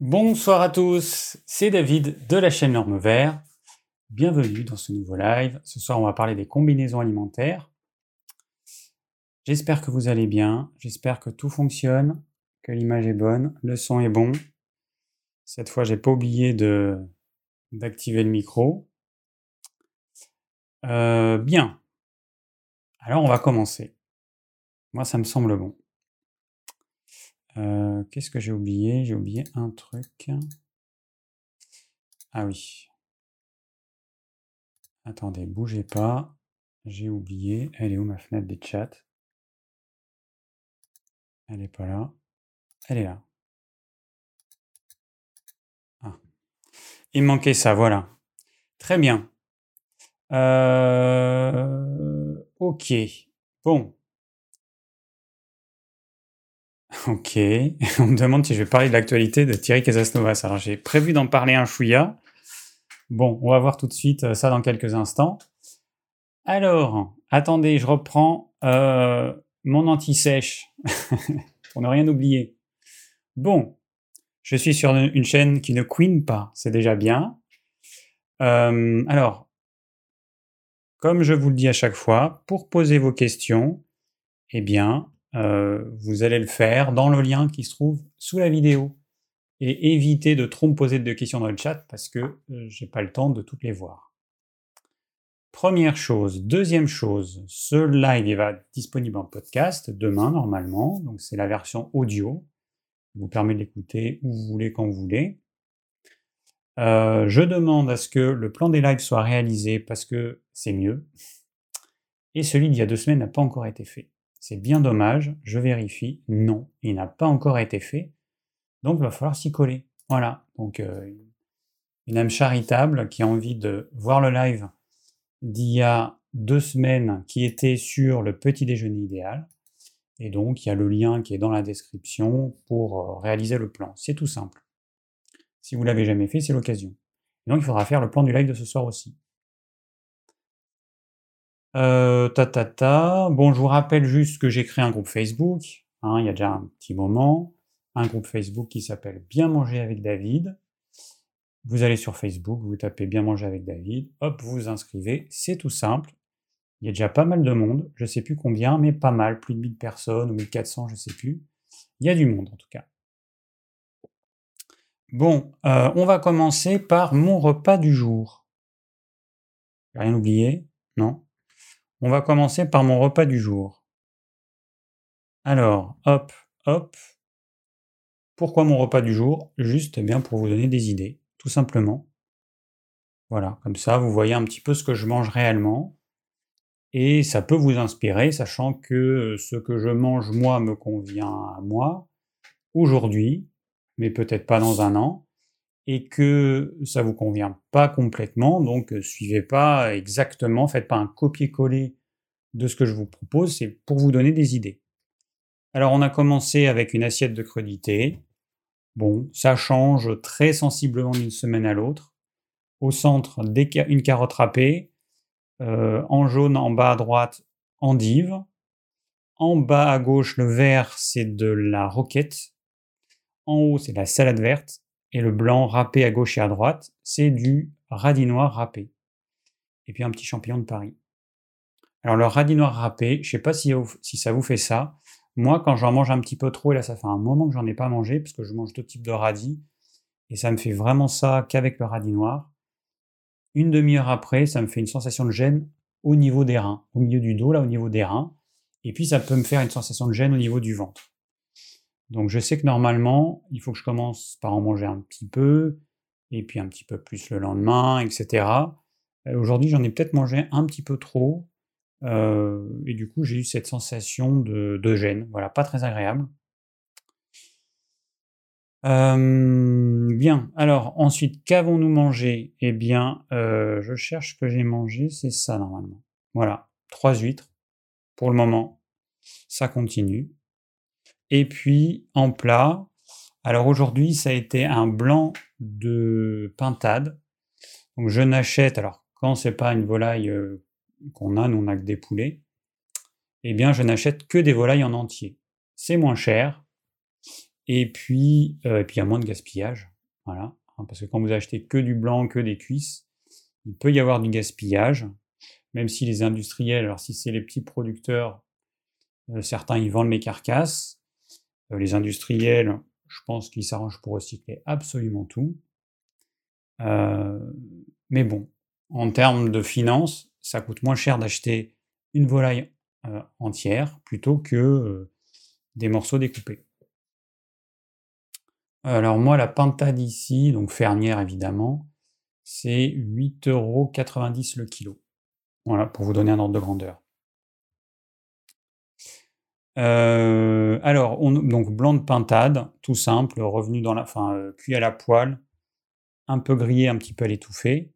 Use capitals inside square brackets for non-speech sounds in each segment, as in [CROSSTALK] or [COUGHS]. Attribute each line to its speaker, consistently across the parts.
Speaker 1: Bonsoir à tous, c'est David de la chaîne Norme Vert. Bienvenue dans ce nouveau live. Ce soir, on va parler des combinaisons alimentaires. J'espère que vous allez bien, j'espère que tout fonctionne, que l'image est bonne, le son est bon. Cette fois, j'ai pas oublié d'activer le micro. Euh, bien. Alors, on va commencer. Moi, ça me semble bon. Euh, qu'est-ce que j'ai oublié? J'ai oublié un truc. Ah oui. Attendez, bougez pas. J'ai oublié. Elle est où ma fenêtre des chats? Elle est pas là. Elle est là. Ah. Il manquait ça, voilà. Très bien. Euh, ok. Bon. Ok. [LAUGHS] On me demande si je vais parler de l'actualité de Thierry Casasnovas. Alors j'ai prévu d'en parler un chouïa. Bon, on va voir tout de suite euh, ça dans quelques instants. Alors, attendez, je reprends euh, mon anti-sèche [LAUGHS] pour ne rien oublier. Bon, je suis sur une chaîne qui ne queen pas, c'est déjà bien. Euh, alors, comme je vous le dis à chaque fois, pour poser vos questions, eh bien, euh, vous allez le faire dans le lien qui se trouve sous la vidéo. Et évitez de trop me poser de questions dans le chat parce que euh, j'ai pas le temps de toutes les voir. Première chose. Deuxième chose, ce live va être disponible en podcast demain normalement. Donc c'est la version audio. qui vous permet de l'écouter où vous voulez, quand vous voulez. Euh, je demande à ce que le plan des lives soit réalisé parce que c'est mieux. Et celui d'il y a deux semaines n'a pas encore été fait. C'est bien dommage, je vérifie, non, il n'a pas encore été fait, donc il va falloir s'y coller. Voilà, donc euh, une âme charitable qui a envie de voir le live d'il y a deux semaines qui était sur le petit déjeuner idéal, et donc il y a le lien qui est dans la description pour euh, réaliser le plan. C'est tout simple. Si vous l'avez jamais fait, c'est l'occasion. donc il faudra faire le plan du live de ce soir aussi. Euh, ta, ta, ta. Bon, je vous rappelle juste que j'ai créé un groupe Facebook, hein, il y a déjà un petit moment, un groupe Facebook qui s'appelle Bien manger avec David. Vous allez sur Facebook, vous tapez Bien manger avec David, hop, vous vous inscrivez, c'est tout simple. Il y a déjà pas mal de monde, je sais plus combien, mais pas mal, plus de 1000 personnes ou 1400, je sais plus. Il y a du monde en tout cas. Bon, euh, on va commencer par mon repas du jour. Rien oublié Non? On va commencer par mon repas du jour. Alors, hop, hop. Pourquoi mon repas du jour? Juste eh bien pour vous donner des idées, tout simplement. Voilà, comme ça vous voyez un petit peu ce que je mange réellement. Et ça peut vous inspirer, sachant que ce que je mange moi me convient à moi aujourd'hui, mais peut-être pas dans un an et que ça vous convient pas complètement, donc euh, suivez pas exactement, faites pas un copier-coller de ce que je vous propose, c'est pour vous donner des idées. Alors on a commencé avec une assiette de crudité. Bon, ça change très sensiblement d'une semaine à l'autre. Au centre, une carotte râpée. Euh, en jaune, en bas à droite, endive. En bas à gauche, le vert, c'est de la roquette. En haut, c'est la salade verte et le blanc râpé à gauche et à droite, c'est du radis noir râpé. Et puis un petit champignon de Paris. Alors le radis noir râpé, je ne sais pas si, ça vous fait ça. Moi, quand j'en mange un petit peu trop, et là ça fait un moment que j'en ai pas mangé, parce que je mange d'autres types de radis, et ça me fait vraiment ça qu'avec le radis noir. Une demi-heure après, ça me fait une sensation de gêne au niveau des reins, au milieu du dos, là au niveau des reins. Et puis ça peut me faire une sensation de gêne au niveau du ventre. Donc je sais que normalement, il faut que je commence par en manger un petit peu, et puis un petit peu plus le lendemain, etc. Euh, aujourd'hui, j'en ai peut-être mangé un petit peu trop, euh, et du coup, j'ai eu cette sensation de, gêne. Voilà, pas très agréable. bien, alors ensuite, qu'avons-nous mangé? Eh bien, euh, je cherche ce que j'ai mangé, c'est ça normalement. Voilà, trois huîtres pour le moment. Ça continue. Et puis en plat, alors aujourd'hui ça a été un blanc de pintade. Donc je n'achète, alors quand c'est pas une volaille euh, qu'on a, nous on n'a que des poulets, eh bien je n'achète que des volailles en entier. C'est moins cher. Et puis, euh, et puis il y a moins de gaspillage. Voilà. Hein, parce que quand vous achetez que du blanc, que des cuisses, il peut y avoir du gaspillage. Même si les industriels, alors si c'est les petits producteurs, euh, certains ils vendent les carcasses. Euh, les industriels, je pense qu'ils s'arrangent pour recycler absolument tout. mais bon, en termes de finances, ça coûte moins cher d'acheter une volaille entière plutôt que des morceaux découpés. Alors moi, la pintade ici, donc fermière évidemment, c'est 8,90€ le kilo. Voilà, pour vous donner un ordre de grandeur. Euh, alors, donc blanc de pintade, tout simple, revenu dans la, enfin, euh, cuit à la poêle, un peu grillé, un petit peu à l'étouffée.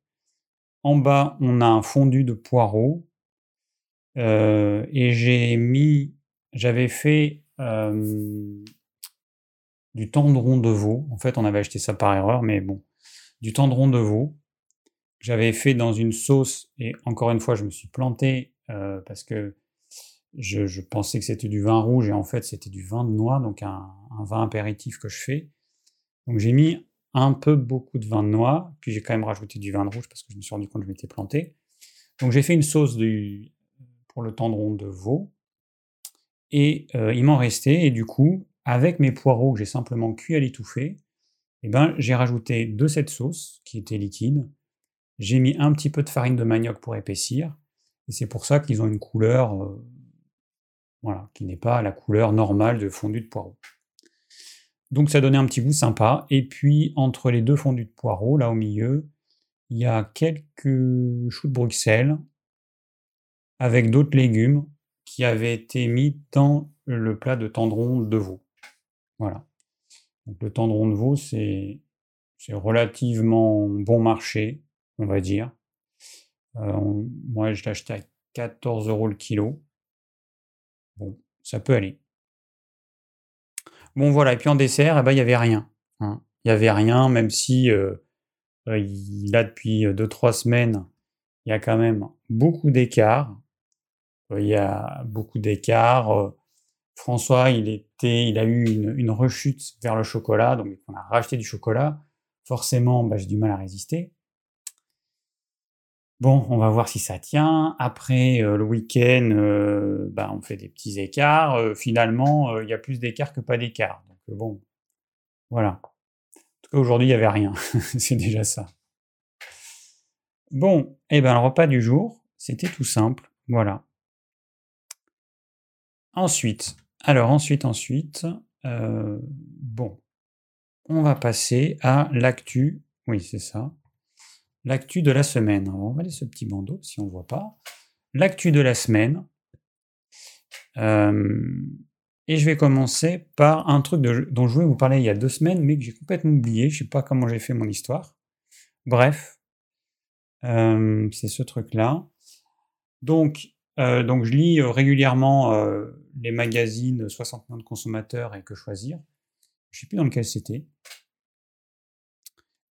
Speaker 1: En bas, on a un fondu de poireaux. Euh, et j'ai mis, j'avais fait du tendron de veau. En fait, on avait acheté ça par erreur, mais bon, du tendron de veau. J'avais fait dans une sauce, et encore une fois, je me suis planté parce que je, pensais que c'était du vin rouge, et en fait, c'était du vin de noix, donc un, vin apéritif que je fais. Donc j'ai mis un peu beaucoup de vin de noix, puis j'ai quand même rajouté du vin de rouge parce que je me suis rendu compte que je m'étais planté. Donc j'ai fait une sauce pour le tendron de veau, et euh, il m'en restait, et du coup, avec mes poireaux que j'ai simplement cuits à l'étouffée, eh ben, j'ai rajouté de cette sauce qui était liquide. J'ai mis un petit peu de farine de manioc pour épaissir. Et c'est pour ça qu'ils ont une couleur euh, voilà, qui n'est pas la couleur normale de fondu de poireaux. Donc ça donnait un petit goût sympa. Et puis entre les deux fondus de poireaux, là au milieu, il y a quelques choux de Bruxelles avec d'autres légumes qui avaient été mis dans le plat de tendron de veau. Voilà. Donc le tendron de veau, c'est relativement bon marché, on va dire. Euh, moi, je l'ai acheté à 14 euros le kilo. Ça peut aller. Bon, voilà. Et puis en dessert, eh ben, il n'y avait rien. Hein. Il n'y avait rien, même si euh, euh, a depuis 2-3 semaines, il y a quand même beaucoup d'écart. Il y a beaucoup d'écart François, il, était, il a eu une, rechute vers le chocolat, donc on a racheté du chocolat. Forcément, bah, j'ai du mal à résister. Bon, on va voir si ça tient. Après, euh, le week-end, euh, bah, on fait des petits écarts. Euh, finalement, il y a plus d'écarts que pas d'écarts. Donc bon, voilà. En tout cas, aujourd'hui, il n'y avait rien. [LAUGHS] C'est déjà ça. Bon, et eh ben le repas du jour, c'était tout simple. Voilà. Ensuite, alors ensuite, ensuite, bon, on va passer à l'actu. Oui, c'est ça. L'actu de la semaine. on va aller ce petit bandeau si on ne voit pas. L'actu de la semaine. Euh, et je vais commencer par un truc dont je voulais vous parler il y a deux semaines, mais que j'ai complètement oublié. Je ne sais pas comment j'ai fait mon histoire. Bref, euh, c'est ce truc-là. Donc, euh, donc je lis régulièrement les magazines 60 millions de consommateurs et que choisir. Je ne sais plus dans lequel c'était.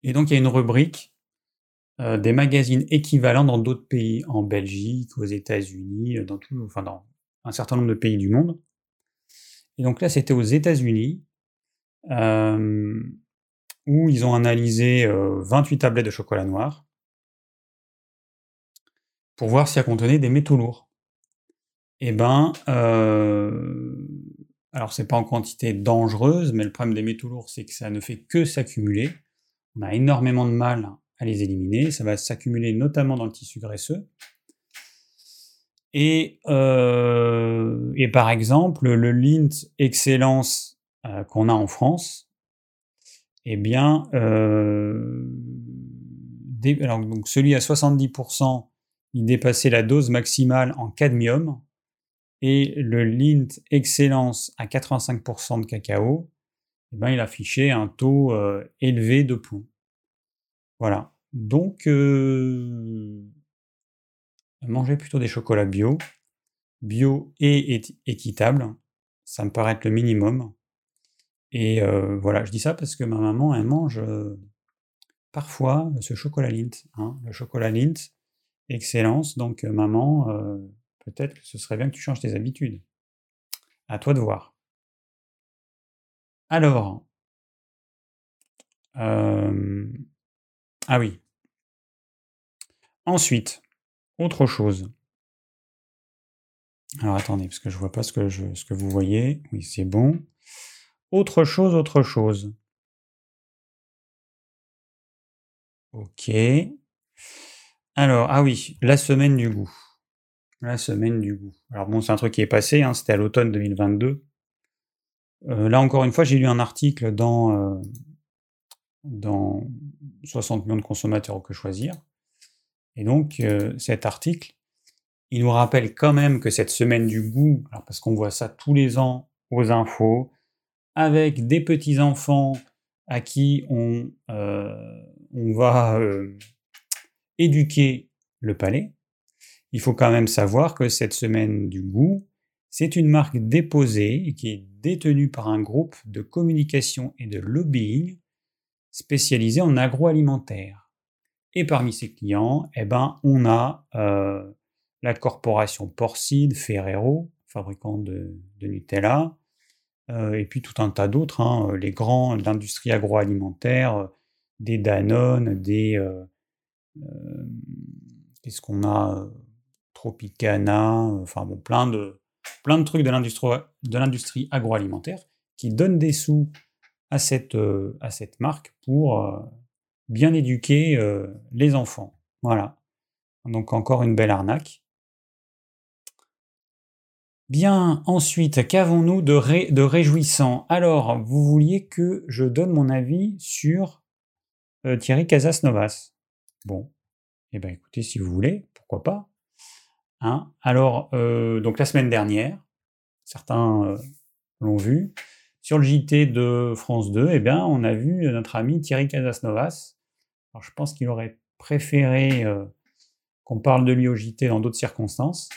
Speaker 1: Et donc il y a une rubrique des magazines équivalents dans d'autres pays, en Belgique, aux États-Unis, enfin dans un certain nombre de pays du monde. Et donc là c'était aux États-Unis où ils ont analysé 28 tablettes de chocolat noir pour voir si elles contenaient des métaux lourds. Eh ben, euh, alors c'est pas en quantité dangereuse, mais le problème des métaux lourds, c'est que ça ne fait que s'accumuler. On a énormément de mal à les éliminer. Ça va s'accumuler notamment dans le tissu graisseux. Et, euh, par exemple, le Lint Excellence euh, qu'on a en France, eh bien, euh, donc celui à 70%, il dépassait la dose maximale en cadmium, et le Lint Excellence à 85% de cacao, eh ben, il affichait un taux élevé de plomb. Voilà. Donc, euh, manger plutôt des chocolats bio, bio et équitable, ça me paraît être le minimum. Et euh, voilà, je dis ça parce que ma maman, elle mange parfois ce chocolat Lint, hein, le chocolat Lint Excellence. Donc, maman, peut-être que ce serait bien que tu changes tes habitudes. À toi de voir. Alors, euh, ah oui. Ensuite, autre chose. Alors attendez, parce que je vois pas ce que, vous voyez. Oui, c'est bon. Autre chose, autre chose. Ok. Alors, ah oui, la semaine du goût. La semaine du goût. Alors bon, c'est un truc qui est passé, hein, c'était à l'automne 2022. Euh, là encore une fois, j'ai lu un article dans, euh, dans 60 millions de consommateurs que choisir. Et donc, euh, cet article, il nous rappelle quand même que cette semaine du goût, parce qu'on voit ça tous les ans aux infos, avec des petits-enfants à qui on, on va éduquer le palais, il faut quand même savoir que cette semaine du goût, c'est une marque déposée et qui est détenue par un groupe de communication et de lobbying spécialisé en agroalimentaire. Et parmi ses clients, eh ben, on a euh, la corporation Porcide, Ferrero, fabricant de, Nutella, euh, et puis tout un tas d'autres, hein, les grands de l'industrie agroalimentaire, des Danone, des... Euh, a Tropicana, enfin bon, plein de, plein de trucs de l'industrie agroalimentaire qui donnent des sous à cette, euh, à cette marque pour euh, bien éduquer euh, les enfants. Voilà. Donc encore une belle arnaque. Bien, ensuite, qu'avons-nous de, réjouissant? Alors, vous vouliez que je donne mon avis sur Thierry Casasnovas. Bon, eh bien écoutez, si vous voulez, pourquoi pas. Hein Alors, donc la semaine dernière, certains l'ont vu, sur le JT de France 2, eh bien, on a vu notre ami Thierry Casasnovas. Alors, je pense qu'il aurait préféré euh, qu'on parle de lui au JT dans d'autres circonstances,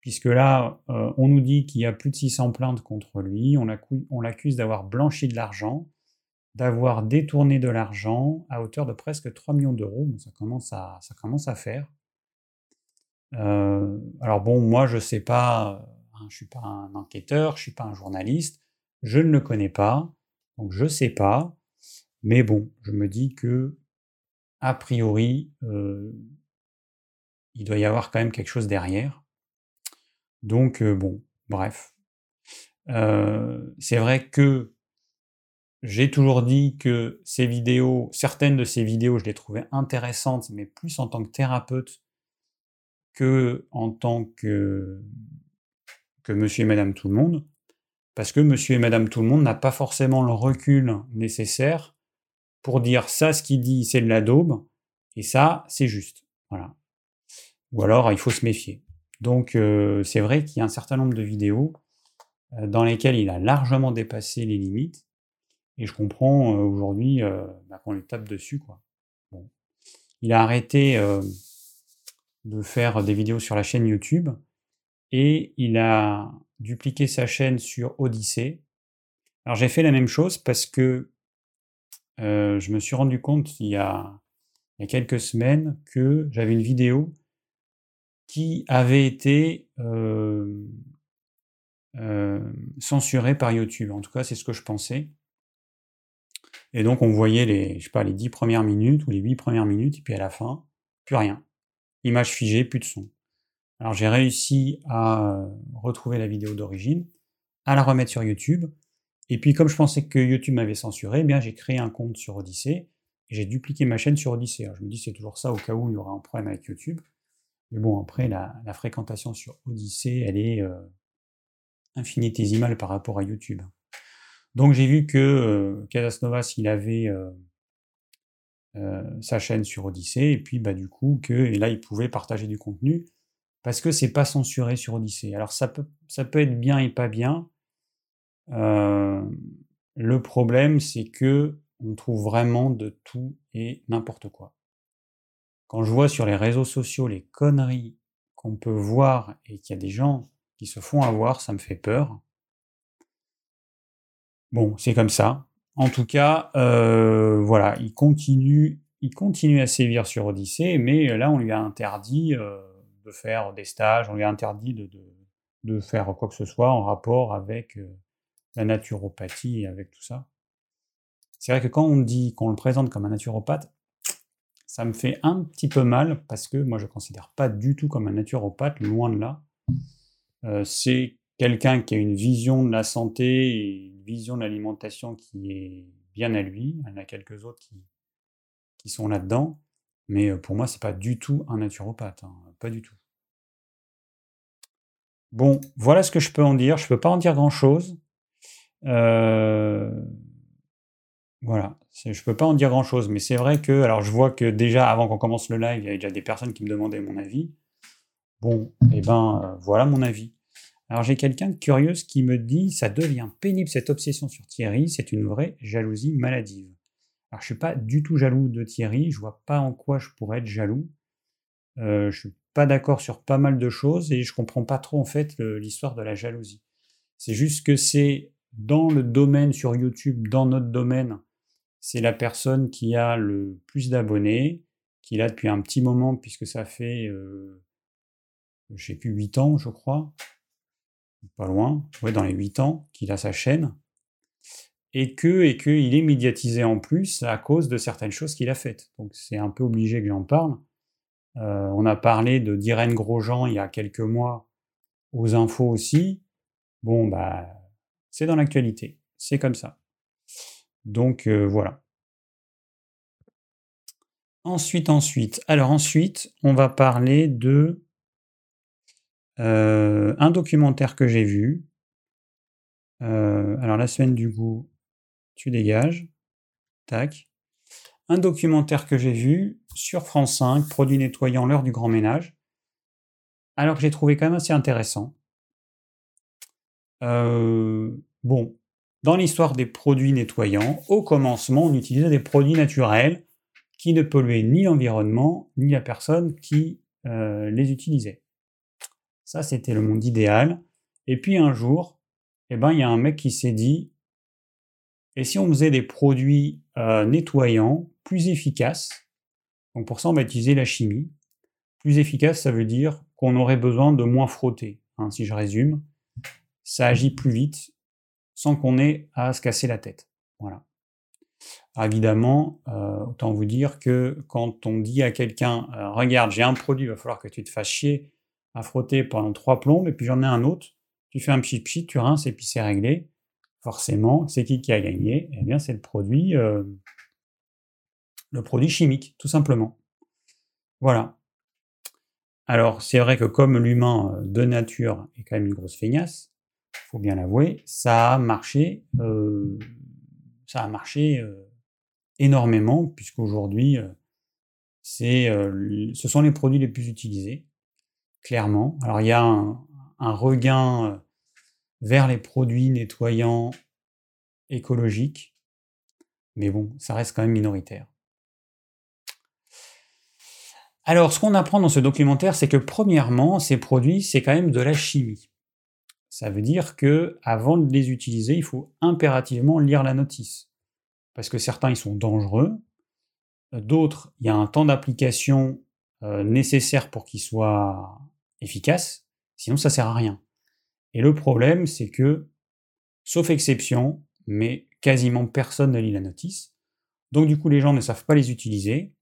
Speaker 1: puisque là, euh, on nous dit qu'il y a plus de 600 plaintes contre lui, on l'accuse d'avoir blanchi de l'argent, d'avoir détourné de l'argent à hauteur de presque 3 millions d'euros. ça, commence à, faire. Euh, alors bon, moi, je sais pas, hein, je suis pas un enquêteur, je ne suis pas un journaliste, je ne le connais pas, donc je ne sais pas. Mais bon, je me dis que, a priori, euh, il doit y avoir quand même quelque chose derrière. Donc, euh, bon, bref. Euh, c'est vrai que j'ai toujours dit que ces vidéos, certaines de ces vidéos, je les trouvais intéressantes, mais plus en tant que thérapeute que en tant que, que monsieur et madame tout le monde parce que monsieur et madame tout le monde n'a pas forcément le recul nécessaire pour dire ça, ce qu'il dit, c'est de la daube, et ça, c'est juste. Voilà. Ou alors, il faut se méfier. Donc, euh, c'est vrai qu'il y a un certain nombre de vidéos euh, dans lesquelles il a largement dépassé les limites, et je comprends euh, aujourd'hui bah, qu'on lui tape dessus. Quoi. Il a arrêté de faire des vidéos sur la chaîne YouTube, et il a dupliquer sa chaîne sur Odyssée. Alors j'ai fait la même chose parce que euh, je me suis rendu compte il y, a, quelques semaines que j'avais une vidéo qui avait été euh, euh, censurée par YouTube. En tout cas, c'est ce que je pensais. Et donc on voyait les, je sais pas, les 10 premières minutes ou les 8 premières minutes, et puis à la fin, plus rien. Image figée, plus de son. Alors j'ai réussi à euh, retrouver la vidéo d'origine, à la remettre sur YouTube. Et puis comme je pensais que YouTube m'avait censuré, eh bien j'ai créé un compte sur Odyssey et j'ai dupliqué ma chaîne sur Odyssey. Alors, je me dis c'est toujours ça au cas où il y aura un problème avec YouTube. Mais bon après la, fréquentation sur Odyssey elle est euh, infinitésimale par rapport à YouTube. Donc j'ai vu que euh, Casasnovas il avait sa chaîne sur Odyssey et puis bah du coup que et là il pouvait partager du contenu parce que c'est pas censuré sur Odyssée. Alors ça peut, ça peut être bien et pas bien. Euh, le problème, c'est que on trouve vraiment de tout et n'importe quoi. Quand je vois sur les réseaux sociaux les conneries qu'on peut voir et qu'il y a des gens qui se font avoir, ça me fait peur. Bon, c'est comme ça. En tout cas, euh, voilà, il continue, il continue à sévir sur Odyssée, mais là, on lui a interdit euh, de faire des stages, on lui interdit de, de, faire quoi que ce soit en rapport avec euh, la naturopathie avec tout ça. C'est vrai que quand on dit qu'on le présente comme un naturopathe, ça me fait un petit peu mal parce que moi je ne considère pas du tout comme un naturopathe, loin de là. Euh, c'est quelqu'un qui a une vision de la santé et une vision de l'alimentation qui est bien à lui. Il y en a quelques autres qui, qui sont là-dedans. Mais euh, pour moi, c'est pas du tout un naturopathe. Hein, pas du tout. Bon, voilà ce que je peux en dire. Je ne peux pas en dire grand-chose. Euh, voilà, je ne peux pas en dire grand-chose, mais c'est vrai que, alors je vois que déjà avant qu'on commence le live, il y avait déjà des personnes qui me demandaient mon avis. Bon, eh ben euh, voilà mon avis. Alors j'ai quelqu'un de curieuse qui me dit ça devient pénible cette obsession sur Thierry, c'est une vraie jalousie maladive. Alors je suis pas du tout jaloux de Thierry, je vois pas en quoi je pourrais être jaloux. Euh, suis pas d'accord sur pas mal de choses et je comprends pas trop en fait l'histoire de la jalousie. C'est juste que c'est dans le domaine sur YouTube, dans notre domaine, c'est la personne qui a le plus d'abonnés, qui l'a depuis un petit moment, puisque ça fait, euh, je sais plus, 8 ans, je crois, pas loin, ouais, dans les 8 ans qu'il a sa chaîne, et que et qu'il est médiatisé en plus à cause de certaines choses qu'il a faites. Donc c'est un peu obligé que j'en parle. Euh, on a parlé de d'Irène Grosjean il y a quelques mois aux infos aussi. Bon, bah, c'est dans l'actualité. C'est comme ça. Donc euh, voilà. Ensuite, ensuite. Alors ensuite, on va parler de euh, un documentaire que j'ai vu. Alors la semaine du goût, tu dégages. Tac. Un documentaire que j'ai vu sur France 5, produits nettoyants, l'heure du grand ménage. Alors que j'ai trouvé quand même assez intéressant. bon, dans l'histoire des produits nettoyants, au commencement, on utilisait des produits naturels qui ne polluaient ni l'environnement, ni la personne qui euh, les utilisait. Ça, c'était le monde idéal. Et puis un jour, eh ben, il y a un mec qui s'est dit, et si on faisait des produits euh, nettoyants plus efficaces Donc pour ça, on va utiliser la chimie. Plus efficace, ça veut dire qu'on aurait besoin de moins frotter. Hein, si je résume, ça agit plus vite sans qu'on ait à se casser la tête. Voilà. évidemment, euh, autant vous dire que quand on dit à quelqu'un euh, Regarde, j'ai un produit, il va falloir que tu te fasses chier à frotter pendant trois plombes, et puis j'en ai un autre, tu fais un pchit pchit, tu rinces, et puis c'est réglé. Forcément, c'est qui qui a gagné? Eh bien, c'est le produit, euh, le produit chimique, tout simplement. Voilà. Alors, c'est vrai que comme l'humain de nature est quand même une grosse feignasse, faut bien l'avouer, ça a marché, euh, ça a euh, énormément, puisqu'aujourd'hui, euh, ce sont les produits les plus utilisés, clairement. Alors il y a un regain vers les produits nettoyants écologiques, mais bon, ça reste quand même minoritaire. Alors, ce qu'on apprend dans ce documentaire, c'est que premièrement, ces produits, c'est quand même de la chimie. Ça veut dire que avant de les utiliser, il faut impérativement lire la notice. Parce que certains, ils sont dangereux. D'autres, il y a un temps d'application euh, nécessaire pour qu'ils soient efficaces. Sinon, ça sert à rien. Et le problème, c'est que, sauf exception, mais quasiment personne ne lit la notice. Donc du coup, les gens ne savent pas les utiliser.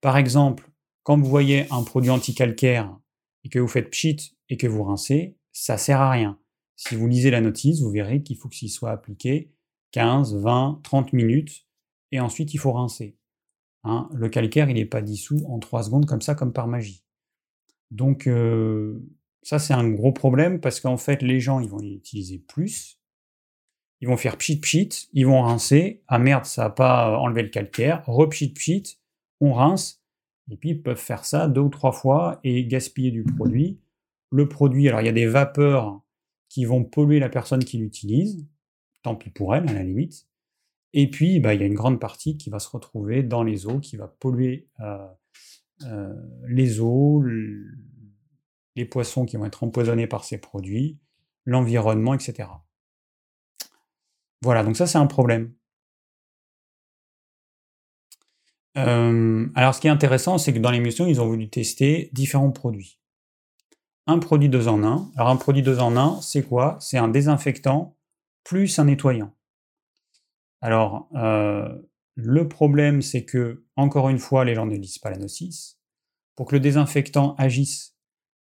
Speaker 1: Par exemple, quand vous voyez un produit anticalcaire et que vous faites pchit et que vous rincez, ça sert à rien. Si vous lisez la notice, vous verrez qu'il faut qu'il soit appliqué 15, 20, 30 minutes, et ensuite il faut rincer. Hein, le calcaire, il n'est pas dissous en 3 secondes comme ça, comme par magie. Donc euh, ça, c'est un gros problème parce qu'en fait, les gens, ils vont l'utiliser plus. Ils vont faire pchit pchit, ils vont rincer. Ah merde, ça n'a pas enlevé le calcaire. Repchit pchit, on rince. Et puis ils peuvent faire ça deux ou trois fois et gaspiller du produit. Le produit, alors il y a des vapeurs qui vont polluer la personne qui l'utilise, tant pis pour elle à la limite. Et puis, bah, il y a une grande partie qui va se retrouver dans les eaux, qui va polluer euh, euh, les eaux, les poissons qui vont être empoisonnés par ces produits, l'environnement, etc. Voilà, donc ça c'est un problème. Euh, alors ce qui est intéressant, c'est que dans l'émission, ils ont voulu tester différents produits un produit 2 en 1. Alors un produit 2 en 1, c'est quoi? C'est un désinfectant plus un nettoyant. Alors, euh, le problème, c'est que, encore une fois, les gens ne lisent pas la notice. Pour que le désinfectant agisse,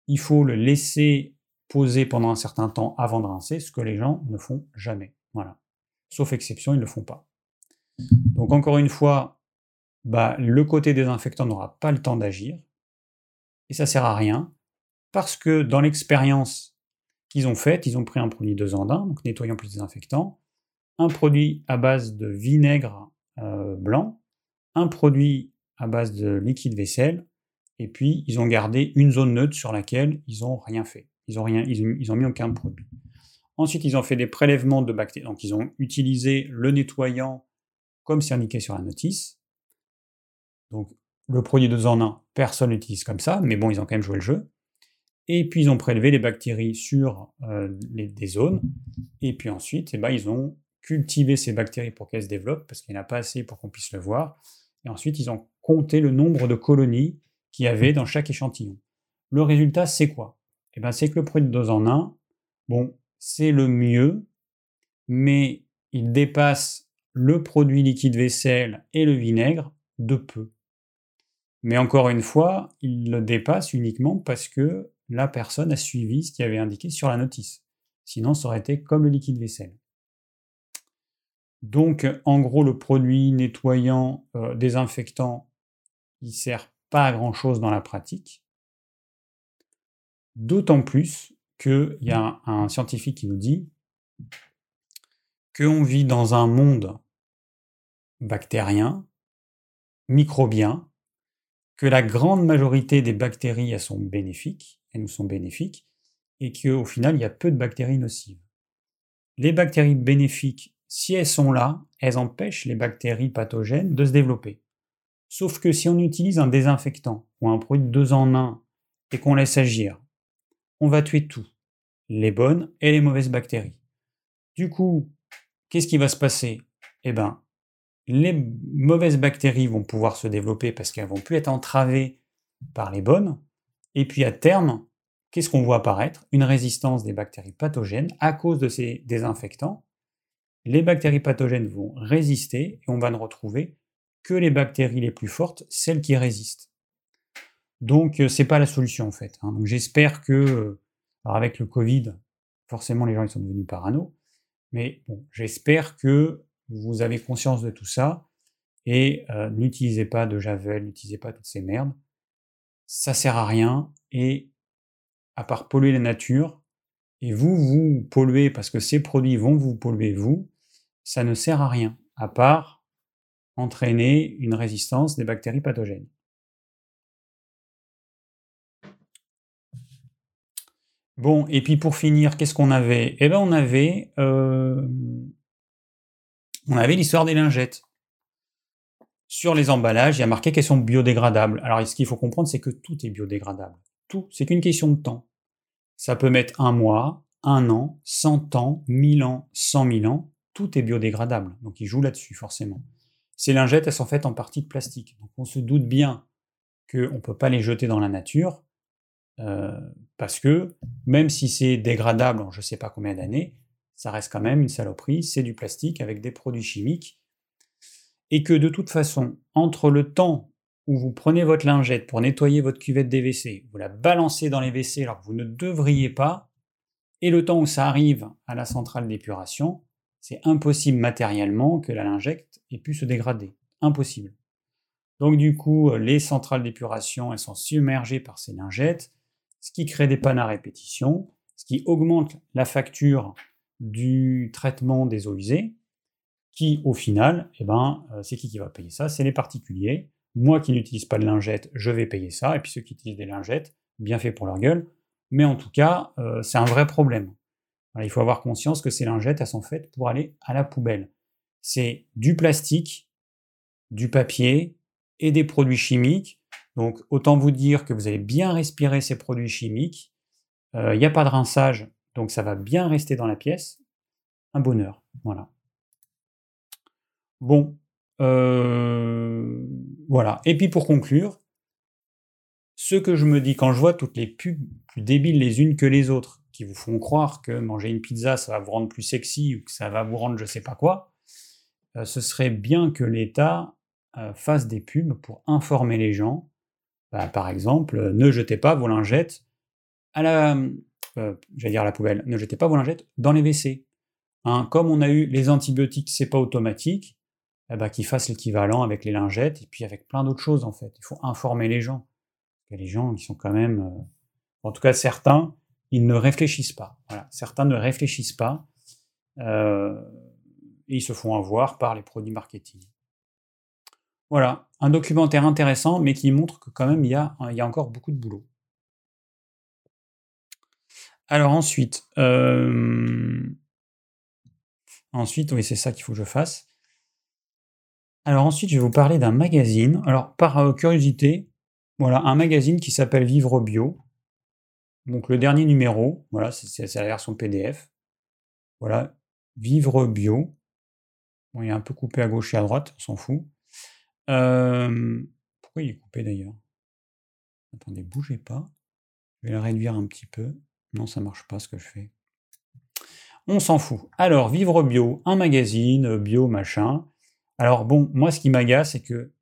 Speaker 1: il faut le laisser poser pendant un certain temps avant de rincer, ce que les gens ne font jamais. Voilà. Sauf exception, ils ne le font pas. Donc encore une fois, bah, le côté désinfectant n'aura pas le temps d'agir. Et ça sert à rien. Parce que dans l'expérience qu'ils ont faite, ils ont pris un produit 2 en 1, donc nettoyant plus désinfectant, un produit à base de vinaigre euh, blanc, un produit à base de liquide vaisselle, et puis ils ont gardé une zone neutre sur laquelle ils n'ont rien fait. Ils ont rien, ils ont mis aucun produit. Ensuite, ils ont fait des prélèvements de bactéries. Donc, ils ont utilisé le nettoyant comme c'est indiqué sur la notice. Donc, le produit de en 1, personne l'utilise comme ça, mais bon, ils ont quand même joué le jeu. Et puis, ils ont prélevé les bactéries sur euh, des zones. Et puis ensuite, eh ben, ils ont cultivé ces bactéries pour qu'elles se développent, parce qu'il n'y en a pas assez pour qu'on puisse le voir. Et ensuite, ils ont compté le nombre de colonies qu'il y avait dans chaque échantillon. Le résultat, c'est quoi? Eh ben, C'est que le produit de 2 en 1, bon, c'est le mieux, mais il dépasse le produit liquide vaisselle et le vinaigre de peu. Mais encore une fois, il le dépasse uniquement parce que la personne a suivi ce qui avait indiqué sur la notice. Sinon, ça aurait été comme le liquide vaisselle. Donc, en gros, le produit nettoyant, euh, désinfectant, il sert pas à grand chose dans la pratique. D'autant plus qu'il y a un, scientifique qui nous dit qu'on vit dans un monde bactérien, microbien, que la grande majorité des bactéries sont bénéfiques, elles nous sont bénéfiques, et qu'au final, il y a peu de bactéries nocives. Les bactéries bénéfiques, si elles sont là, elles empêchent les bactéries pathogènes de se développer. Sauf que si on utilise un désinfectant ou un produit de deux en un et qu'on laisse agir, on va tuer tout les bonnes et les mauvaises bactéries. Du coup, qu'est-ce qui va se passer? Eh bien, les mauvaises bactéries vont pouvoir se développer parce qu'elles vont plus être entravées par les bonnes. Et puis à terme, qu'est-ce qu'on voit apparaître? Une résistance des bactéries pathogènes à cause de ces désinfectants. Les bactéries pathogènes vont résister et on va ne retrouver que les bactéries les plus fortes, celles qui résistent. Donc euh, c'est pas la solution en fait. Hein. Donc j'espère que euh, alors avec le Covid, forcément les gens ils sont devenus parano, mais bon, j'espère que vous avez conscience de tout ça et euh, n'utilisez pas de javel, n'utilisez pas toutes ces merdes. Ça sert à rien et à part polluer la nature, et vous vous polluez parce que ces produits vont vous polluer vous, ça ne sert à rien à part entraîner une résistance des bactéries pathogènes. Bon, et puis pour finir, qu'est-ce qu'on avait? Eh bien, on avait, euh, on avait l'histoire des lingettes. Sur les emballages, il y a marqué qu'elles sont biodégradables. Alors, ce qu'il faut comprendre, c'est que tout est biodégradable. Tout, c'est qu'une question de temps. Ça peut mettre un mois, un an, cent ans, mille ans, cent mille ans. Tout est biodégradable. Donc, ils jouent là-dessus, forcément. Ces lingettes, elles sont faites en partie de plastique. Donc, on se doute bien qu'on ne peut pas les jeter dans la nature euh, parce que même si c'est dégradable en je ne sais pas combien d'années, ça reste quand même une saloperie, c'est du plastique avec des produits chimiques, et que de toute façon, entre le temps où vous prenez votre lingette pour nettoyer votre cuvette des WC, vous la balancez dans les WC alors que vous ne devriez pas, et le temps où ça arrive à la centrale d'épuration, c'est impossible matériellement que la lingette ait pu se dégrader. Impossible. Donc du coup, les centrales d'épuration, elles sont submergées par ces lingettes, ce qui crée des pannes à répétition, ce qui augmente la facture du traitement des eaux usées, qui au final, eh ben, euh, c'est qui qui va payer ça? C'est les particuliers. Moi qui n'utilise pas de lingettes, je vais payer ça, et puis ceux qui utilisent des lingettes, bien fait pour leur gueule, mais en tout cas, euh, c'est un vrai problème. Il faut avoir conscience que ces lingettes, elles sont faites pour aller à la poubelle. C'est du plastique, du papier et des produits chimiques donc autant vous dire que vous allez bien respirer ces produits chimiques. Il euh, n'y a pas de rinçage, donc ça va bien rester dans la pièce. Un bonheur, voilà. Bon, euh, voilà. Et puis pour conclure, ce que je me dis quand je vois toutes les pubs plus débiles les unes que les autres, qui vous font croire que manger une pizza, ça va vous rendre plus sexy ou que ça va vous rendre je sais pas quoi, euh, ce serait bien que l'État euh, fasse des pubs pour informer les gens. Bah, par exemple, ne jetez pas vos lingettes à la, j'allais dire à la poubelle, ne jetez pas vos lingettes dans les WC. Hein, comme on a eu les antibiotiques, c'est pas automatique, ben, qu'ils fassent l'équivalent avec les lingettes et puis avec plein d'autres choses en fait. Il faut informer les gens. les gens, ils sont quand même, euh, en tout cas certains, ils ne réfléchissent pas. Certains ne réfléchissent pas euh, et ils se font avoir par les produits marketing. Voilà, un documentaire intéressant, mais qui montre que quand même il y a, encore beaucoup de boulot. Alors ensuite, euh, ensuite, oui, c'est ça qu'il faut que je fasse. Alors ensuite, je vais vous parler d'un magazine. Alors par curiosité, voilà, un magazine qui s'appelle Vivre Bio. Donc le dernier numéro, voilà, c'est la version PDF. Voilà, Vivre Bio. Bon, il est un peu coupé à gauche et à droite, on s'en fout. Euh, pourquoi il est coupé d'ailleurs? Attendez, bougez pas. Je vais le réduire un petit peu. Non, ça marche pas ce que je fais. On s'en fout. Alors, Vivre Bio, un magazine, bio, machin. Alors bon, moi ce qui m'agace, c'est que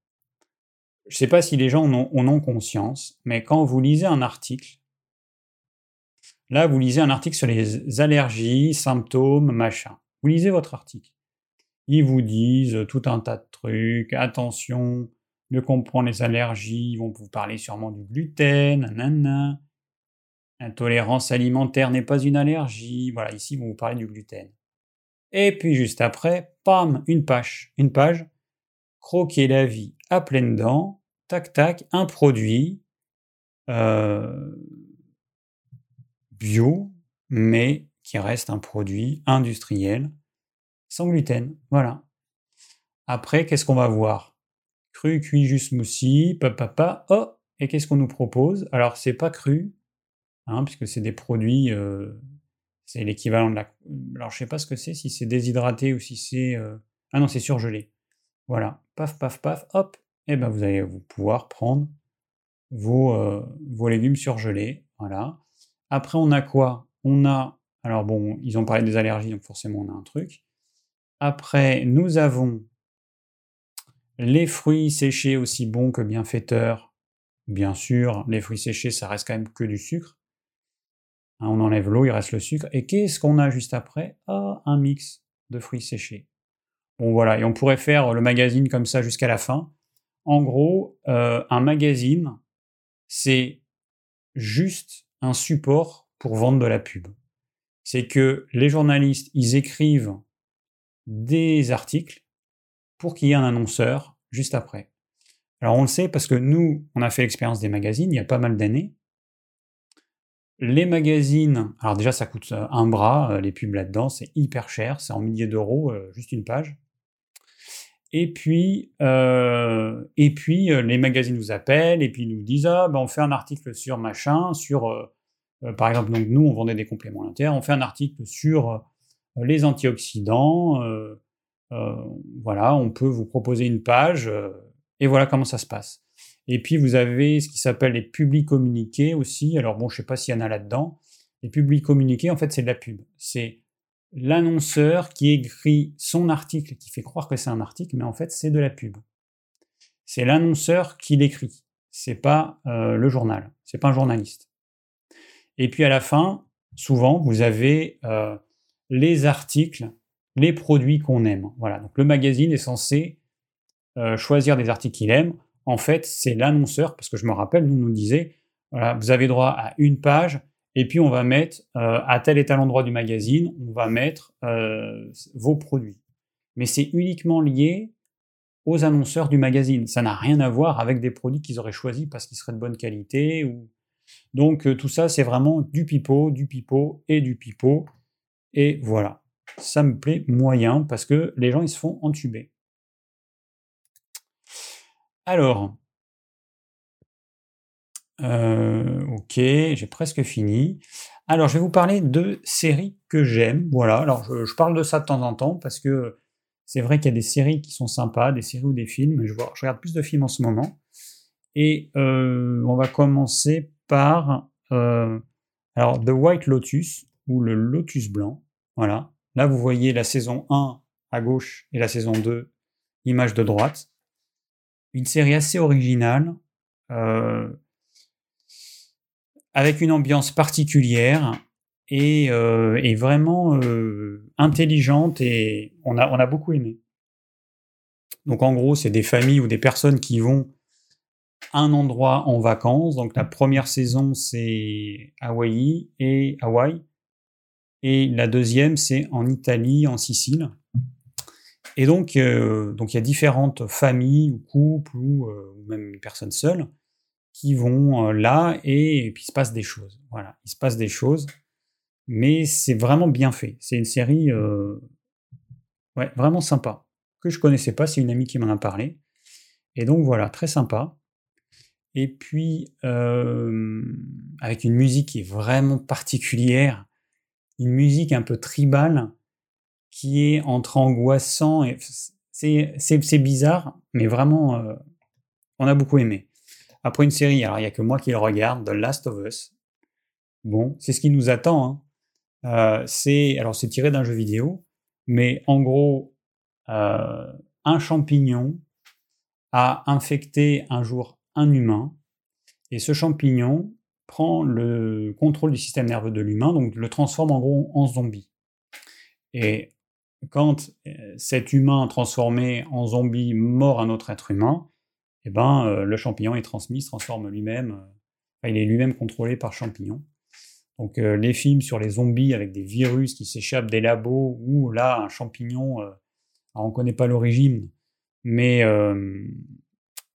Speaker 1: je ne sais pas si les gens en ont, conscience, mais quand vous lisez un article, là vous lisez un article sur les allergies, symptômes, machin. Vous lisez votre article. Ils vous disent tout un tas de trucs, attention, de comprendre les allergies, ils vont vous parler sûrement du gluten. Intolérance alimentaire n'est pas une allergie. Voilà, ici, ils vont vous parler du gluten. Et puis juste après, pam, une page, une page, croquer la vie à pleines dents, tac tac, un produit euh, bio, mais qui reste un produit industriel, sans gluten. Voilà. Après, qu'est-ce qu'on va voir? Cru, cuit, juste smoothie, papa, oh, et qu'est-ce qu'on nous propose? Alors, c'est pas cru, hein, puisque c'est des produits euh, c'est l'équivalent de la. Alors, je sais pas ce que c'est, si c'est déshydraté ou si c'est. Euh, ah non, c'est surgelé. Voilà. Paf, paf, paf, hop. Et eh ben, vous allez vous pouvoir prendre vos, euh, vos légumes surgelés. Voilà. Après, on a quoi? On a. Alors, bon, ils ont parlé des allergies, donc forcément, on a un truc. Après, nous avons les fruits séchés aussi bons que bienfaiteurs. Bien sûr, les fruits séchés, ça reste quand même que du sucre. Hein, on enlève l'eau, il reste le sucre. Et qu'est-ce qu'on a juste après? Ah, un mix de fruits séchés. Bon voilà, et on pourrait faire le magazine comme ça jusqu'à la fin. En gros, euh, un magazine, c'est juste un support pour vendre de la pub. C'est que les journalistes, ils écrivent des articles pour qu'il y ait un annonceur juste après. Alors on le sait parce que nous, on a fait l'expérience des magazines il y a pas mal d'années. Les magazines, alors déjà ça coûte un bras, euh, les pubs là-dedans, c'est hyper cher, c'est en milliers d'euros, euh, juste une page. Et puis, et puis les magazines vous appellent et puis nous disent ah ben on fait un article sur machin, sur par exemple donc nous on vendait des compléments alimentaires, on fait un article sur les antioxydants, voilà on peut vous proposer une page et voilà comment ça se passe. Et puis vous avez ce qui s'appelle les publics communiqués aussi. Alors bon, je sais pas s'il y en a là-dedans. Les publics communiqués, en fait, c'est de la pub. L'annonceur qui écrit son article, qui fait croire que c'est un article, mais en fait, c'est de la pub. C'est l'annonceur qui l'écrit. C'est pas euh, le journal. C'est pas un journaliste. Et puis à la fin, souvent, vous avez euh, les articles, les produits qu'on aime. Voilà. Donc le magazine est censé euh, choisir des articles qu'il aime en fait, c'est l'annonceur, parce que je me rappelle, nous nous disait, voilà, vous avez droit à une page, et puis on va mettre euh, à tel et tel endroit du magazine, on va mettre euh, vos produits. Mais c'est uniquement lié aux annonceurs du magazine. Ça n'a rien à voir avec des produits qu'ils auraient choisis parce qu'ils seraient de bonne qualité. Donc euh, tout ça, c'est vraiment du pipeau, du pipeau et du pipeau. Et voilà. Ça me plaît moyen parce que les gens, ils se font entuber. Alors, euh, ok, j'ai presque fini. Alors, je vais vous parler de séries que j'aime. Voilà, alors je, parle de ça de temps en temps parce que c'est vrai qu'il y a des séries qui sont sympas, des séries ou des films. Je, regarde plus de films en ce moment. Et euh, on va commencer par euh, Alors, The White Lotus, ou le Lotus Blanc, voilà. Là, vous voyez la saison 1 à gauche et la saison 2, image de droite. Une série assez originale, avec une ambiance particulière et, euh, vraiment euh, intelligente et on a, on a beaucoup aimé. Donc en gros, c'est des familles ou des personnes qui vont un endroit en vacances. Donc la première saison, c'est Hawaï et Hawaï. Et la deuxième, c'est en Italie, en Sicile. Et donc, euh, donc il y a différentes familles ou couples ou, même personnes seules qui vont euh, là et, puis il se passe des choses. Voilà, il se passe des choses, mais c'est vraiment bien fait. C'est une série ouais, vraiment sympa que je connaissais pas. C'est une amie qui m'en a parlé. Et donc voilà, très sympa. Et puis avec une musique qui est vraiment particulière, une musique un peu tribale qui est entre angoissant et c'est bizarre, mais vraiment, euh, on a beaucoup aimé. Après une série, alors il n'y a que moi qui le regarde, The Last of Us. Bon, c'est ce qui nous attend. Hein. Euh, c'est alors c'est tiré d'un jeu vidéo, mais en gros, euh, un champignon a infecté un jour un humain, et ce champignon prend le contrôle du système nerveux de l'humain, donc le transforme en gros en zombie. Et quand cet humain transformé en zombie mord un autre être humain, eh ben, le champignon est transmis, se transforme lui-même, il est lui-même contrôlé par champignon. Donc les films sur les zombies avec des virus qui s'échappent des labos, ou là, un champignon, on ne connaît pas l'origine, mais,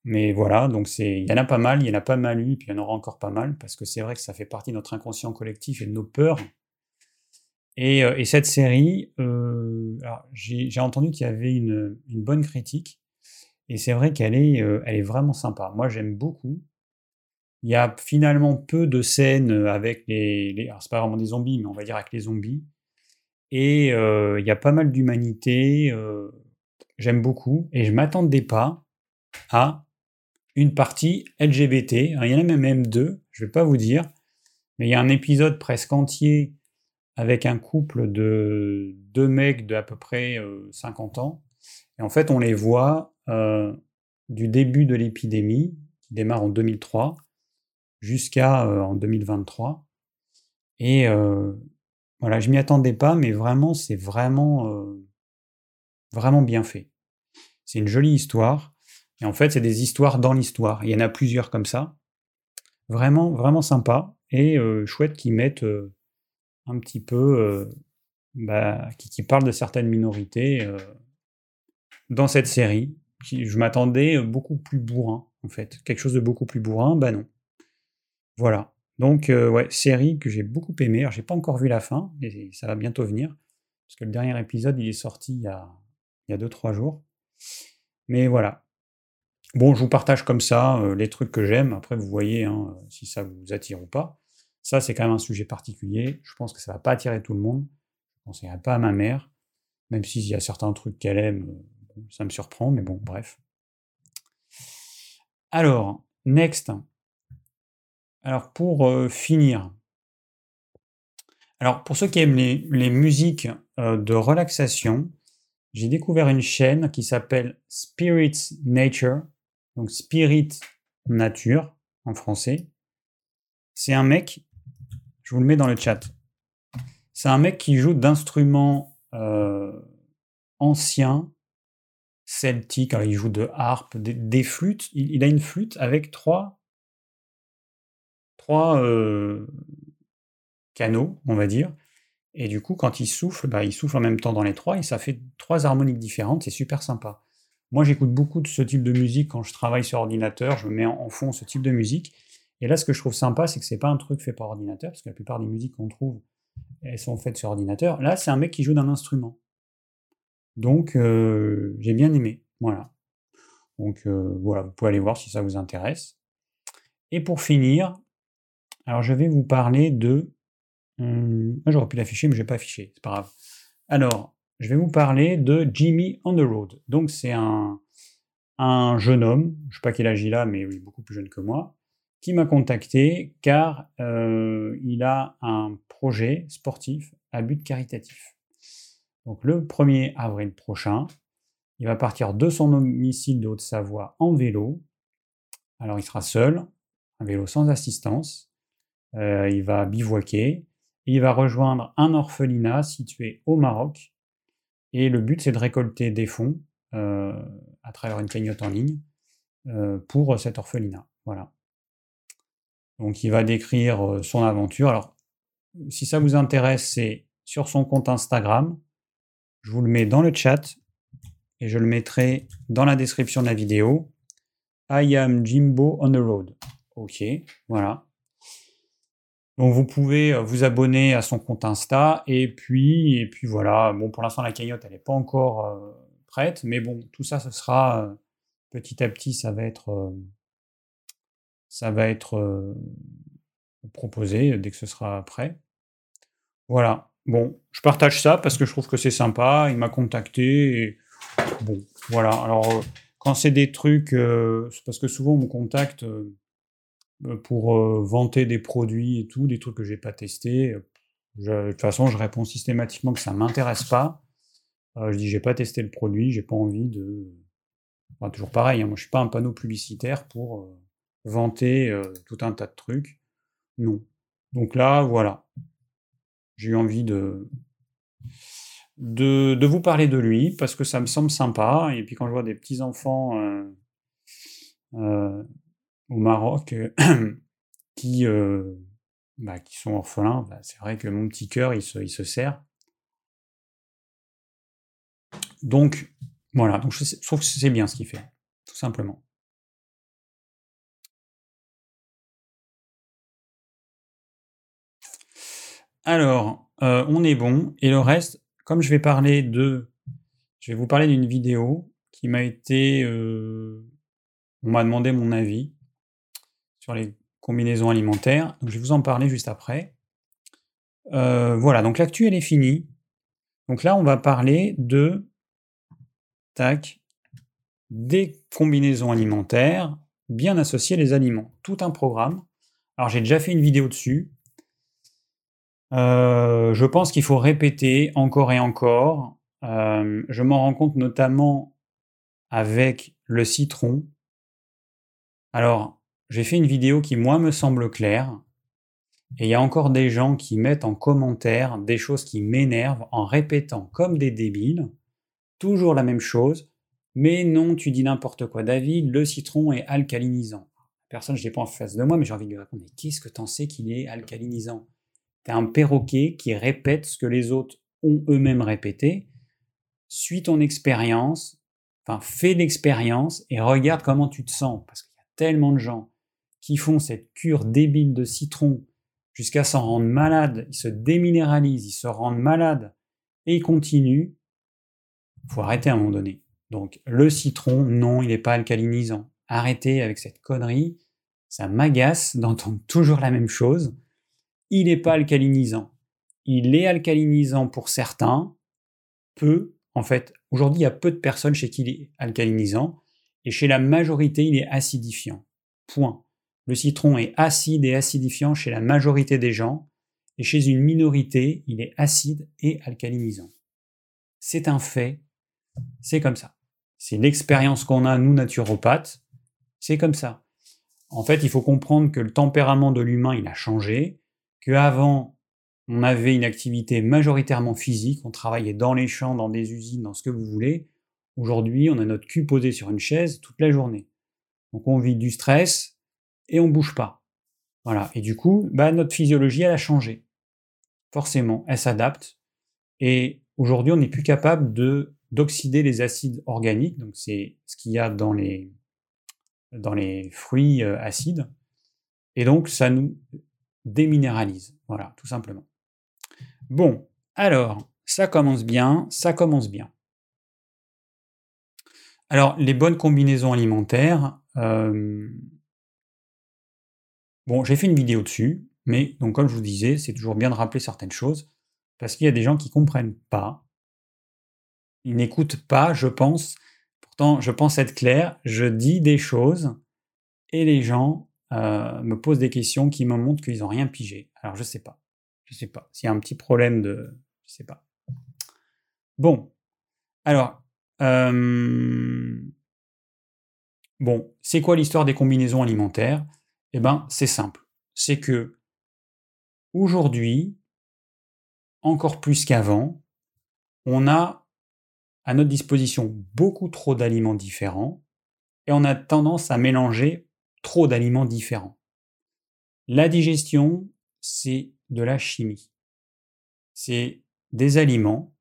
Speaker 1: mais voilà, donc il y en a pas mal, il y en a pas mal eu, puis il y en aura encore pas mal, parce que c'est vrai que ça fait partie de notre inconscient collectif et de nos peurs. Euh, et, cette série, euh, j'ai entendu qu'il y avait une, bonne critique, et c'est vrai qu'elle est, euh, elle est vraiment sympa. Moi, j'aime beaucoup. Il y a finalement peu de scènes avec les, les alors c'est pas vraiment des zombies, mais on va dire avec les zombies. Et il y a pas mal d'humanité. j'aime beaucoup, et je m'attendais pas à une partie LGBT. il y en a même deux, je vais pas vous dire, mais il y a un épisode presque entier avec un couple de deux mecs de à peu près 50 ans. Et en fait, on les voit du début de l'épidémie, qui démarre en 2003, jusqu'à en 2023. Et voilà, je m'y attendais pas, mais vraiment, c'est vraiment, vraiment bien fait. C'est une jolie histoire. Et en fait, c'est des histoires dans l'histoire. Il y en a plusieurs comme ça. Vraiment, vraiment sympa. Et chouette qu'ils mettent un petit peu, euh, bah, qui, parle de certaines minorités euh, dans cette série. Je m'attendais beaucoup plus bourrin, en fait. Quelque chose de beaucoup plus bourrin, bah non. Voilà. Donc, euh, ouais, série que j'ai beaucoup aimée. Alors, j'ai pas encore vu la fin, mais ça va bientôt venir. Parce que le dernier épisode, il est sorti il y a 2-3 jours. Mais voilà. Bon, je vous partage comme ça les trucs que j'aime. Après, vous voyez hein, si ça vous attire ou pas. Ça, c'est quand même un sujet particulier. Je pense que ça va pas attirer tout le monde. Je ne conseillerais pas à ma mère, même s'il y a certains trucs qu'elle aime, euh, ça me surprend, mais bon, bref. Alors, next. Alors, pour euh, finir, alors pour ceux qui aiment les, musiques euh, de relaxation, j'ai découvert une chaîne qui s'appelle Spirit Nature, donc Spirit Nature en français. C'est un mec je vous le mets dans le chat. C'est un mec qui joue d'instruments euh, anciens, celtiques. il joue de harpe, des, flûtes. Il, a une flûte avec trois, trois euh, canaux, on va dire. Et du coup, quand il souffle, bah, il souffle en même temps dans les trois et ça fait trois harmoniques différentes. C'est super sympa. Moi, j'écoute beaucoup de ce type de musique quand je travaille sur ordinateur. Je mets en fond ce type de musique. Et là, ce que je trouve sympa, c'est que c'est pas un truc fait par ordinateur, parce que la plupart des musiques qu'on trouve, elles sont faites sur ordinateur. Là, c'est un mec qui joue d'un instrument. Donc, j'ai bien aimé. Voilà. Donc, voilà, vous pouvez aller voir si ça vous intéresse. Et pour finir, alors je vais vous parler de. Ah, j'aurais pu l'afficher, mais je vais pas affiché, c'est pas grave. Alors, je vais vous parler de Jimmy on the Road. Donc, c'est un, un jeune homme, je sais pas quel âge il a, mais est beaucoup plus jeune que moi, qui m'a contacté car il a un projet sportif à but caritatif. Donc le 1er avril prochain, il va partir de son domicile de Haute-Savoie en vélo. Alors il sera seul, un vélo sans assistance. Euh, il va bivouaquer. Il va rejoindre un orphelinat situé au Maroc. Et le but, c'est de récolter des fonds euh, à travers une cagnotte en ligne euh, pour cet orphelinat. Voilà. Donc il va décrire son aventure. Alors, si ça vous intéresse, c'est sur son compte Instagram. Je vous le mets dans le chat et je le mettrai dans la description de la vidéo. I am Jimbo on the road. Ok, voilà. Donc vous pouvez euh, vous abonner à son compte Insta et puis et puis voilà. Bon pour l'instant la cagnotte elle n'est pas encore euh, prête, mais bon tout ça ce sera euh, petit à petit ça va être ça va être proposé dès que ce sera prêt. Voilà. Bon, je partage ça parce que je trouve que c'est sympa. Il m'a contacté et Bon, voilà. Alors, euh, quand c'est des trucs, euh, parce que souvent on me contacte euh, pour vanter des produits et tout, des trucs que j'ai pas testés. de toute façon, je réponds systématiquement que ça m'intéresse pas. je dis j'ai pas testé le produit, j'ai pas envie de. toujours pareil, hein, moi je suis pas un panneau publicitaire pour vanter tout un tas de trucs. Non. Donc là, voilà. J'ai eu envie de de, vous parler de lui parce que ça me semble sympa. Et puis quand je vois des petits enfants euh, euh, au Maroc [COUGHS] qui, euh, bah, qui sont orphelins, bah, c'est vrai que mon petit cœur il se, il se serre. Donc voilà, donc je, trouve que c'est bien ce qu'il fait, tout simplement. Alors, on est bon. Et le reste, comme je vais vous parler d'une vidéo qui m'a été, euh, on m'a demandé mon avis sur les combinaisons alimentaires. Donc je vais vous en parler juste après. Euh, voilà, donc l'actu elle est finie. Donc là on va parler de, tac, des combinaisons alimentaires bien associées les aliments. Tout un programme. Alors j'ai déjà fait une vidéo dessus. Euh, je pense qu'il faut répéter encore et encore. Euh, je m'en rends compte notamment avec le citron. Alors, j'ai fait une vidéo qui, moi, me semble claire. Et il y a encore des gens qui mettent en commentaire des choses qui m'énervent en répétant comme des débiles, toujours la même chose. Mais non, tu dis n'importe quoi, David, le citron est alcalinisant. Personne, je l'ai pas en face de moi, mais j'ai envie de lui répondre, mais qu'est-ce que t'en sais qu'il est alcalinisant? Un perroquet qui répète ce que les autres ont eux-mêmes répété. Suis ton expérience, enfin fais l'expérience et regarde comment tu te sens. Parce qu'il y a tellement de gens qui font cette cure débile de citron jusqu'à s'en rendre malade, ils se déminéralisent, ils se rendent malades et ils continuent. Il faut arrêter à un moment donné. Donc le citron, non, il n'est pas alcalinisant. Arrêtez avec cette connerie. Ça m'agace d'entendre [LAUGHS] toujours la même chose il n'est pas alcalinisant. Il est alcalinisant pour certains, peu. En fait, aujourd'hui, il y a peu de personnes chez qui il est alcalinisant, et chez la majorité, il est acidifiant. Point. Le citron est acide et acidifiant chez la majorité des gens, et chez une minorité, il est acide et alcalinisant. C'est un fait, c'est comme ça. C'est l'expérience qu'on a, nous, naturopathes, c'est comme ça. En fait, il faut comprendre que le tempérament de l'humain, il a changé, qu'avant, on avait une activité majoritairement physique, on travaillait dans les champs, dans des usines, dans ce que vous voulez. Aujourd'hui, on a notre cul posé sur une chaise toute la journée. Donc on vit du stress et on bouge pas. Voilà. Et du coup, bah, notre physiologie, elle a changé. Forcément, elle s'adapte. Et aujourd'hui, on n'est plus capable de d'oxyder les acides organiques. Donc c'est ce qu'il y a dans les dans les fruits euh, acides. Et donc ça nous déminéralise. Voilà, tout simplement. Bon, alors, ça commence bien, ça commence bien. Alors, les bonnes combinaisons alimentaires, euh, bon, j'ai fait une vidéo dessus, mais donc comme je vous disais, c'est toujours bien de rappeler certaines choses, parce qu'il y a des gens qui comprennent pas, ils n'écoutent pas, je pense, pourtant je pense être clair, je dis des choses, et les gens euh, me posent des questions qui me montrent qu'ils n'ont rien pigé. Alors je sais pas. Je sais pas. S'il y a un petit problème de. Je sais pas. Bon. Alors. Euh, bon, c'est quoi l'histoire des combinaisons alimentaires? Eh ben, c'est simple. C'est que aujourd'hui, encore plus qu'avant, on a à notre disposition beaucoup trop d'aliments différents et on a tendance à mélanger trop d'aliments différents. La digestion, c'est de la chimie. C'est des aliments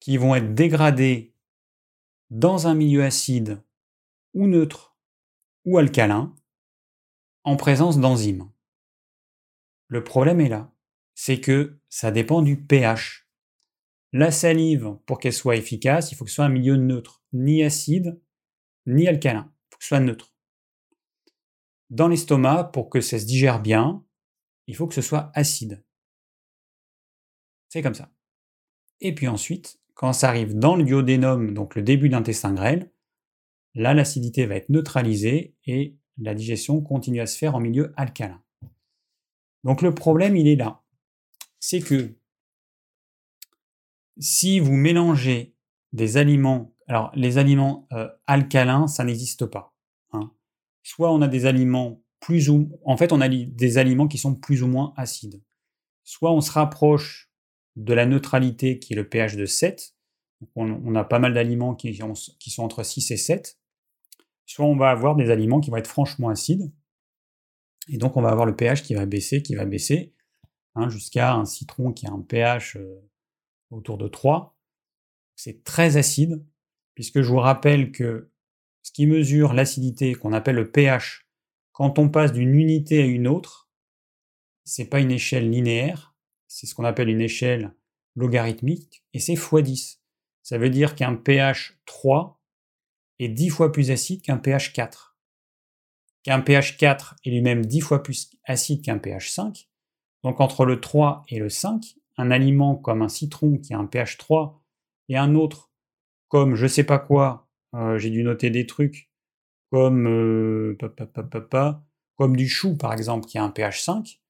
Speaker 1: qui vont être dégradés dans un milieu acide ou neutre ou alcalin en présence d'enzymes. Le problème est là, c'est que ça dépend du pH. La salive, pour qu'elle soit efficace, il faut que ce soit un milieu neutre, ni acide, ni alcalin. Il faut que ce soit neutre. Dans l'estomac, pour que ça se digère bien, il faut que ce soit acide. C'est comme ça. Et puis ensuite, quand ça arrive dans le duodénum, donc le début d'intestin grêle, là l'acidité va être neutralisée et la digestion continue à se faire en milieu alcalin. Donc le problème, il est là. C'est que si vous mélangez des aliments, alors les aliments euh, alcalins, ça n'existe pas. Soit on a des aliments plus ou, en fait, on a des aliments qui sont plus ou moins acides. Soit on se rapproche de la neutralité qui est le pH de 7. on, a pas mal d'aliments qui, qui sont entre 6 et 7. Soit on va avoir des aliments qui vont être franchement acides. Et donc on va avoir le pH qui va baisser, qui va baisser, hein, jusqu'à un citron qui a un pH euh, autour de 3. C'est très acide, puisque je vous rappelle que ce qui mesure l'acidité, qu'on appelle le pH, quand on passe d'une unité à une autre, c'est pas une échelle linéaire, c'est ce qu'on appelle une échelle logarithmique, et c'est x10. Ça veut dire qu'un pH 3 est 10 fois plus acide qu'un pH 4. Qu'un pH 4 est lui-même 10 fois plus acide qu'un pH 5. Donc entre le 3 et le 5, un aliment comme un citron qui a un pH 3 et un autre comme je sais pas quoi, j'ai dû noter des trucs, comme, comme du chou par exemple qui a un pH 5,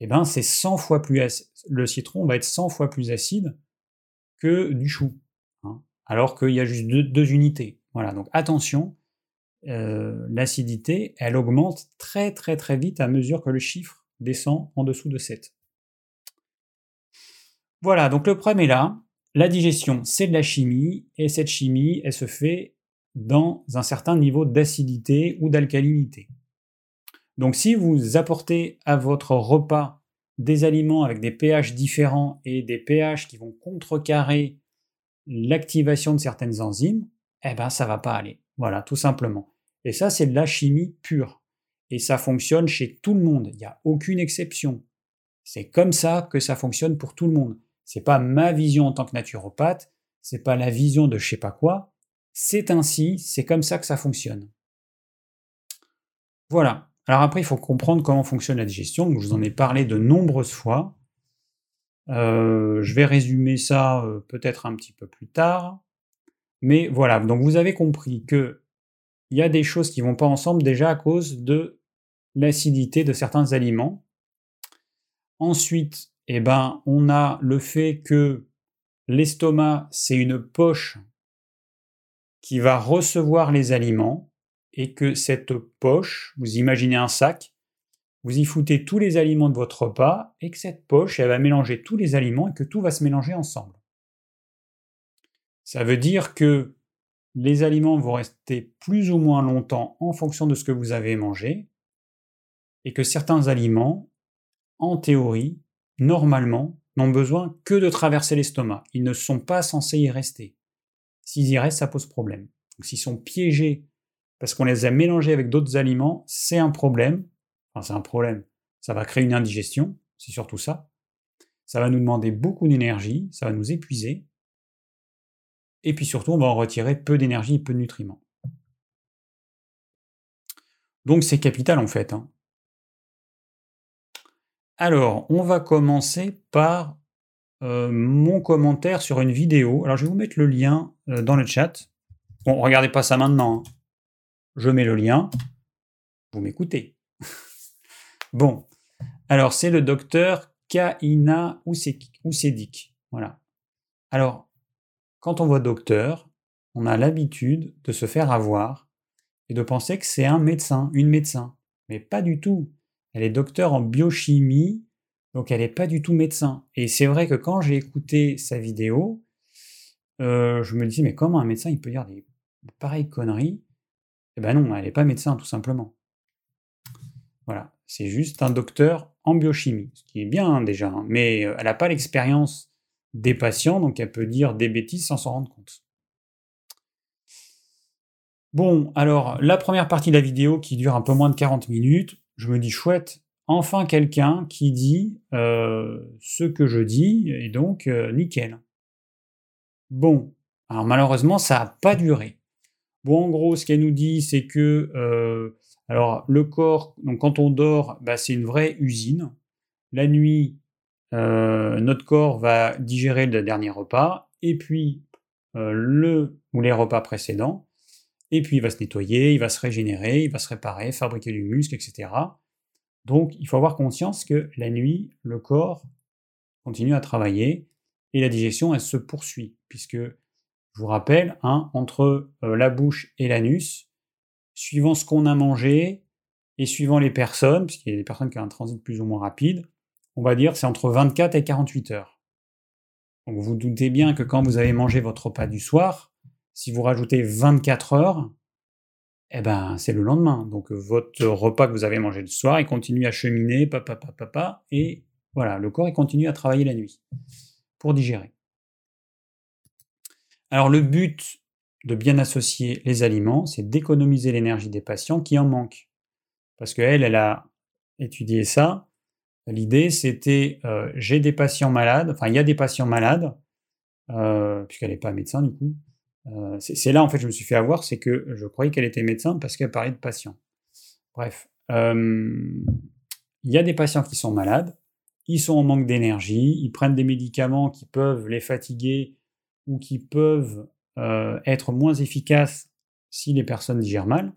Speaker 1: eh ben c'est 100 fois plus le citron va être 100 fois plus acide que du chou, hein, alors qu'il y a juste deux, unités. Voilà, donc attention, l'acidité, elle augmente très très très vite à mesure que le chiffre descend en dessous de 7. Voilà, donc le problème est là. La digestion, c'est de la chimie, et cette chimie, elle se fait dans un certain niveau d'acidité ou d'alcalinité. Donc si vous apportez à votre repas des aliments avec des pH différents et des pH qui vont contrecarrer l'activation de certaines enzymes, eh ben ça va pas aller. Voilà, tout simplement. Et ça, c'est de la chimie pure. Et ça fonctionne chez tout le monde. Il n'y a aucune exception. C'est comme ça que ça fonctionne pour tout le monde. C'est pas ma vision en tant que naturopathe, c'est pas la vision de je sais pas quoi. C'est ainsi, c'est comme ça que ça fonctionne. Voilà. Alors après, il faut comprendre comment fonctionne la digestion. je vous en ai parlé de nombreuses fois. Euh, je vais résumer ça euh, peut-être un petit peu plus tard. Mais voilà, donc vous avez compris que il y a des choses qui vont pas ensemble déjà à cause de l'acidité de certains aliments. Ensuite, eh ben, on a le fait que l'estomac, c'est une poche qui va recevoir les aliments et que cette poche, vous imaginez un sac, vous y foutez tous les aliments de votre repas et que cette poche, elle va mélanger tous les aliments et que tout va se mélanger ensemble. Ça veut dire que les aliments vont rester plus ou moins longtemps en fonction de ce que vous avez mangé et que certains aliments, en théorie, normalement, n'ont besoin que de traverser l'estomac. Ils ne sont pas censés y rester. S'ils y restent, ça pose problème. s'ils sont piégés parce qu'on les a mélangés avec d'autres aliments, c'est un problème. Enfin, c'est un problème. Ça va créer une indigestion, c'est surtout ça. Ça va nous demander beaucoup d'énergie, ça va nous épuiser. Et puis surtout, on va en retirer peu d'énergie et peu de nutriments. Donc c'est capital en fait. Hein. Alors, on va commencer par euh, mon commentaire sur une vidéo. Alors, je vais vous mettre le lien euh, dans le chat. Bon, regardez pas ça maintenant. Hein. Je mets le lien. Vous m'écoutez. [LAUGHS] bon, alors c'est le docteur Kaina Oussedik. Voilà. Alors, quand on voit docteur, on a l'habitude de se faire avoir et de penser que c'est un médecin, une médecin. Mais pas du tout. Elle est docteur en biochimie, donc elle n'est pas du tout médecin. Et c'est vrai que quand j'ai écouté sa vidéo, euh, je me disais, mais comment un médecin il peut dire des pareilles conneries? Eh ben non, elle n'est pas médecin tout simplement. Voilà, c'est juste un docteur en biochimie, ce qui est bien hein, déjà, hein. mais euh, elle n'a pas l'expérience des patients, donc elle peut dire des bêtises sans s'en rendre compte. Bon, alors la première partie de la vidéo qui dure un peu moins de 40 minutes, je me dis chouette, enfin quelqu'un qui dit euh, ce que je dis, et donc euh, nickel. Bon, alors malheureusement ça n'a pas duré. Bon, en gros, ce qu'elle nous dit, c'est que euh, alors le corps, donc quand on dort, bah, c'est une vraie usine. La nuit, notre corps va digérer le dernier repas, et puis le ou les repas précédents et puis il va se nettoyer, il va se régénérer, il va se réparer, fabriquer du muscle, etc. Donc il faut avoir conscience que la nuit, le corps continue à travailler et la digestion, elle se poursuit, puisque, je vous rappelle, hein, entre euh, la bouche et l'anus, suivant ce qu'on a mangé et suivant les personnes, puisqu'il y a des personnes qui ont un transit plus ou moins rapide, on va dire c'est entre 24 et 48 heures. Donc vous, vous doutez bien que quand vous avez mangé votre repas du soir, si vous rajoutez 24 heures, eh ben, c'est le lendemain. Donc votre repas que vous avez mangé le soir, il continue à cheminer, papa, papa, papa, et voilà, le corps il continue à travailler la nuit pour digérer. Alors le but de bien associer les aliments, c'est d'économiser l'énergie des patients qui en manquent. Parce qu'elle, elle a étudié ça. L'idée, c'était, euh, j'ai des patients malades, enfin, il y a des patients malades, euh, puisqu'elle n'est pas médecin du coup, euh, c'est là, en fait, je me suis fait avoir, c'est que je croyais qu'elle était médecin parce qu'elle parlait de patients. Bref, il y a des patients qui sont malades, ils sont en manque d'énergie, ils prennent des médicaments qui peuvent les fatiguer ou qui peuvent euh, être moins efficaces si les personnes digèrent mal.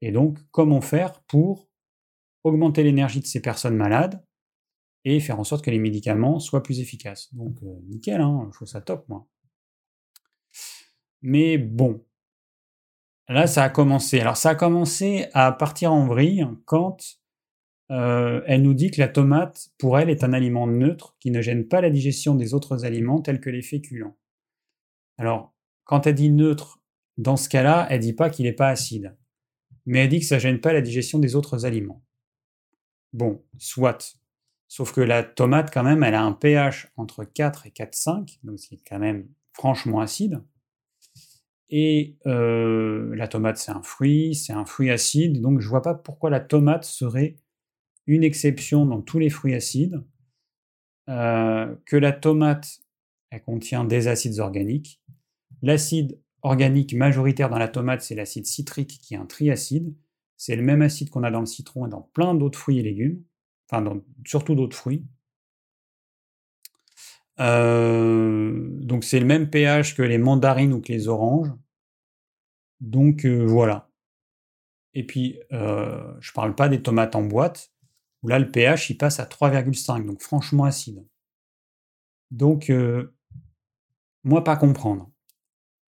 Speaker 1: Et donc, comment faire pour augmenter l'énergie de ces personnes malades et faire en sorte que les médicaments soient plus efficaces? Donc, euh, nickel, hein, je trouve ça top, moi. Mais bon, là, ça a commencé. Alors, ça a commencé à partir en vrille quand euh, elle nous dit que la tomate, pour elle, est un aliment neutre qui ne gêne pas la digestion des autres aliments tels que les féculents. Alors, quand elle dit neutre, dans ce cas-là, elle dit pas qu'il n'est pas acide. Mais elle dit que ça gêne pas la digestion des autres aliments. Bon, soit. Sauf que la tomate, quand même, elle a un pH entre 4 et 4,5, donc c'est quand même franchement acide. Et euh, la tomate, c'est un fruit, c'est un fruit acide, donc je vois pas pourquoi la tomate serait une exception dans tous les fruits acides. Euh, que la tomate, elle contient des acides organiques. L'acide organique majoritaire dans la tomate, c'est l'acide citrique qui est un triacide. C'est le même acide qu'on a dans le citron et dans plein d'autres fruits et légumes, enfin surtout d'autres fruits. Euh, donc c'est le même pH que les mandarines ou que les oranges. Donc euh, voilà. Et puis, euh, je parle pas des tomates en boîte, où là le pH il passe à 3,5, donc franchement acide. Donc, moi pas comprendre.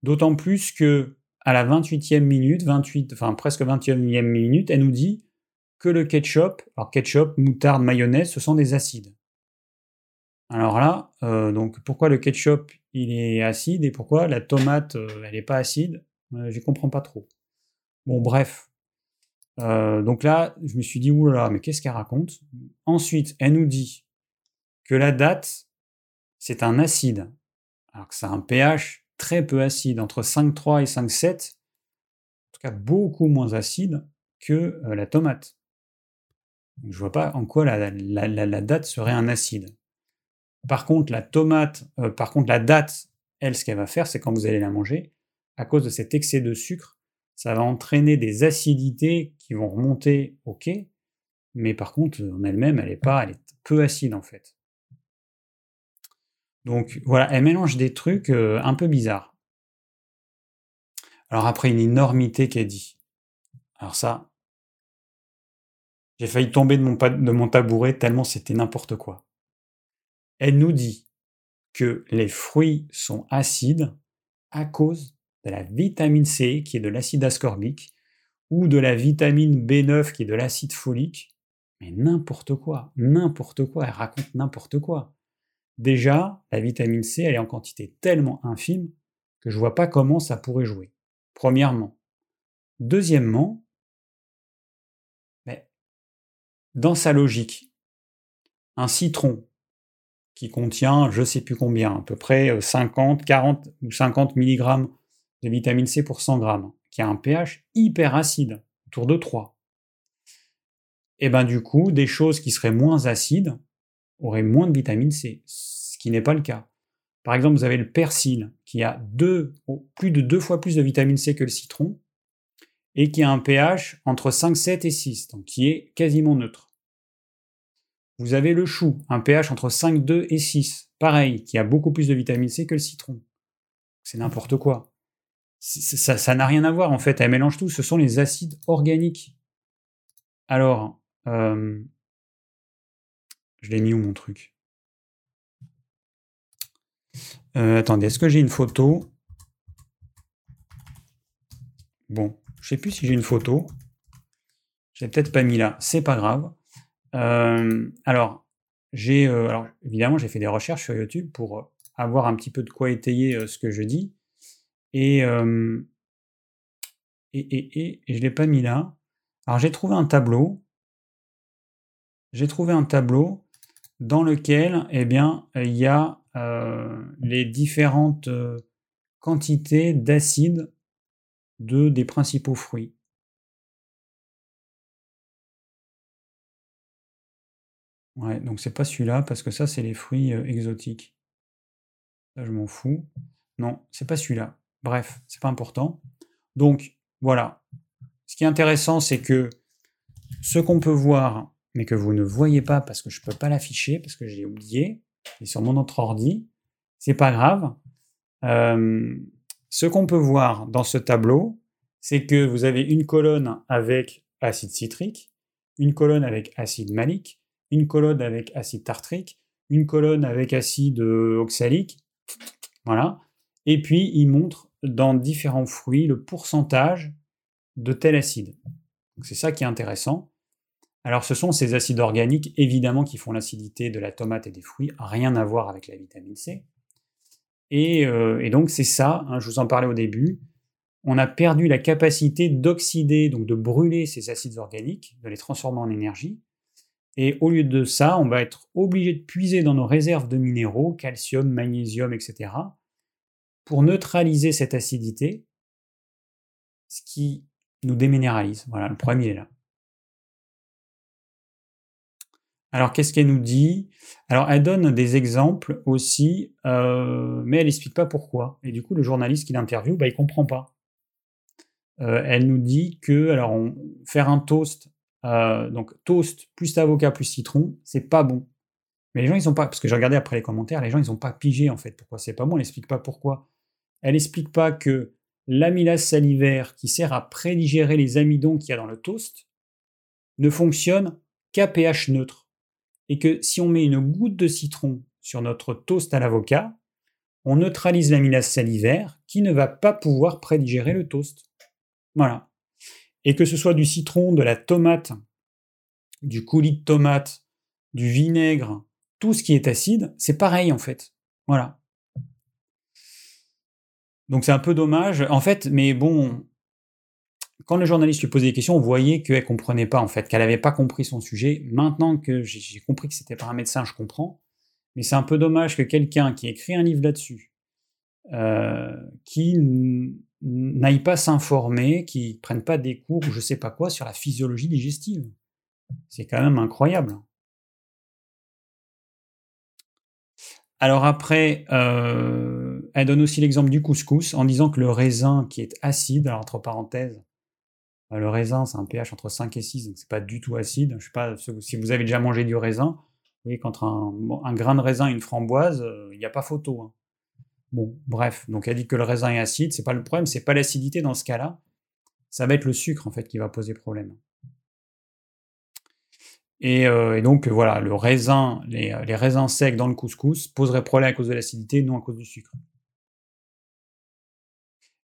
Speaker 1: D'autant plus que à la 28e minute, 28, enfin presque 21e minute, elle nous dit que le ketchup, alors ketchup, moutarde, mayonnaise, ce sont des acides. Alors là, euh, donc pourquoi le ketchup il est acide et pourquoi la tomate euh, elle n'est pas acide? Euh, Je comprends pas trop. Bon bref. donc là, je me suis dit oulala, mais qu'est-ce qu'elle raconte? Ensuite, elle nous dit que la date c'est un acide, alors que c'est un pH très peu acide, entre 5,3 et 5,7, en tout cas beaucoup moins acide que la tomate. je vois pas en quoi la date serait un acide. Par contre, la tomate, euh, par contre, la date, elle, ce qu'elle va faire, c'est quand vous allez la manger, à cause de cet excès de sucre, ça va entraîner des acidités qui vont remonter quai, mais par contre, en elle-même, elle est pas, elle est peu acide en fait. Donc voilà, elle mélange des trucs euh, un peu bizarres. Alors après, une énormité qu'elle dit. Alors ça, J'ai failli tomber de mon tabouret tellement c'était n'importe quoi. Elle nous dit que les fruits sont acides à cause de la vitamine C qui est de l'acide ascorbique ou de la vitamine B9 qui est de l'acide folique. Mais n'importe quoi, n'importe quoi, elle raconte n'importe quoi. Déjà, la vitamine C, elle est en quantité tellement infime que je vois pas comment ça pourrait jouer. Premièrement. Deuxièmement, mais dans sa logique, un citron qui contient je sais plus combien, à peu près 50, euh, 40 ou 50 mg de vitamine C pour 100 g, qui a un pH hyper acide, autour de 3. Et bien du coup, des choses qui seraient moins acides auraient moins de vitamine C, ce qui n'est pas le cas. Par exemple, vous avez le persil qui a deux, plus de deux fois plus de vitamine C que le citron et qui a un pH entre 5, 7 et 6, donc qui est quasiment neutre. Vous avez le chou, un pH entre 5, 2 et 6, pareil, qui a beaucoup plus de vitamine C que le citron. C'est n'importe quoi. Ça n'a rien à voir en fait, elle mélange tout, ce sont les acides organiques. Alors, euh, je l'ai mis où mon truc? Euh, Attendez, est-ce que j'ai une photo? Bon, je sais plus si j'ai une photo. J'ai peut-être pas mis là, c'est pas grave. Alors, j'ai, évidemment, j'ai fait des recherches sur YouTube pour avoir un petit peu de quoi étayer ce que je dis. Et, je l'ai pas mis là. Alors, j'ai trouvé un tableau j'ai trouvé un tableau dans lequel eh bien, il y a les différentes quantités d'acide de, des principaux fruits. Ouais, donc c'est pas celui-là parce que ça c'est les fruits euh, exotiques. Ça je m'en fous. Non, c'est pas celui-là. Bref, c'est pas important. Donc voilà. Ce qui est intéressant, c'est que ce qu'on peut voir mais que vous ne voyez pas parce que je ne peux pas l'afficher, parce que j'ai oublié, et sur mon autre ordi, c'est pas grave. Ce qu'on peut voir dans ce tableau, c'est que vous avez une colonne avec acide citrique, une colonne avec acide malique, une colonne avec acide tartrique, une colonne avec acide oxalique, voilà. Et puis il montre dans différents fruits le pourcentage de tel acide. C'est ça qui est intéressant. Alors ce sont ces acides organiques, évidemment, qui font l'acidité de la tomate et des fruits, rien à voir avec la vitamine C. Et, euh, donc c'est ça, hein, je vous en parlais au début, on a perdu la capacité d'oxyder, donc de brûler ces acides organiques, de les transformer en énergie. Et au lieu de ça, on va être obligé de puiser dans nos réserves de minéraux, calcium, magnésium, etc., pour neutraliser cette acidité, ce qui nous déminéralise. Voilà, le problème il est là. Alors, qu'est-ce qu'elle nous dit? Alors, elle donne des exemples aussi, euh, mais elle n'explique pas pourquoi. Et du coup, le journaliste qui l'interviewe, bah, il comprend pas. Euh, elle nous dit que, alors, faire un toast, euh, donc toast plus avocat plus citron, c'est pas bon. Mais les gens, ils ont pas, parce que j'ai regardé après les commentaires, les gens, ils n'ont pas pigé en fait pourquoi c'est pas bon? Elle n'explique pas pourquoi. Elle n'explique pas que l'amylase salivaire qui sert à prédigérer les amidons qu'il y a dans le toast ne fonctionne qu'à pH neutre et que si on met une goutte de citron sur notre toast à l'avocat, on neutralise l'amylase salivaire qui ne va pas pouvoir prédigérer le toast. Voilà. Et que ce soit du citron, de la tomate, du coulis de tomate, du vinaigre, tout ce qui est acide, c'est pareil en fait. Voilà. Donc c'est un peu dommage. En fait, mais bon, quand le journaliste lui posait des questions, on voyait qu'elle comprenait pas en fait, qu'elle n'avait pas compris son sujet. Maintenant que j'ai compris que c'était par un médecin, je comprends. Mais c'est un peu dommage que quelqu'un qui écrit un livre là-dessus, euh, qui n'aille pas s'informer, qui prenne pas des cours ou je sais pas quoi sur la physiologie digestive. C'est quand même incroyable. Alors après, euh, elle donne aussi l'exemple du couscous en disant que le raisin qui est acide, alors entre parenthèses, bah, le raisin, c'est un pH entre 5 et 6, donc c'est pas du tout acide. Je sais pas si vous avez déjà mangé du raisin. Vous voyez, qu'entre un, grain de raisin et une framboise, euh, il n'y a pas photo. Hein. Bon, bref, donc elle dit que le raisin est acide, c'est pas le problème, c'est pas l'acidité dans ce cas-là, ça va être le sucre en fait qui va poser problème. Et, euh, donc voilà, le raisin, les, les raisins secs dans le couscous poseraient problème à cause de l'acidité, non à cause du sucre.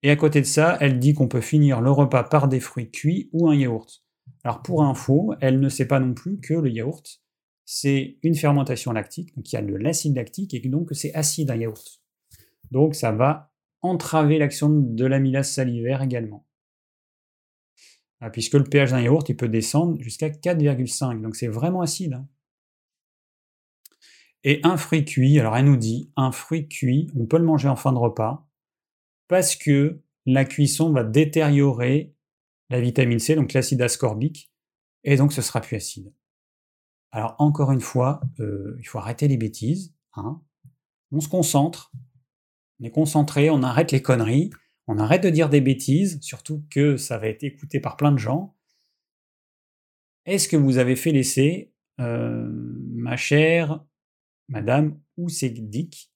Speaker 1: Et à côté de ça, elle dit qu'on peut finir le repas par des fruits cuits ou un yaourt. Alors pour info, elle ne sait pas non plus que le yaourt, c'est une fermentation lactique, donc il y a de l'acide lactique et donc c'est acide un yaourt. Donc ça va entraver l'action de l'amylase salivaire également. Ah, puisque le pH d'un yaourt, il peut descendre jusqu'à 4,5, donc c'est vraiment acide. Hein. Et un fruit cuit, alors elle nous dit, un fruit cuit, on peut le manger en fin de repas, parce que la cuisson va détériorer la vitamine C, donc l'acide ascorbique, et donc ce sera plus acide. Alors encore une fois, euh, il faut arrêter les bêtises. Hein. On se concentre, on est concentré, on arrête les conneries, on arrête de dire des bêtises, surtout que ça va être écouté par plein de gens. Est-ce que vous avez fait l'essai, euh, ma chère madame ou Dick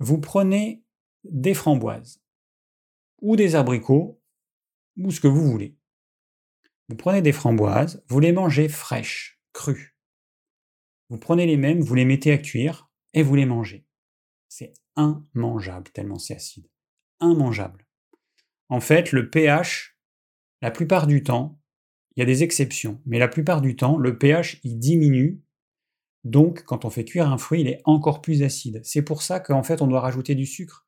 Speaker 1: Vous prenez des framboises, ou des abricots, ou ce que vous voulez. Vous prenez des framboises, vous les mangez fraîches, crues. Vous prenez les mêmes, vous les mettez à cuire, et vous les mangez. C'est immangeable tellement c'est acide. Immangeable. En fait, le pH, la plupart du temps, il y a des exceptions, mais la plupart du temps, le pH, il diminue. Donc, quand on fait cuire un fruit, il est encore plus acide. C'est pour ça qu'en fait, on doit rajouter du sucre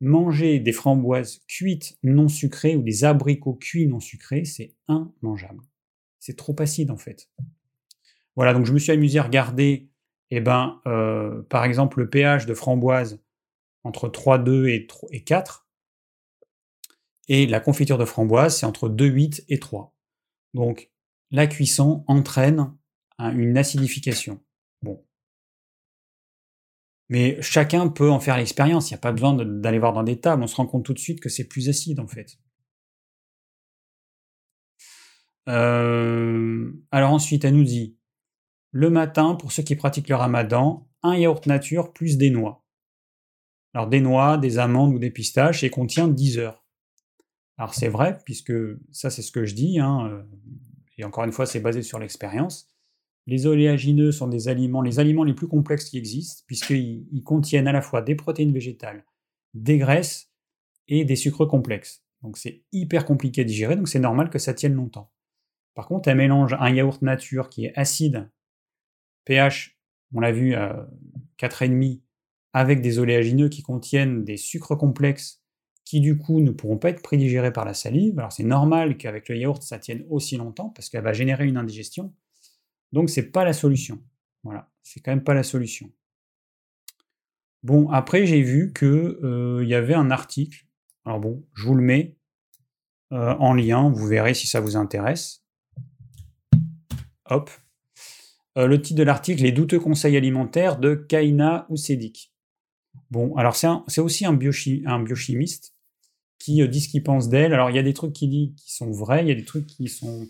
Speaker 1: manger des framboises cuites non sucrées ou des abricots cuits non sucrés, c'est immangeable. C'est trop acide en fait. Voilà, donc je me suis amusé à regarder, eh ben, euh, par exemple, le pH de framboise entre 3,2 et, et 4. Et la confiture de framboise, c'est entre 2,8 et 3. Donc, la cuisson entraîne une acidification. Bon, mais chacun peut en faire l'expérience. Il n'y a pas besoin d'aller voir dans des tables. On se rend compte tout de suite que c'est plus acide en fait. Euh, alors ensuite, elle nous dit le matin, pour ceux qui pratiquent le ramadan, un yaourt nature plus des noix. Alors des noix, des amandes ou des pistaches et contient 10 heures. Alors c'est vrai, puisque ça c'est ce que je dis, hein, euh, et encore une fois c'est basé sur l'expérience. Les oléagineux sont des aliments, les aliments les plus complexes qui existent, puisqu'ils contiennent à la fois des protéines végétales, des graisses et des sucres complexes. Donc c'est hyper compliqué à digérer, donc c'est normal que ça tienne longtemps. Par contre, un mélange un yaourt nature qui est acide, pH, on l'a vu, à 4,5, avec des oléagineux qui contiennent des sucres complexes qui du coup ne pourront pas être prédigérés par la salive. Alors c'est normal qu'avec le yaourt ça tienne aussi longtemps parce qu'elle va générer une indigestion. Donc c'est pas la solution. Voilà, c'est quand même pas la solution. Bon, après j'ai vu que euh, il y avait un article. Alors bon, je vous le mets euh, en lien, vous verrez si ça vous intéresse. Hop. Euh, le titre de l'article, Les douteux conseils alimentaires de Kaina Oussedik. Bon, alors c'est aussi un, biochimiste qui dit ce qu'il pense d'elle. Alors il y a des trucs qui dit qui sont vrais, il y a des trucs qui sont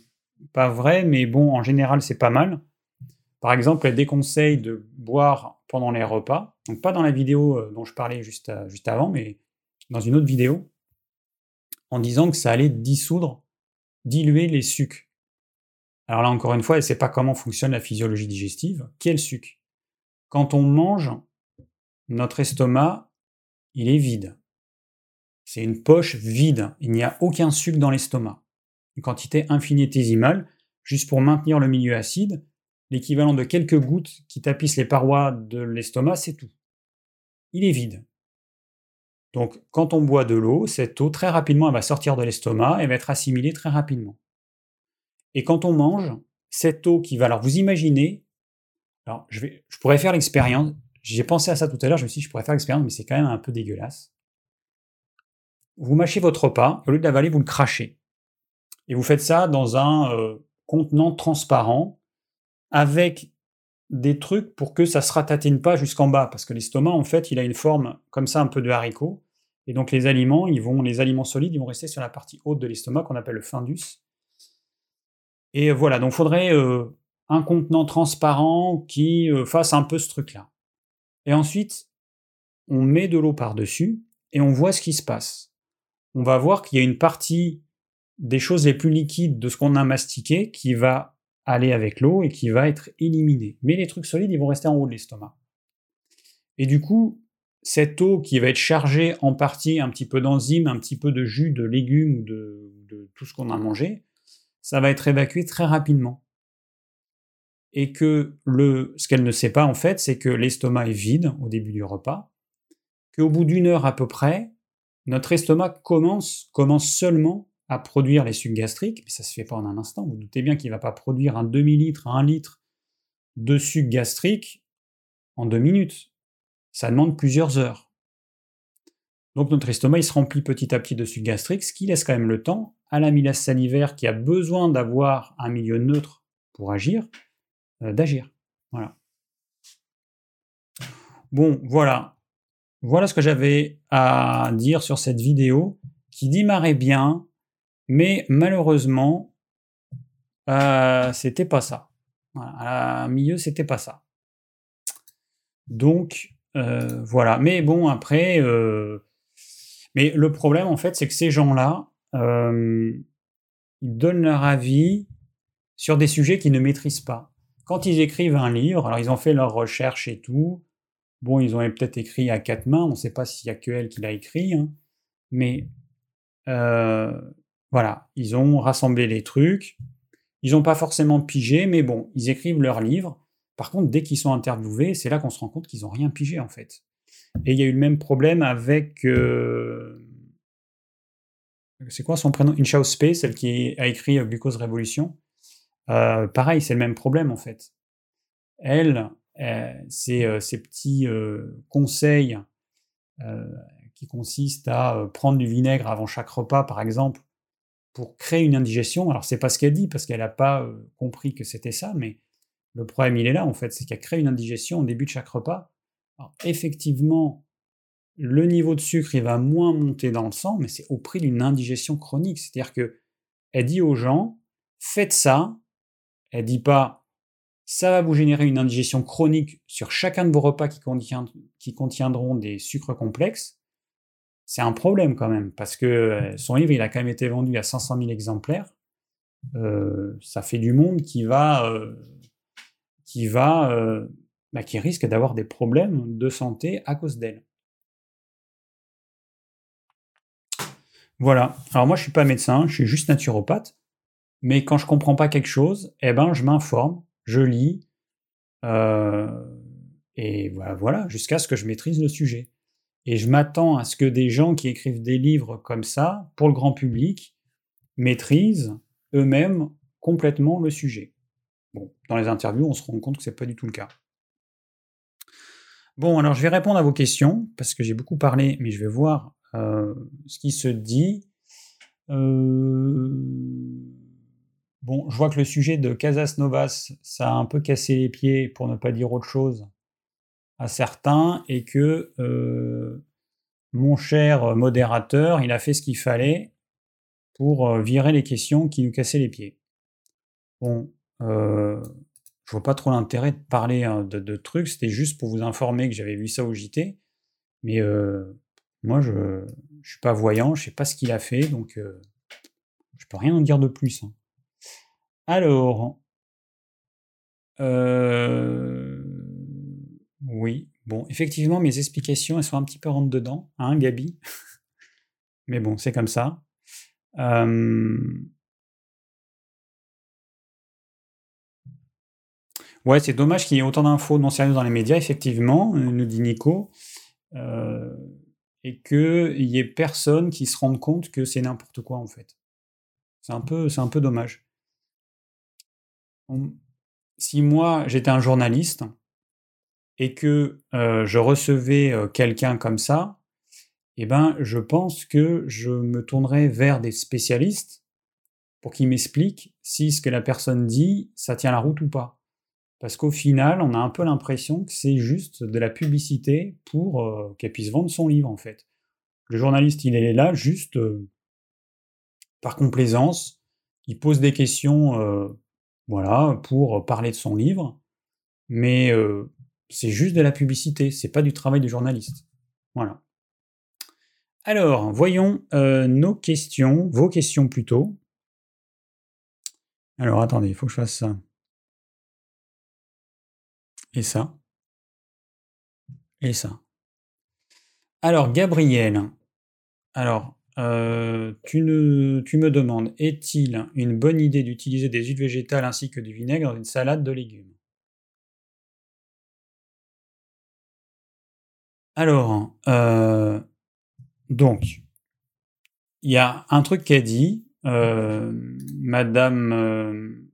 Speaker 1: pas vrai, mais bon, en général, c'est pas mal. Par exemple, elle déconseille de boire pendant les repas. Pas dans la vidéo euh, dont je parlais juste, euh, juste avant, mais dans une autre vidéo, en disant que ça allait dissoudre, diluer les sucs. Alors là, encore une fois, elle ne sait pas comment fonctionne la physiologie digestive. Quel suc? Quand on mange, notre estomac, il est vide. C'est une poche vide. Il n'y a aucun suc dans l'estomac une quantité infinitésimale, juste pour maintenir le milieu acide, l'équivalent de quelques gouttes qui tapissent les parois de l'estomac, c'est tout. Il est vide. Donc quand on boit de l'eau, cette eau très rapidement elle va sortir de l'estomac et va être assimilée très rapidement. Et quand on mange, cette eau qui va, alors vous imaginez, alors je, vais, je pourrais faire l'expérience, j'ai pensé à ça tout à l'heure, je me suis dit je pourrais faire l'expérience, mais c'est quand même un peu dégueulasse. Vous mâchez votre repas, au lieu de l'avaler, vous le crachez. Et vous faites ça dans un euh, contenant transparent avec des trucs pour que ça se ratatine pas jusqu'en bas, parce que l'estomac, en fait, il a une forme comme ça, un peu de haricot. Et donc les aliments, ils vont, les aliments solides, ils vont rester sur la partie haute de l'estomac qu'on appelle le fundus. Et voilà, donc faudrait euh, un contenant transparent qui euh, fasse un peu ce truc-là. Et ensuite, on met de l'eau par-dessus et on voit ce qui se passe. On va voir qu'il y a une partie des choses les plus liquides de ce qu'on a mastiqué qui va aller avec l'eau et qui va être éliminé. Mais les trucs solides, ils vont rester en haut de l'estomac. Et du coup, cette eau qui va être chargée en partie un petit peu d'enzymes, un petit peu de jus de légumes de, de tout ce qu'on a mangé, ça va être évacué très rapidement. Et que le, ce qu'elle ne sait pas en fait, c'est que l'estomac est vide au début du repas, qu'au bout d'une heure à peu près, notre estomac commence, commence seulement à produire les sucs gastriques, mais ça se fait pas en un instant. Vous, doutez bien qu'il ne va pas produire un demi-litre un litre de suc gastrique en deux minutes. Ça demande plusieurs heures. Donc notre estomac il se remplit petit à petit de suc gastrique, ce qui laisse quand même le temps à l'amylase salivaire qui a besoin d'avoir un milieu neutre pour agir, euh, d'agir. Voilà. Bon, voilà. Voilà ce que j'avais à dire sur cette vidéo qui démarrait bien, mais malheureusement, euh, c'était pas ça. Voilà, à milieu, c'était pas ça. Donc, euh, voilà. Mais bon, après, euh, mais le problème, en fait, c'est que ces gens-là, ils donnent leur avis sur des sujets qu'ils ne maîtrisent pas. Quand ils écrivent un livre, alors ils ont fait leurs recherches et tout, bon, ils ont peut-être écrit à quatre mains, on ne sait pas s'il y a que elle qui l'a écrit, hein, mais voilà, ils ont rassemblé les trucs. Ils n'ont pas forcément pigé, mais bon, ils écrivent leurs livres. Par contre, dès qu'ils sont interviewés, c'est là qu'on se rend compte qu'ils n'ont rien pigé en fait. Et il y a eu le même problème avec. C'est quoi son prénom? Inchao Space, celle qui a écrit euh, Glucose Révolution. Euh, pareil, c'est le même problème en fait. Elle, c'est ces petits conseils qui consistent à prendre du vinaigre avant chaque repas, par exemple, pour créer une indigestion. Alors c'est pas ce qu'elle dit parce qu'elle n'a pas euh, compris que c'était ça, mais le problème il est là en fait, c'est qu'elle crée une indigestion au début de chaque repas. Alors, effectivement, le niveau de sucre il va moins monter dans le sang, mais c'est au prix d'une indigestion chronique. C'est-à-dire que elle dit aux gens faites ça. Elle dit pas ça va vous générer une indigestion chronique sur chacun de vos repas qui, qui contiendront des sucres complexes c'est un problème quand même, parce que euh, son livre, il a quand même été vendu à 500 000 exemplaires. Euh, ça fait du monde qui va, euh, qui va, bah, qui risque d'avoir des problèmes de santé à cause d'elle. Voilà. Alors moi, je suis pas médecin, je suis juste naturopathe. Mais quand je comprends pas quelque chose, eh ben, je m'informe, je lis, et voilà, voilà jusqu'à ce que je maîtrise le sujet. Et je m'attends à ce que des gens qui écrivent des livres comme ça, pour le grand public, maîtrisent eux-mêmes complètement le sujet. Bon, dans les interviews, on se rend compte que ce n'est pas du tout le cas. Bon, alors je vais répondre à vos questions, parce que j'ai beaucoup parlé, mais je vais voir euh, ce qui se dit. Euh, bon, je vois que le sujet de Casas Novas, ça a un peu cassé les pieds, pour ne pas dire autre chose, à certains et que euh, mon cher modérateur, il a fait ce qu'il fallait pour euh, virer les questions qui nous cassaient les pieds. Bon, euh, je vois pas trop l'intérêt de parler hein, de, trucs, c'était juste pour vous informer que j'avais vu ça au JT, mais moi je, ne suis pas voyant, je sais pas ce qu'il a fait, donc je peux rien en dire de plus. Hein. Alors, oui, bon, effectivement, mes explications, elles sont un petit peu rentre dedans, hein, Gabi? [LAUGHS] Mais bon, c'est comme ça. Ouais, c'est dommage qu'il y ait autant d'infos non sérieuses dans les médias, effectivement, euh, nous dit Nico, euh, et qu'il y ait personne qui se rende compte que c'est n'importe quoi, en fait. C'est un peu, c'est un peu dommage. Si moi, j'étais un journaliste, et que je recevais quelqu'un comme ça, eh ben, je pense que je me tournerais vers des spécialistes pour qu'ils m'expliquent si ce que la personne dit, ça tient la route ou pas. Parce qu'au final, on a un peu l'impression que c'est juste de la publicité pour qu'elle puisse vendre son livre, en fait. Le journaliste, il est là juste par complaisance. Il pose des questions, voilà, pour parler de son livre. Mais c'est juste de la publicité, c'est pas du travail du journaliste. Voilà. Alors, voyons euh, nos questions, vos questions plutôt. Alors, attendez, il faut que je fasse ça. Et ça. Et ça. Alors, Gabriel. Alors, euh, tu, me demandes, est-il une bonne idée d'utiliser des huiles végétales ainsi que du vinaigre dans une salade de légumes? Alors, euh, donc, il y a un truc qu'a dit euh, Madame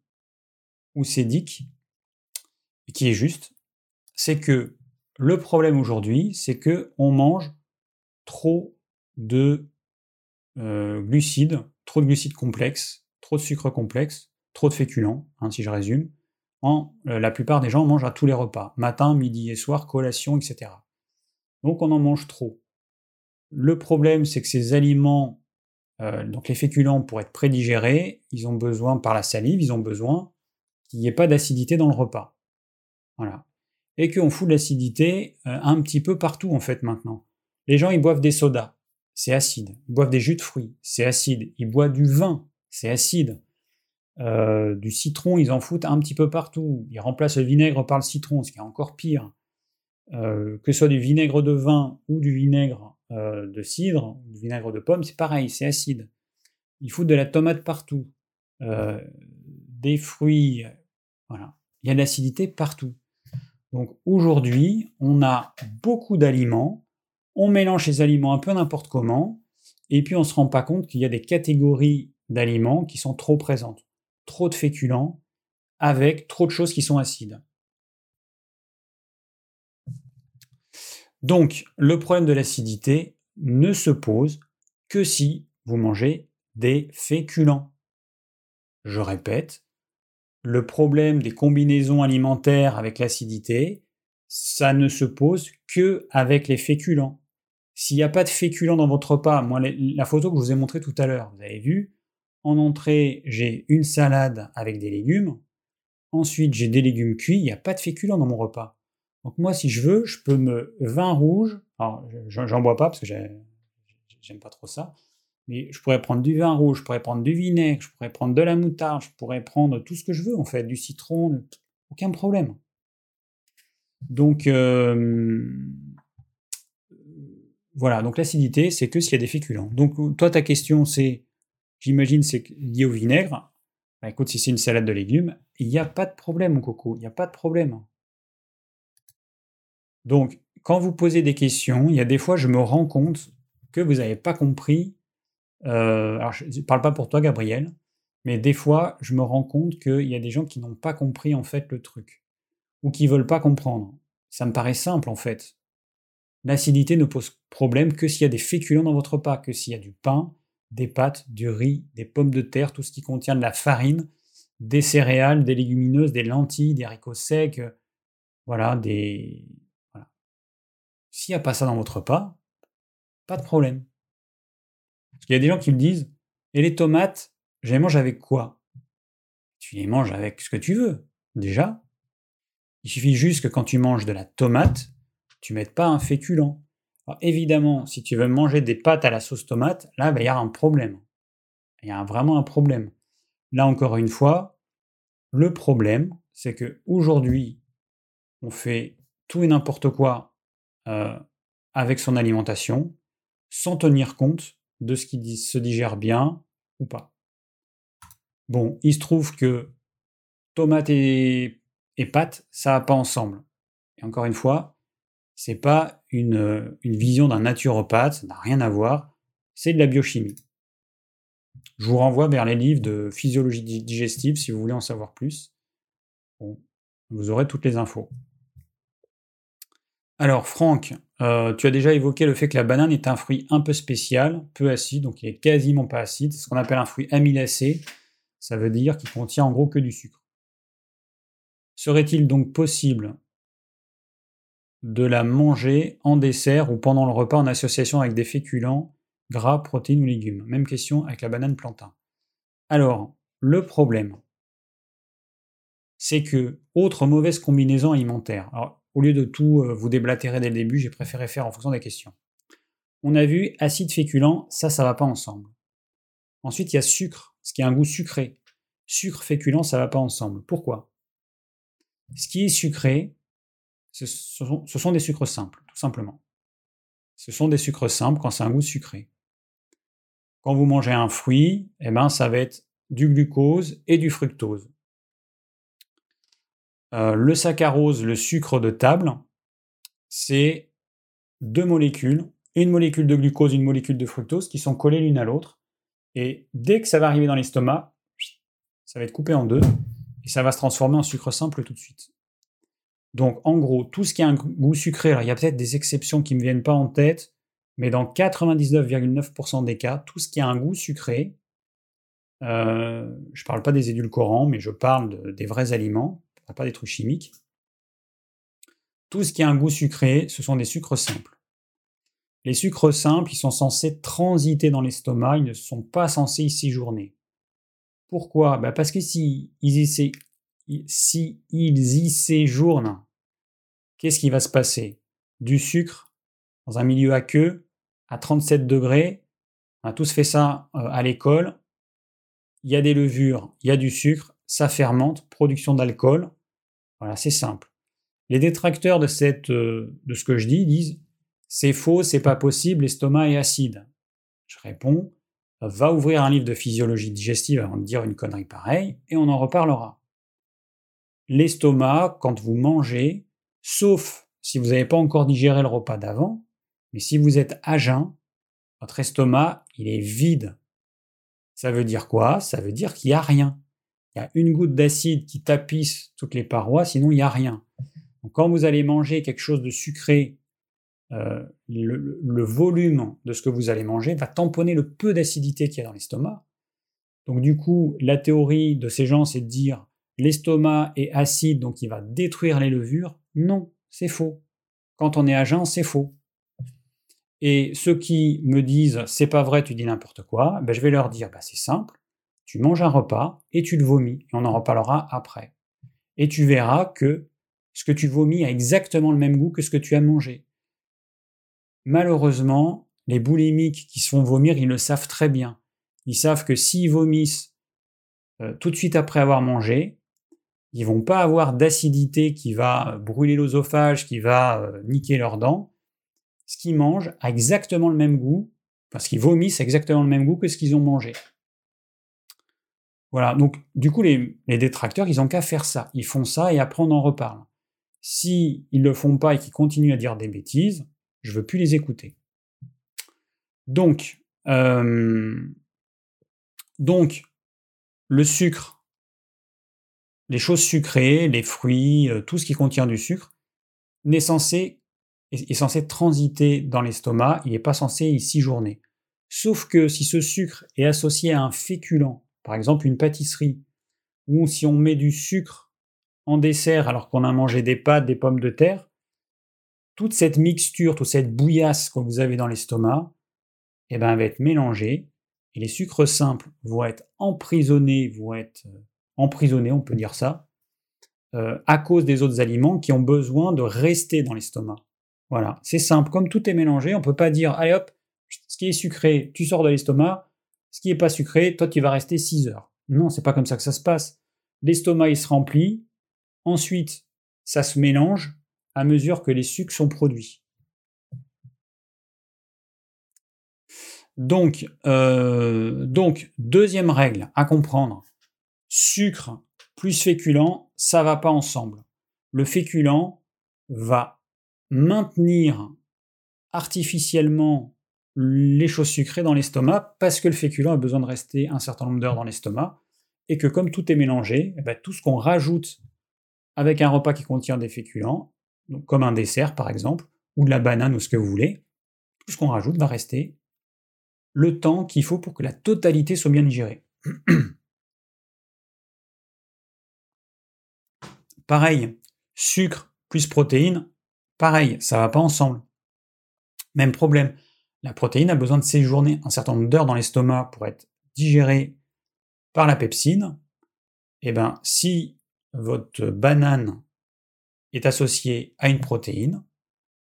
Speaker 1: Oussédic, qui est juste, c'est que le problème aujourd'hui, c'est que on mange trop de euh, glucides, trop de glucides complexes, trop de sucre complexe, trop de féculents, hein, si je résume. En, la plupart des gens mangent à tous les repas, matin, midi et soir, collation, etc. Donc on en mange trop. Le problème, c'est que ces aliments, euh, donc les féculents, pour être prédigérés, ils ont besoin, par la salive, ils ont besoin qu'il n'y ait pas d'acidité dans le repas. Voilà. Et qu'on fout de l'acidité euh, un petit peu partout, en fait, maintenant. Les gens, ils boivent des sodas, c'est acide. Ils boivent des jus de fruits, c'est acide. Ils boivent du vin, c'est acide. Euh, du citron, ils en foutent un petit peu partout. Ils remplacent le vinaigre par le citron, ce qui est encore pire. Euh, que ce soit du vinaigre de vin ou du vinaigre de cidre, du vinaigre de pomme, c'est pareil, c'est acide. Il faut de la tomate partout, des fruits, voilà. Il y a de l'acidité partout. Donc aujourd'hui, on a beaucoup d'aliments, on mélange ces aliments un peu n'importe comment, et puis on ne se rend pas compte qu'il y a des catégories d'aliments qui sont trop présentes. Trop de féculents, avec trop de choses qui sont acides. Donc, le problème de l'acidité ne se pose que si vous mangez des féculents. Je répète, le problème des combinaisons alimentaires avec l'acidité, ça ne se pose que avec les féculents. S'il n'y a pas de féculents dans votre repas, moi la photo que je vous ai montrée tout à l'heure, vous avez vu, en entrée j'ai une salade avec des légumes, ensuite j'ai des légumes cuits, il n'y a pas de féculents dans mon repas. Donc moi, si je veux, je peux me vin rouge. Alors, j'en bois pas parce que j'aime pas trop ça. Mais je pourrais prendre du vin rouge, je pourrais prendre du vinaigre, je pourrais prendre de la moutarde, je pourrais prendre tout ce que je veux en fait, du citron, aucun problème. Donc euh, voilà, donc l'acidité, c'est que s'il y a des féculents. Donc toi, ta question, c'est, j'imagine, c'est lié au vinaigre. Bah, écoute, si c'est une salade de légumes, il n'y a pas de problème, mon coco, il n'y a pas de problème. Donc, quand vous posez des questions, il y a des fois, je me rends compte que vous n'avez pas compris. Euh, alors, je ne parle pas pour toi, Gabriel, mais des fois, je me rends compte qu'il y a des gens qui n'ont pas compris en fait le truc, ou qui veulent pas comprendre. Ça me paraît simple en fait. L'acidité ne pose problème que s'il y a des féculents dans votre repas, que s'il y a du pain, des pâtes, du riz, des pommes de terre, tout ce qui contient de la farine, des céréales, des légumineuses, des lentilles, des haricots secs, voilà, des, s'il n'y a pas ça dans votre repas, pas de problème. Parce qu'il y a des gens qui me disent Et les tomates, je les mange avec quoi? Tu les manges avec ce que tu veux. Déjà, il suffit juste que quand tu manges de la tomate, tu ne mettes pas un féculent. évidemment, si tu veux manger des pâtes à la sauce tomate, là, bah, il y a un problème. Il y a vraiment un problème. Là, encore une fois, le problème, c'est que aujourd'hui, on fait tout et n'importe quoi euh, avec son alimentation sans tenir compte de ce qui se digère bien ou pas. Bon, il se trouve que tomate et, et pâte, ça va pas ensemble. Et encore une fois, c'est pas une, une vision d'un naturopathe, ça n'a rien à voir, c'est de la biochimie. Je vous renvoie vers les livres de physiologie digestive si vous voulez en savoir plus. Bon, vous aurez toutes les infos. Alors Franck, euh, tu as déjà évoqué le fait que la banane est un fruit un peu spécial, peu acide, donc il est quasiment pas acide, c'est ce qu'on appelle un fruit amylacé, ça veut dire qu'il contient en gros que du sucre. Serait-il donc possible de la manger en dessert ou pendant le repas en association avec des féculents, gras, protéines ou légumes? Même question avec la banane plantain. Alors, le problème, c'est que, autre mauvaise combinaison alimentaire, au lieu de tout euh, vous déblatérer dès le début, j'ai préféré faire en fonction des questions. On a vu acide féculent, ça, ça va pas ensemble. Ensuite, il y a sucre, ce qui a un goût sucré. Sucre féculent, ça va pas ensemble. Pourquoi? Ce qui est sucré, ce sont, ce sont des sucres simples, tout simplement. Ce sont des sucres simples quand c'est un goût sucré. Quand vous mangez un fruit, eh ben, ça va être du glucose et du fructose. Euh, le saccharose, le sucre de table, c'est deux molécules, une molécule de glucose, une molécule de fructose, qui sont collées l'une à l'autre. Et dès que ça va arriver dans l'estomac, ça va être coupé en deux et ça va se transformer en sucre simple tout de suite. Donc en gros, tout ce qui a un goût sucré, alors il y a peut-être des exceptions qui ne me viennent pas en tête, mais dans 99,9% des cas, tout ce qui a un goût sucré, euh, je ne parle pas des édulcorants, mais je parle des vrais aliments, pas des trucs chimiques. Tout ce qui a un goût sucré, ce sont des sucres simples. Les sucres simples, ils sont censés transiter dans l'estomac, ils ne sont pas censés y séjourner. Pourquoi? Bah, Parce que si ils, y séjournent, qu'est-ce qui va se passer? Du sucre dans un milieu aqueux à 37 degrés, on a tous fait ça euh, à l'école, il y a des levures, il y a du sucre, ça fermente, production d'alcool. Voilà, c'est simple. Les détracteurs de, cette, euh, de ce que je dis disent c'est faux, c'est pas possible, l'estomac est acide. Je réponds va ouvrir un livre de physiologie digestive avant de dire une connerie pareille et on en reparlera. L'estomac, quand vous mangez, sauf si vous n'avez pas encore digéré le repas d'avant, mais si vous êtes à jeun, votre estomac, il est vide. Ça veut dire quoi? Ça veut dire qu'il n'y a rien. Il y a une goutte d'acide qui tapisse toutes les parois, sinon il n'y a rien. Donc, quand vous allez manger quelque chose de sucré, euh, le, volume de ce que vous allez manger va tamponner le peu d'acidité qu'il y a dans l'estomac. Donc du coup, la théorie de ces gens, c'est de dire l'estomac est acide, donc il va détruire les levures. Non, c'est faux. Quand on est à jeun, c'est faux. Et ceux qui me disent c'est pas vrai, tu dis n'importe quoi, ben je vais leur dire bah, c'est simple, tu manges un repas et tu le vomis, et on en reparlera après. Et tu verras que ce que tu vomis a exactement le même goût que ce que tu as mangé. Malheureusement, les boulimiques qui se font vomir, ils le savent très bien. Ils savent que s'ils vomissent euh, tout de suite après avoir mangé, ils vont pas avoir d'acidité qui va brûler l'osophage, qui va euh, niquer leurs dents. Ce qu'ils mangent a exactement le même goût, parce qu'ils vomissent exactement le même goût que ce qu'ils ont mangé. Voilà, donc du coup, les, détracteurs, ils n'ont qu'à faire ça. Ils font ça et après on en reparle. Si ils le font pas et qu'ils continuent à dire des bêtises, je veux plus les écouter. Donc, euh, donc le sucre, les choses sucrées, les fruits, euh, tout ce qui contient du sucre, n'est censé, est, censé transiter dans l'estomac, il n'est pas censé y séjourner. Sauf que si ce sucre est associé à un féculent, par exemple une pâtisserie, ou si on met du sucre en dessert alors qu'on a mangé des pâtes, des pommes de terre, toute cette mixture, toute cette bouillasse que vous avez dans l'estomac, eh ben, va être mélangée et les sucres simples vont être emprisonnés, vont être euh, emprisonnés, on peut dire ça, euh, à cause des autres aliments qui ont besoin de rester dans l'estomac. Voilà, c'est simple, comme tout est mélangé, on ne peut pas dire, allez hop, ce qui est sucré, tu sors de l'estomac, ce qui n'est pas sucré, toi tu vas rester 6 heures. Non, c'est pas comme ça que ça se passe. L'estomac il se remplit, ensuite ça se mélange à mesure que les sucres sont produits. Donc, euh, deuxième règle à comprendre, sucre plus féculent, ça va pas ensemble. Le féculent va maintenir artificiellement les choses sucrées dans l'estomac parce que le féculent a besoin de rester un certain nombre d'heures dans l'estomac et que comme tout est mélangé, eh ben, tout ce qu'on rajoute avec un repas qui contient des féculents, comme un dessert par exemple, ou de la banane ou ce que vous voulez, tout ce qu'on rajoute va rester le temps qu'il faut pour que la totalité soit bien digérée. [CLEARS THROAT] pareil, sucre plus protéines, pareil, ça va pas ensemble. Même problème. La protéine a besoin de séjourner un certain nombre d'heures dans l'estomac pour être digérée par la pepsine. Et eh bien, si votre banane est associée à une protéine,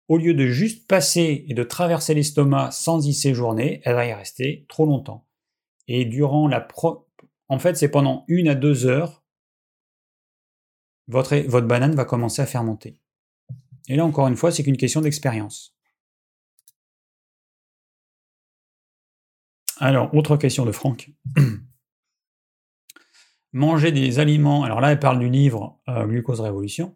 Speaker 1: au lieu de juste passer et de traverser l'estomac sans y séjourner, elle va y rester trop longtemps. Et durant la pro... En fait, c'est pendant une à deux heures, votre, votre banane va commencer à fermenter. Et là, encore une fois, c'est qu'une question d'expérience. Alors, autre question de Franck. [CLEARS THROAT] Manger des aliments, alors là, elle parle du livre euh, Glucose Révolution.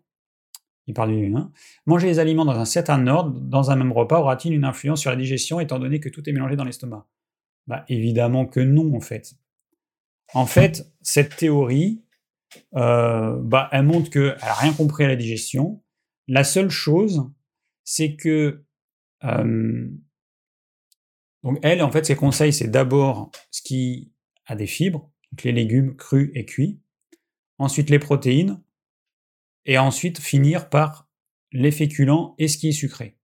Speaker 1: Il parle du hein. Manger des aliments dans un certain ordre, dans un même repas, aura-t-il une influence sur la digestion, étant donné que tout est mélangé dans l'estomac? Bah, Évidemment que non, en fait. En fait, cette théorie, euh, bah, elle montre qu'elle n'a rien compris à la digestion. La seule chose, c'est que euh, donc elle, en fait, ses conseils, c'est d'abord ce qui a des fibres, donc les légumes crus et cuits, ensuite les protéines, et ensuite finir par les féculents et ce qui est sucré.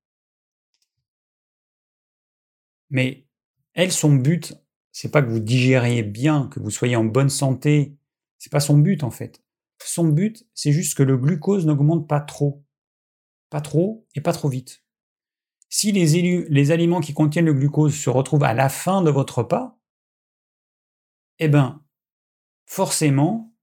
Speaker 1: Mais elle, son but, c'est pas que vous digériez bien, que vous soyez en bonne santé. C'est pas son but en fait. Son but, c'est juste que le glucose n'augmente pas trop. Pas trop et pas trop vite. Si les, les aliments qui contiennent le glucose se retrouvent à la fin de votre repas, eh ben, forcément,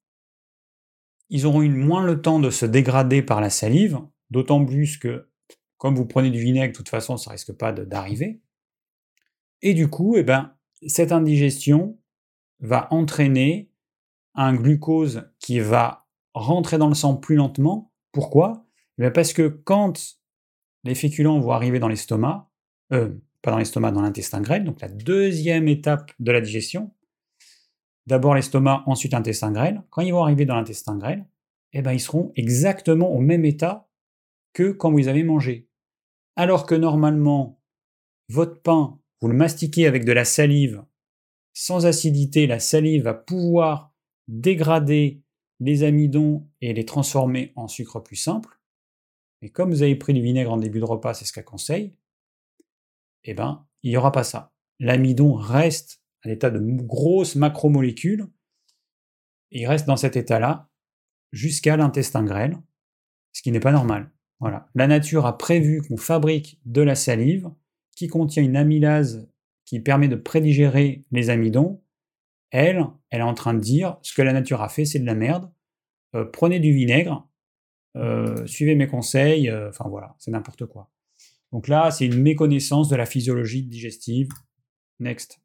Speaker 1: ils auront eu moins le temps de se dégrader par la salive, d'autant plus que, comme vous prenez du vinaigre, de toute façon, ça risque pas d'arriver. Et du coup, eh ben, cette indigestion va entraîner un glucose qui va rentrer dans le sang plus lentement. Pourquoi? Eh Parce que quand les féculents vont arriver dans l'estomac, euh, pas dans l'estomac, dans l'intestin grêle, donc la deuxième étape de la digestion, d'abord l'estomac, ensuite l'intestin grêle, quand ils vont arriver dans l'intestin grêle, eh ben, ils seront exactement au même état que quand vous avez mangé. Alors que normalement, votre pain, vous le mastiquez avec de la salive, sans acidité, la salive va pouvoir dégrader les amidons et les transformer en sucre plus simple. Mais comme vous avez pris du vinaigre en début de repas, c'est ce qu'elle conseille, eh ben, il n'y aura pas ça. L'amidon reste à l'état de grosses macromolécules, il reste dans cet état-là jusqu'à l'intestin grêle, ce qui n'est pas normal. Voilà. La nature a prévu qu'on fabrique de la salive qui contient une amylase qui permet de prédigérer les amidons, elle, elle est en train de dire ce que la nature a fait, c'est de la merde. Euh, prenez du vinaigre, euh, suivez mes conseils, euh, enfin voilà, c'est n'importe quoi. Donc là, c'est une méconnaissance de la physiologie digestive. Next.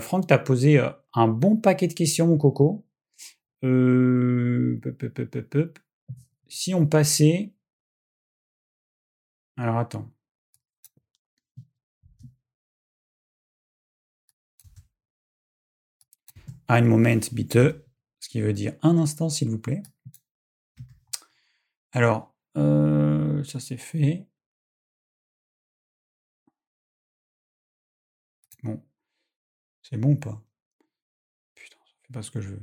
Speaker 1: Franck, tu as posé un bon paquet de questions, mon coco. Si on passait. Alors attends. un moment bitte, ce qui veut dire un instant s'il vous plaît. Alors, euh, ça c'est fait. Bon, c'est bon ou pas? Putain, ça fait pas ce que je veux.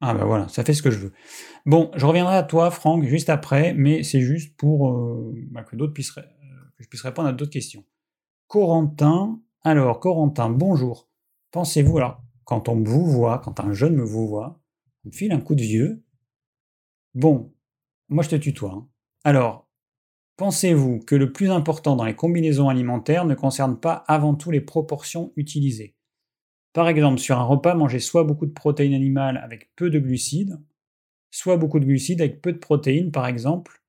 Speaker 1: Ah ben voilà, ça fait ce que je veux. Bon, je reviendrai à toi, Franck, juste après, mais c'est juste pour euh, bah, que, d'autres puissent, euh, que je puisse répondre à d'autres questions. Corentin, alors Corentin, bonjour. Pensez-vous, alors, quand on vous voit, quand un jeune me vous voit, on me file un coup de vieux? Bon, moi je te tutoie. Hein. Alors, pensez-vous que le plus important dans les combinaisons alimentaires ne concerne pas avant tout les proportions utilisées? Par exemple, sur un repas, manger soit beaucoup de protéines animales avec peu de glucides, soit beaucoup de glucides avec peu de protéines, par exemple,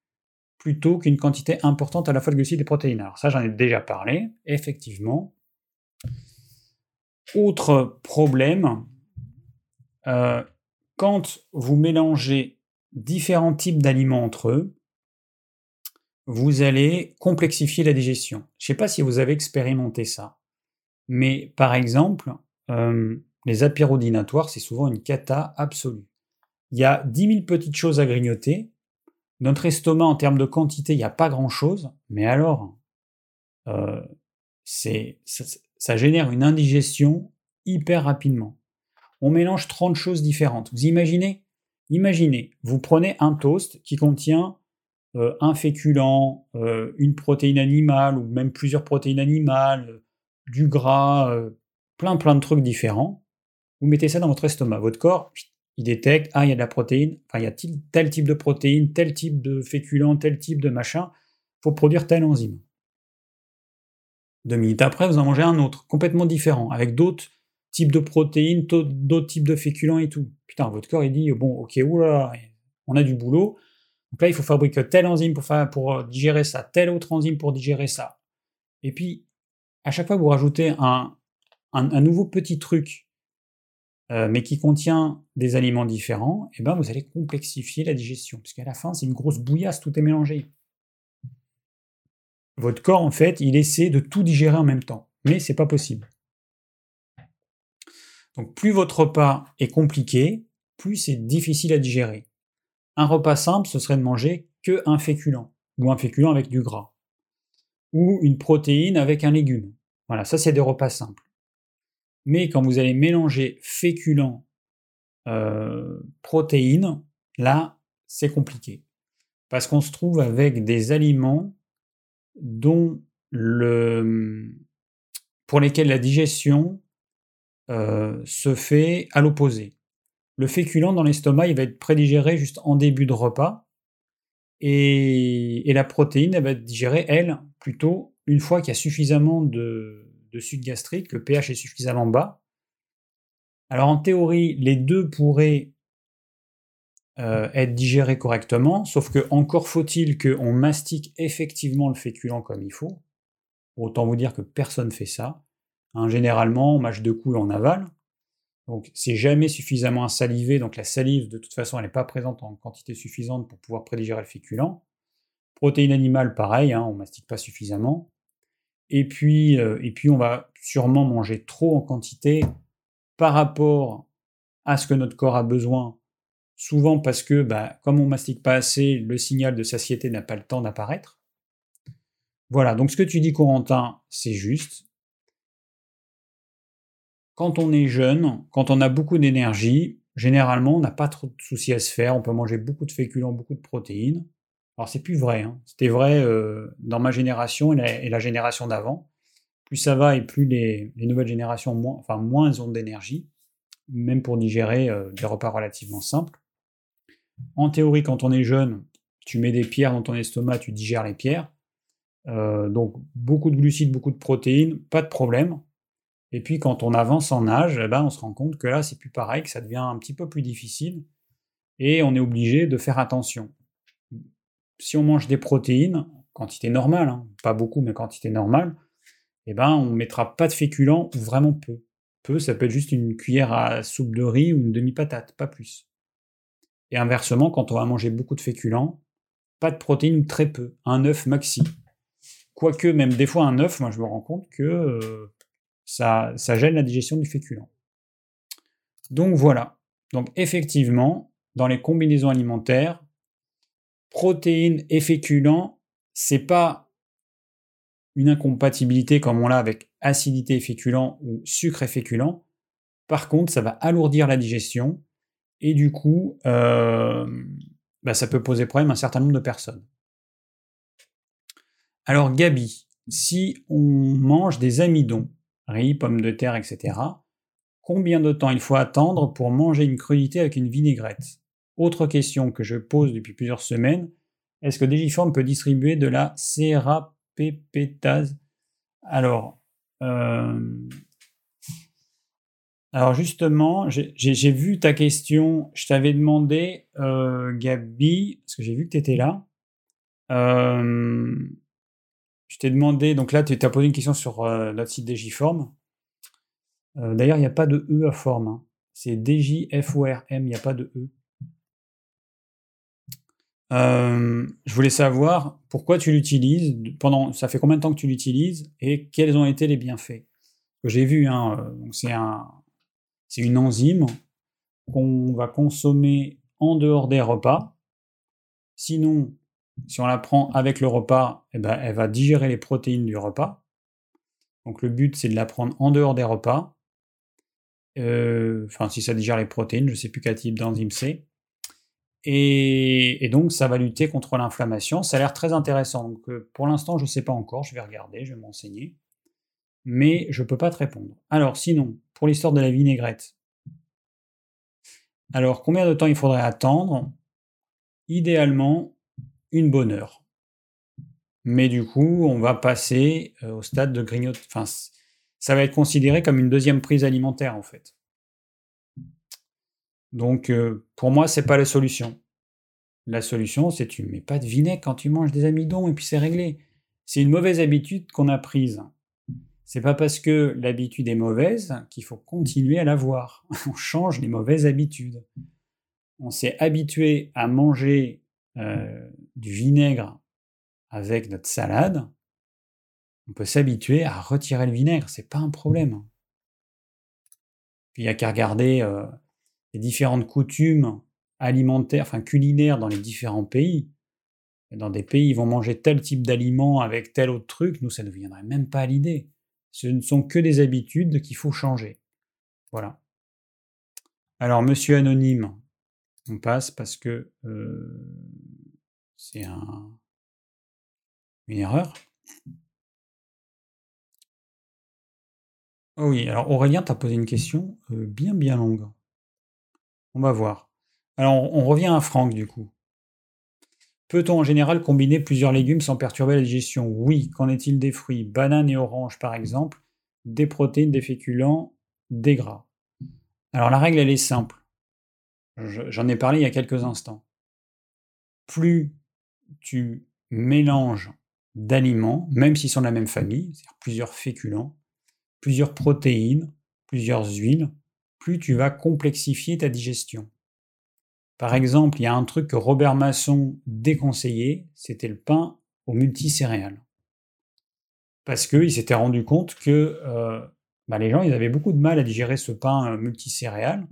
Speaker 1: plutôt qu'une quantité importante à la fois de glucides et de protéines. Alors ça, j'en ai déjà parlé, effectivement. Autre problème, euh, quand vous mélangez différents types d'aliments entre eux, vous allez complexifier la digestion. Je ne sais pas si vous avez expérimenté ça, mais par exemple, les apérodinatoires, c'est souvent une cata absolue. Il y a 10 000 petites choses à grignoter. Notre estomac, en termes de quantité, il n'y a pas grand-chose. Mais alors, euh, c'est, génère une indigestion hyper rapidement. On mélange 30 choses différentes. Vous imaginez Imaginez, vous prenez un toast qui contient euh, un féculent, euh, une protéine animale, ou même plusieurs protéines animales, du gras, plein plein de trucs différents, vous mettez ça dans votre estomac. Votre corps, il détecte, ah, il y a de la protéine, enfin, il y a tel type de protéine, tel type de féculent, tel type de machin, faut produire telle enzyme. Deux minutes après, vous en mangez un autre, complètement différent, avec d'autres type de protéines, d'autres types de féculents et tout. Putain, votre corps, il dit, bon, ok, oula, on a du boulot. Donc là, il faut fabriquer telle enzyme pour, pour digérer ça, telle autre enzyme pour digérer ça. Et puis, à chaque fois vous rajoutez un, un, nouveau petit truc, euh, mais qui contient des aliments différents, et eh ben vous allez complexifier la digestion, puisqu'à la fin, c'est une grosse bouillasse, tout est mélangé. Votre corps, en fait, il essaie de tout digérer en même temps, mais c'est pas possible. Donc plus votre repas est compliqué, plus c'est difficile à digérer. Un repas simple, ce serait de manger que un féculent, ou un féculent avec du gras, ou une protéine avec un légume. Voilà, ça c'est des repas simples. Mais quand vous allez mélanger féculent, euh, protéines, là, c'est compliqué. Parce qu'on se trouve avec des aliments dont le, pour lesquels la digestion euh, se fait à l'opposé. Le féculent dans l'estomac, il va être prédigéré juste en début de repas, et, la protéine, elle va être digérée, elle, plutôt une fois qu'il y a suffisamment de, de sucre gastrique, le pH est suffisamment bas. Alors en théorie, les deux pourraient euh, être digérés correctement, sauf que encore faut-il qu'on mastique effectivement le féculent comme il faut. Autant vous dire que personne ne fait ça. Hein, généralement, on mâche deux coups et on avale. Donc c'est jamais suffisamment salivé, donc la salive de toute façon elle n'est pas présente en quantité suffisante pour pouvoir prédigérer le féculent. Protéines animales, pareil, hein, on mastique pas suffisamment. Et puis, euh, et puis on va sûrement manger trop en quantité par rapport à ce que notre corps a besoin souvent parce que, bah, comme on mastique pas assez, le signal de satiété n'a pas le temps d'apparaître. Voilà, donc ce que tu dis, Corentin, c'est juste. Quand on est jeune, quand on a beaucoup d'énergie, généralement, on n'a pas trop de soucis à se faire. On peut manger beaucoup de féculents, beaucoup de protéines. Alors, c'est plus vrai. Hein. C'était vrai euh, dans ma génération et la, génération d'avant. Plus ça va et plus les, nouvelles générations, moins, moins ont d'énergie, même pour digérer euh, des repas relativement simples. En théorie, quand on est jeune, tu mets des pierres dans ton estomac, tu digères les pierres. Euh, donc beaucoup de glucides, beaucoup de protéines, pas de problème. Et puis quand on avance en âge, eh ben, on se rend compte que là, c'est plus pareil, que ça devient un petit peu plus difficile. Et on est obligé de faire attention. Si on mange des protéines, quantité normale, hein, pas beaucoup, mais quantité normale, eh ben, on ne mettra pas de féculents ou vraiment peu. Peu, ça peut être juste une cuillère à soupe de riz ou une demi-patate, pas plus. Et inversement, quand on va manger beaucoup de féculents, pas de protéines ou très peu, un œuf maxi. Quoique même des fois un œuf, moi je me rends compte que euh, ça, gêne la digestion du féculent. Donc voilà. Donc effectivement, dans les combinaisons alimentaires, protéines et féculents, c'est pas une incompatibilité comme on l'a avec acidité et féculent ou sucre et féculent. Par contre, ça va alourdir la digestion et du coup, euh, bah, ça peut poser problème à un certain nombre de personnes. Alors Gabi, si on mange des amidons, riz, pommes de terre, etc., combien de temps il faut attendre pour manger une crudité avec une vinaigrette? Autre question que je pose depuis plusieurs semaines, est-ce que Digiform peut distribuer de la sérapépétase? Alors, euh, alors justement, j'ai vu ta question. Je t'avais demandé, euh, Gabi, parce que j'ai vu que tu étais là. Euh, je t'ai demandé, donc là, tu as posé une question sur euh, notre site DJForm. D'ailleurs, il n'y a pas de E à forme. Hein. C'est DJFORM, il n'y a pas de E. je voulais savoir pourquoi tu l'utilises, pendant, ça fait combien de temps que tu l'utilises et quels ont été les bienfaits? J'ai vu, hein, c'est un, c'est une enzyme qu'on va consommer en dehors des repas. Sinon, si on la prend avec le repas, eh ben, elle va digérer les protéines du repas. Donc le but, c'est de la prendre en dehors des repas. Euh, enfin, si ça digère les protéines, je ne sais plus quel type d'enzyme c'est. Et, donc, ça va lutter contre l'inflammation. Ça a l'air très intéressant. Euh, pour l'instant, je ne sais pas encore. Je vais regarder, je vais m'enseigner mais je ne peux pas te répondre. Alors sinon, pour l'histoire de la vinaigrette, alors combien de temps il faudrait attendre? Idéalement, une bonne heure. Mais du coup, on va passer euh, au stade de grignotage. Enfin, ça va être considéré comme une deuxième prise alimentaire en fait. Donc euh, pour moi, c'est pas la solution. La solution, c'est tu mets pas de vinaigre quand tu manges des amidons et puis c'est réglé. C'est une mauvaise habitude qu'on a prise. C'est pas parce que l'habitude est mauvaise qu'il faut continuer à l'avoir. [LAUGHS] On change les mauvaises habitudes. On s'est habitué à manger euh, du vinaigre avec notre salade. On peut s'habituer à retirer le vinaigre, c'est pas un problème. Il n'y a qu'à regarder euh, les différentes coutumes alimentaires, enfin culinaires dans les différents pays. dans des pays, ils vont manger tel type d'aliment avec tel autre truc, nous, ça ne viendrait même pas à l'idée. Ce ne sont que des habitudes qu'il faut changer. Voilà. Alors, monsieur anonyme, on passe parce que euh, c'est un, une erreur. Oh oui, alors Aurélien t'a posé une question euh, bien bien longue. On va voir. Alors on revient à Franck du coup. Peut-on en général combiner plusieurs légumes sans perturber la digestion? Oui. Qu'en est-il des fruits? Bananes et oranges par exemple, des protéines, des féculents, des gras. Alors la règle elle est simple. J'en ai parlé il y a quelques instants. Plus tu mélanges d'aliments, même s'ils sont de la même famille, c'est-à-dire plusieurs féculents, plusieurs protéines, plusieurs huiles, plus tu vas complexifier ta digestion. Par exemple, il y a un truc que Robert Masson déconseillait, c'était le pain au multicéréales. Parce qu'il s'était rendu compte que euh, bah, les gens ils avaient beaucoup de mal à digérer ce pain euh, multicéréal.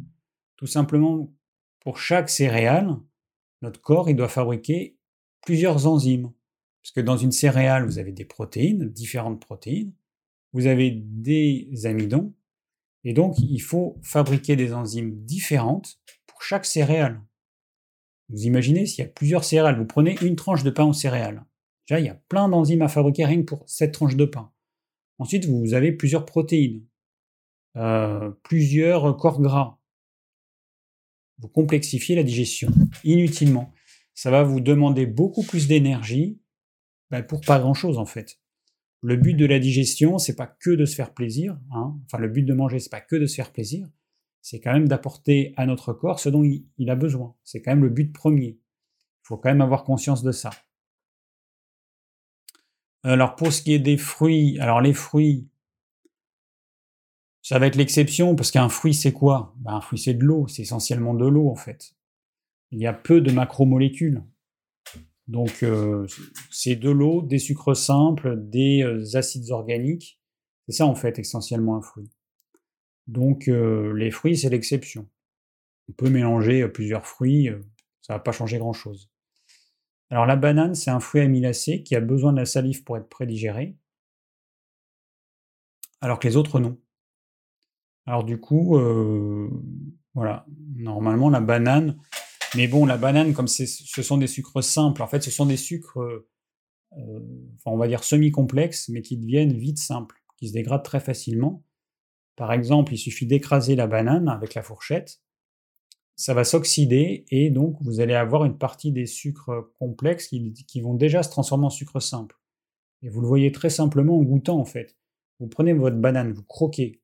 Speaker 1: Tout simplement, pour chaque céréale, notre corps doit fabriquer plusieurs enzymes. Parce que dans une céréale, vous avez des protéines, différentes protéines, vous avez des amidons, et donc il faut fabriquer des enzymes différentes pour chaque céréale. Vous imaginez s'il y a plusieurs céréales, vous prenez une tranche de pain aux céréales. Déjà, il y a plein d'enzymes à fabriquer rien que pour cette tranche de pain. Ensuite, vous avez plusieurs protéines, euh, plusieurs corps gras. Vous complexifiez la digestion inutilement. Ça va vous demander beaucoup plus d'énergie ben, pour pas grand-chose en fait. Le but de la digestion, c'est pas que de se faire plaisir. Hein. Enfin, le but de manger, c'est pas que de se faire plaisir c'est quand même d'apporter à notre corps ce dont il, a besoin. C'est quand même le but premier. Il faut quand même avoir conscience de ça. Alors pour ce qui est des fruits, alors les fruits, ça va être l'exception parce qu'un fruit c'est quoi? Ben, Un fruit c'est de l'eau, c'est essentiellement de l'eau en fait. Il y a peu de macromolécules. Donc euh, c'est de l'eau, des sucres simples, des euh, acides organiques. C'est ça en fait essentiellement un fruit. Donc les fruits, c'est l'exception. On peut mélanger plusieurs fruits, ça ne va pas changer grand-chose. Alors la banane, c'est un fruit amylacé qui a besoin de la salive pour être prédigéré, alors que les autres non. Alors du coup, voilà, normalement la banane, mais bon, la banane, comme ce sont des sucres simples, en fait, ce sont des sucres, enfin, on va dire semi-complexes, mais qui deviennent vite simples, qui se dégradent très facilement. Par exemple, il suffit d'écraser la banane avec la fourchette, ça va s'oxyder et donc vous allez avoir une partie des sucres complexes qui, vont déjà se transformer en sucre simple. Et vous le voyez très simplement en goûtant en fait. Vous prenez votre banane, vous croquez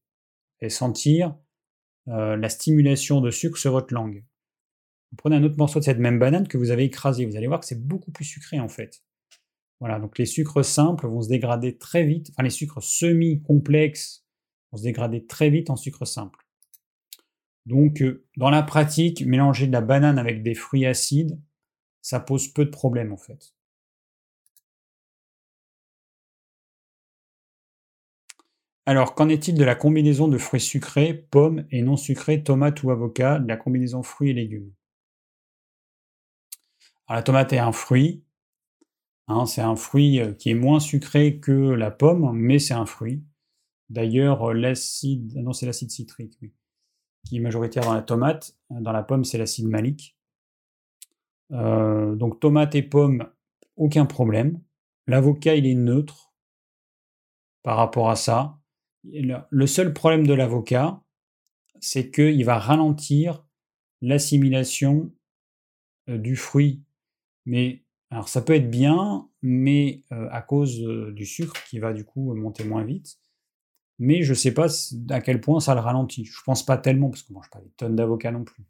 Speaker 1: et sentir euh, la stimulation de sucre sur votre langue. Vous prenez un autre morceau de cette même banane que vous avez écrasé, vous allez voir que c'est beaucoup plus sucré en fait. Voilà, donc les sucres simples vont se dégrader très vite, enfin les sucres semi-complexes vont se dégrader très vite en sucre simple. Donc, euh, dans la pratique, mélanger de la banane avec des fruits acides, ça pose peu de problèmes en fait. Alors, qu'en est-il de la combinaison de fruits sucrés, pommes et non sucrés, tomates ou avocats, de la combinaison fruits et légumes? La tomate est un fruit. Hein, c'est un fruit euh, qui est moins sucré que la pomme, mais c'est un fruit. D'ailleurs, euh, l'acide, ah non, c'est l'acide citrique, oui, qui est majoritaire dans la tomate. Dans la pomme, c'est l'acide malique. Euh, donc, tomate et pomme, aucun problème. L'avocat, il est neutre par rapport à ça. Le seul problème de l'avocat, c'est qu'il va ralentir l'assimilation euh, du fruit. Mais alors ça peut être bien, mais à cause du sucre qui va du coup monter moins vite, mais je sais pas à quel point ça le ralentit. Je pense pas tellement, parce qu'on mange pas des tonnes d'avocats non plus.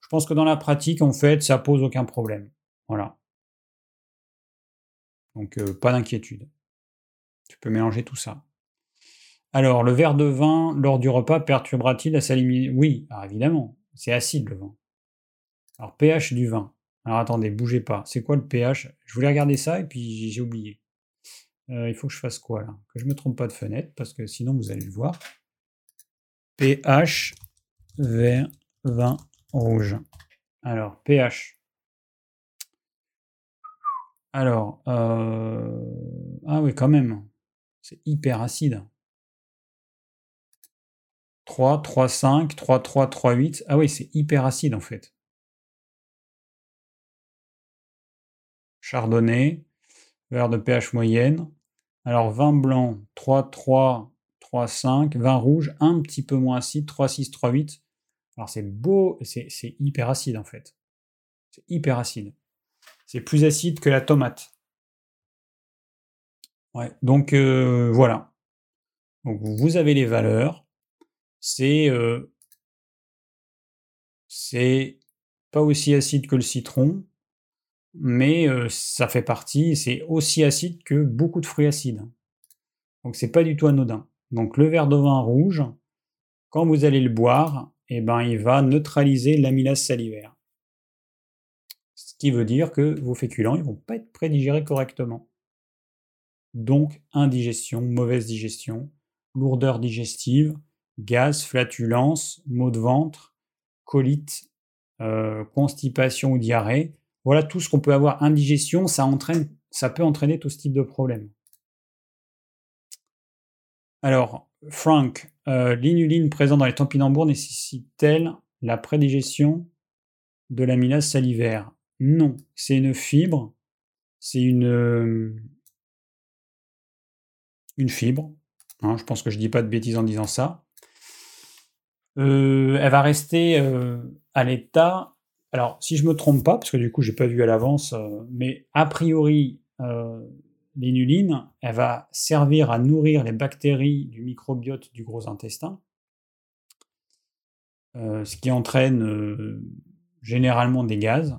Speaker 1: Je pense que dans la pratique, en fait, ça pose aucun problème. Voilà. Donc, euh, pas d'inquiétude. Tu peux mélanger tout ça. Alors, le verre de vin lors du repas perturbera-t-il la salinité Oui, évidemment. C'est acide le vin. Alors, pH du vin. Alors, attendez, bougez pas. C'est quoi le pH? Je voulais regarder ça et puis j'ai oublié. Euh, il faut que je fasse quoi là? Que je ne me trompe pas de fenêtre, parce que sinon vous allez le voir. pH vert, vin rouge. Alors, pH. Alors, euh, ah oui, quand même. C'est hyper acide. 3, 3, 5, 3, 3, 3, 8. Ah oui, c'est hyper acide en fait. Chardonnay, verre de pH moyenne. Alors, vin blanc, 3, 3, 3, 5. Vin rouge, un petit peu moins acide, 3, 6, 3, 8. Alors, c'est beau, c'est hyper acide en fait. C'est hyper acide. C'est plus acide que la tomate. Ouais, donc euh, voilà. Donc vous avez les valeurs. C'est euh, c'est pas aussi acide que le citron, mais ça fait partie, c'est aussi acide que beaucoup de fruits acides. Donc c'est pas du tout anodin. Donc le verre de vin rouge, quand vous allez le boire, eh ben, il va neutraliser l'amylase salivaire. Ce qui veut dire que vos féculents ne vont pas être prédigérés correctement. Donc indigestion, mauvaise digestion, lourdeur digestive, gaz, flatulence, maux de ventre, colite, constipation ou diarrhée, voilà tout ce qu'on peut avoir. Indigestion, ça, entraîne, ça peut entraîner tout ce type de problème. Alors, Frank, euh, l'inuline présente dans les tampinambours nécessite-t-elle la prédigestion de l'amylase salivaire? Non, c'est une fibre, c'est une, euh, une fibre. Hein, je pense que je ne dis pas de bêtises en disant ça. Euh, elle va rester à l'état alors, si je me trompe pas, parce que du coup, j'ai pas vu à l'avance, euh, mais a priori, euh, l'inuline, elle va servir à nourrir les bactéries du microbiote du gros intestin, euh, ce qui entraîne généralement des gaz.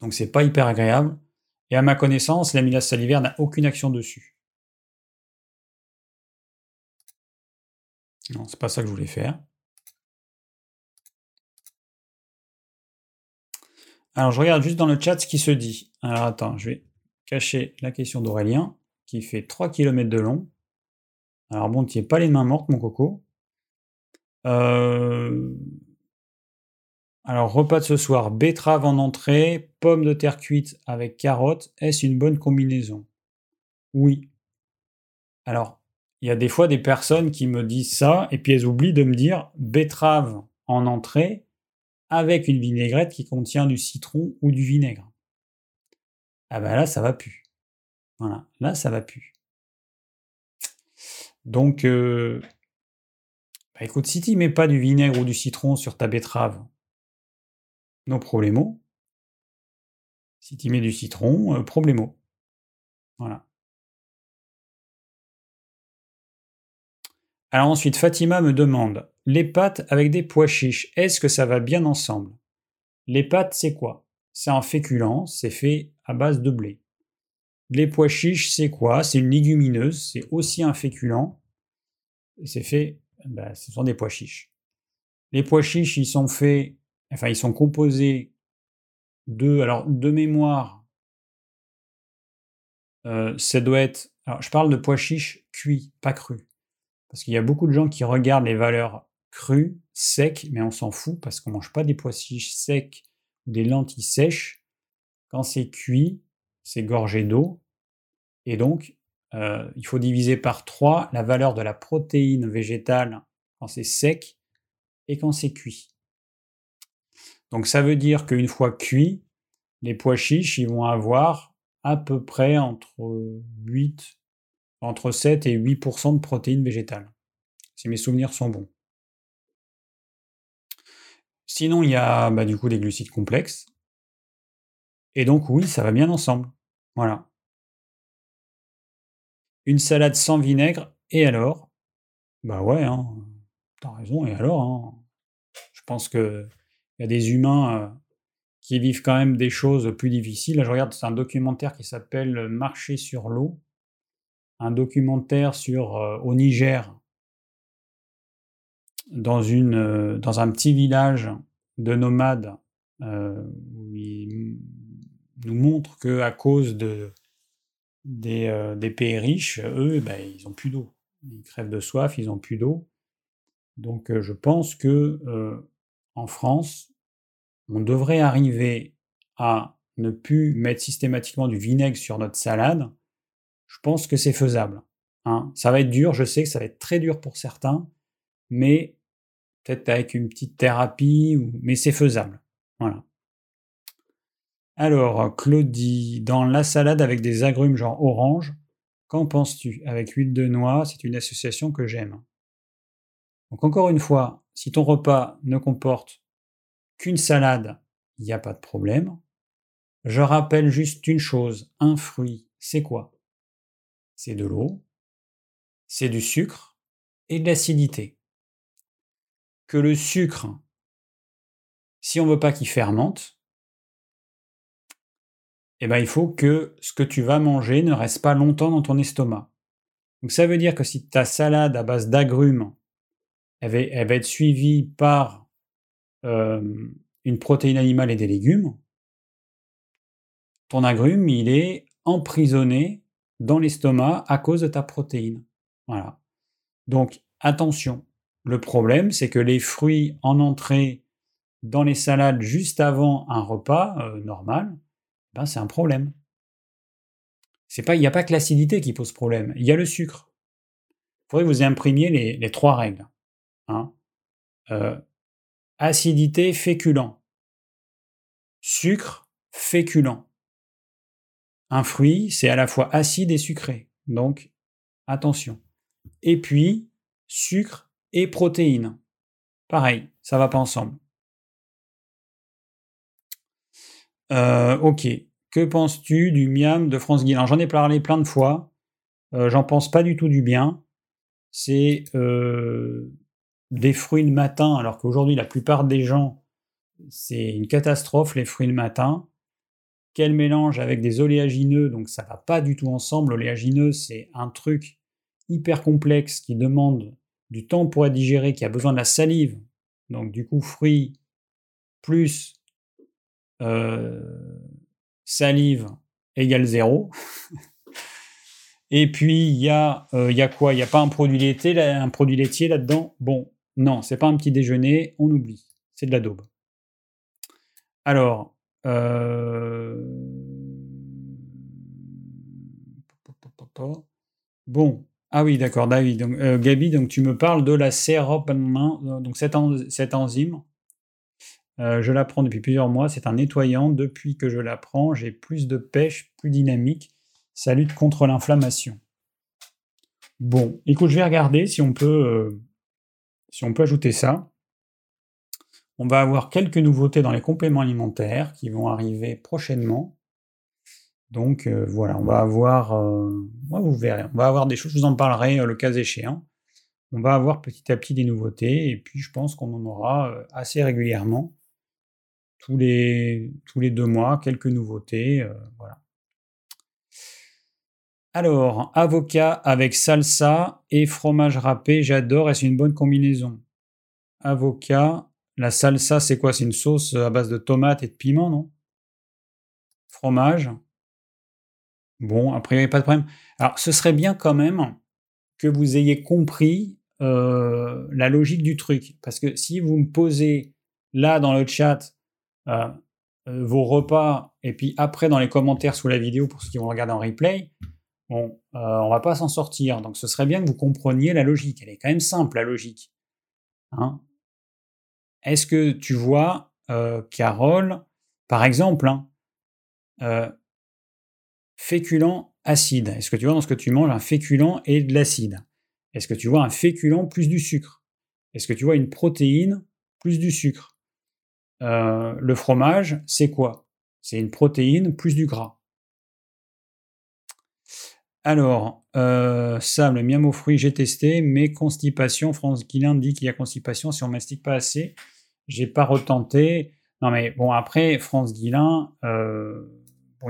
Speaker 1: Donc, c'est pas hyper agréable. Et à ma connaissance, l'amylase salivaire n'a aucune action dessus. Non, c'est pas ça que je voulais faire. Alors, je regarde juste dans le chat ce qui se dit. Alors, attends, je vais cacher la question d'Aurélien, qui fait 3 km de long. Alors, bon, tu n'es pas les mains mortes, mon coco. Euh, alors, repas de ce soir, betterave en entrée, pommes de terre cuites avec carottes. Est-ce une bonne combinaison? Oui. Alors, il y a des fois des personnes qui me disent ça, et puis elles oublient de me dire betterave en entrée, avec une vinaigrette qui contient du citron ou du vinaigre. Ah ben là, ça va plus. Voilà, là, ça va plus. Donc, euh, bah écoute, si tu mets pas du vinaigre ou du citron sur ta betterave, no problemo. Si tu mets du citron, euh, problemo. Voilà. Alors ensuite, Fatima me demande les pâtes avec des pois chiches, est-ce que ça va bien ensemble? Les pâtes, c'est quoi? C'est un féculent, c'est fait à base de blé. Les pois chiches, c'est quoi? C'est une légumineuse, c'est aussi un féculent. C'est fait, ben, ce sont des pois chiches. Les pois chiches, ils sont faits, enfin, ils sont composés de, alors, de mémoire, euh, ça doit être, alors, je parle de pois chiches cuits, pas crus. Parce qu'il y a beaucoup de gens qui regardent les valeurs crues, secs, mais on s'en fout parce qu'on mange pas des pois chiches secs ou des lentilles sèches. Quand c'est cuit, c'est gorgé d'eau. Et donc, euh, il faut diviser par 3 la valeur de la protéine végétale quand c'est sec et quand c'est cuit. Donc ça veut dire qu'une fois cuit, les pois chiches, ils vont avoir à peu près entre 8 entre 7 et 8% de protéines végétales, si mes souvenirs sont bons. Sinon, il y a bah, du coup des glucides complexes. Et donc oui, ça va bien ensemble. Voilà. Une salade sans vinaigre, et alors? Bah ouais, hein, t'as raison, et alors hein? Je pense qu'il y a des humains euh, qui vivent quand même des choses plus difficiles. Là, je regarde, c'est un documentaire qui s'appelle Marcher sur l'eau, un documentaire sur euh, au Niger, dans, une, euh, dans un petit village de nomades, où il nous montre que à cause de, des, des pays riches, eux, ben, ils ont plus d'eau. Ils crèvent de soif, ils ont plus d'eau. Donc, je pense que en France, on devrait arriver à ne plus mettre systématiquement du vinaigre sur notre salade, je pense que c'est faisable. Hein. Ça va être dur, je sais que ça va être très dur pour certains, mais peut-être avec une petite thérapie, mais c'est faisable. Voilà. Alors, Claudie, dans la salade avec des agrumes genre orange, qu'en penses-tu? Avec huile de noix, c'est une association que j'aime. Donc encore une fois, si ton repas ne comporte qu'une salade, il n'y a pas de problème. Je rappelle juste une chose, un fruit, c'est quoi? C'est de l'eau, c'est du sucre et de l'acidité. Que le sucre, si on ne veut pas qu'il fermente, eh ben, il faut que ce que tu vas manger ne reste pas longtemps dans ton estomac. Donc ça veut dire que si ta salade à base d'agrumes, elle, va être suivie par une protéine animale et des légumes, ton agrume, il est emprisonné dans l'estomac à cause de ta protéine. Voilà. Donc, attention. Le problème, c'est que les fruits en entrée dans les salades juste avant un repas euh, normal, ben c'est un problème. Il n'y a pas que l'acidité qui pose problème, il y a le sucre. Il faudrait que vous imprimiez les, les trois règles. Hein. Euh, acidité féculent, sucre féculent. Un fruit, c'est à la fois acide et sucré, donc attention. Et puis, sucre et protéines. Pareil, ça va pas ensemble. Euh, ok. Que penses-tu du miam de France Guillain? J'en ai parlé plein de fois. Euh, j'en pense pas du tout du bien. C'est euh, des fruits le matin, alors qu'aujourd'hui, la plupart des gens, c'est une catastrophe, les fruits le matin. Quel mélange avec des oléagineux, donc ça va pas du tout ensemble. L'oléagineux, c'est un truc hyper complexe qui demande du temps pour être digéré, qui a besoin de la salive. Donc du coup, fruits plus euh, salive égale zéro. [LAUGHS] Et puis, il y, a, euh, quoi? Il n'y a pas un produit laitier, un produit laitier là-dedans? Bon, non, c'est pas un petit déjeuner, on oublie. C'est de la daube. Alors, euh, bon, ah oui, d'accord, David. Donc, euh, Gabi, tu me parles de la séropamine, donc cette, enzyme. Euh, je la prends depuis plusieurs mois, c'est un nettoyant. Depuis que je la prends, j'ai plus de pêche, plus dynamique. Ça lutte contre l'inflammation. Bon, écoute, je vais regarder si on peut ajouter ça, on va avoir quelques nouveautés dans les compléments alimentaires qui vont arriver prochainement. Donc euh, voilà, on va avoir, euh, vous verrez, on va avoir des choses, je vous en parlerai euh, le cas échéant. On va avoir petit à petit des nouveautés et puis je pense qu'on en aura assez régulièrement, tous les, tous les deux mois, quelques nouveautés. voilà. Alors, avocat avec salsa et fromage râpé, j'adore et c'est une bonne combinaison? Avocat, la salsa, c'est quoi? C'est une sauce à base de tomates et de piment, non? Fromage. Bon, a pas de problème. Alors, ce serait bien quand même que vous ayez compris euh, la logique du truc. Parce que si vous me posez là dans le chat euh, euh, vos repas et puis après dans les commentaires sous la vidéo pour ceux qui vont regarder en replay, Bon, euh, on va pas s'en sortir. Donc ce serait bien que vous compreniez la logique. Elle est quand même simple, la logique. Hein. Est-ce que tu vois, Carole, par exemple, hein, féculent acide Est-ce que tu vois dans ce que tu manges un féculent et de l'acide? Est-ce que tu vois un féculent plus du sucre? Est-ce que tu vois une protéine plus du sucre? Le fromage, c'est quoi? C'est une protéine plus du gras. Alors, euh, Sam, le miam aux fruits, j'ai testé, mais constipation, France Guilin dit qu'il y a constipation si on mastique pas assez. J'ai pas retenté. Non mais bon, après, France Guilin, euh,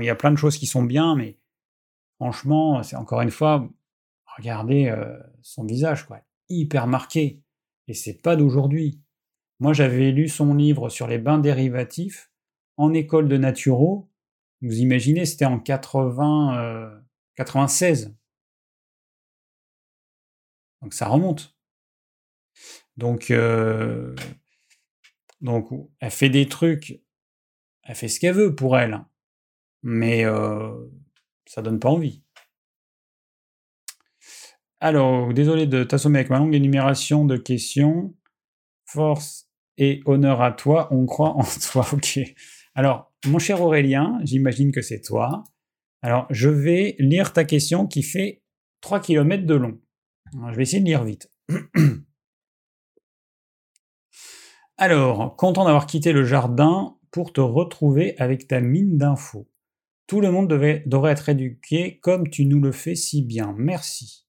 Speaker 1: il y a plein de choses qui sont bien, mais franchement, c'est encore une fois, regardez euh, son visage, quoi, hyper marqué. Et c'est pas d'aujourd'hui. Moi, j'avais lu son livre sur les bains dérivatifs en école de naturo. Vous imaginez, c'était en 80, 96. Euh, donc ça remonte. Donc, euh, donc elle fait des trucs, elle fait ce qu'elle veut pour elle, hein. Mais euh, ça donne pas envie. Alors, désolé de t'assommer avec ma longue énumération de questions. Force et honneur à toi, on croit en [LAUGHS] toi. Ok. Alors, mon cher Aurélien, j'imagine que c'est toi. Alors, je vais lire ta question qui fait 3 km de long. je vais essayer de lire vite. [CLEARS THROAT] Alors, content d'avoir quitté le jardin pour te retrouver avec ta mine d'infos. Tout le monde devrait être éduqué comme tu nous le fais si bien. Merci.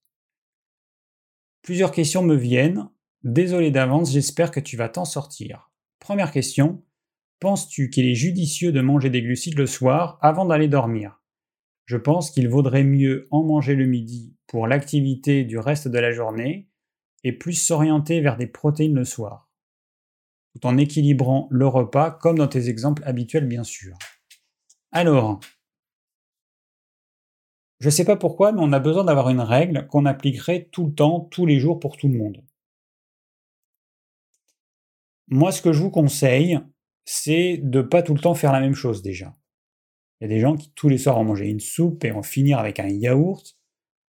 Speaker 1: Plusieurs questions me viennent. Désolé d'avance, j'espère que tu vas t'en sortir. Première question. Penses-tu qu'il est judicieux de manger des glucides le soir avant d'aller dormir? Je pense qu'il vaudrait mieux en manger le midi pour l'activité du reste de la journée et plus s'orienter vers des protéines le soir, tout en équilibrant le repas comme dans tes exemples habituels bien sûr. Alors, je ne sais pas pourquoi, mais on a besoin d'avoir une règle qu'on appliquerait tout le temps, tous les jours pour tout le monde. Moi, ce que je vous conseille, c'est de pas tout le temps faire la même chose déjà. Il y a des gens qui tous les soirs vont manger une soupe et vont finir avec un yaourt,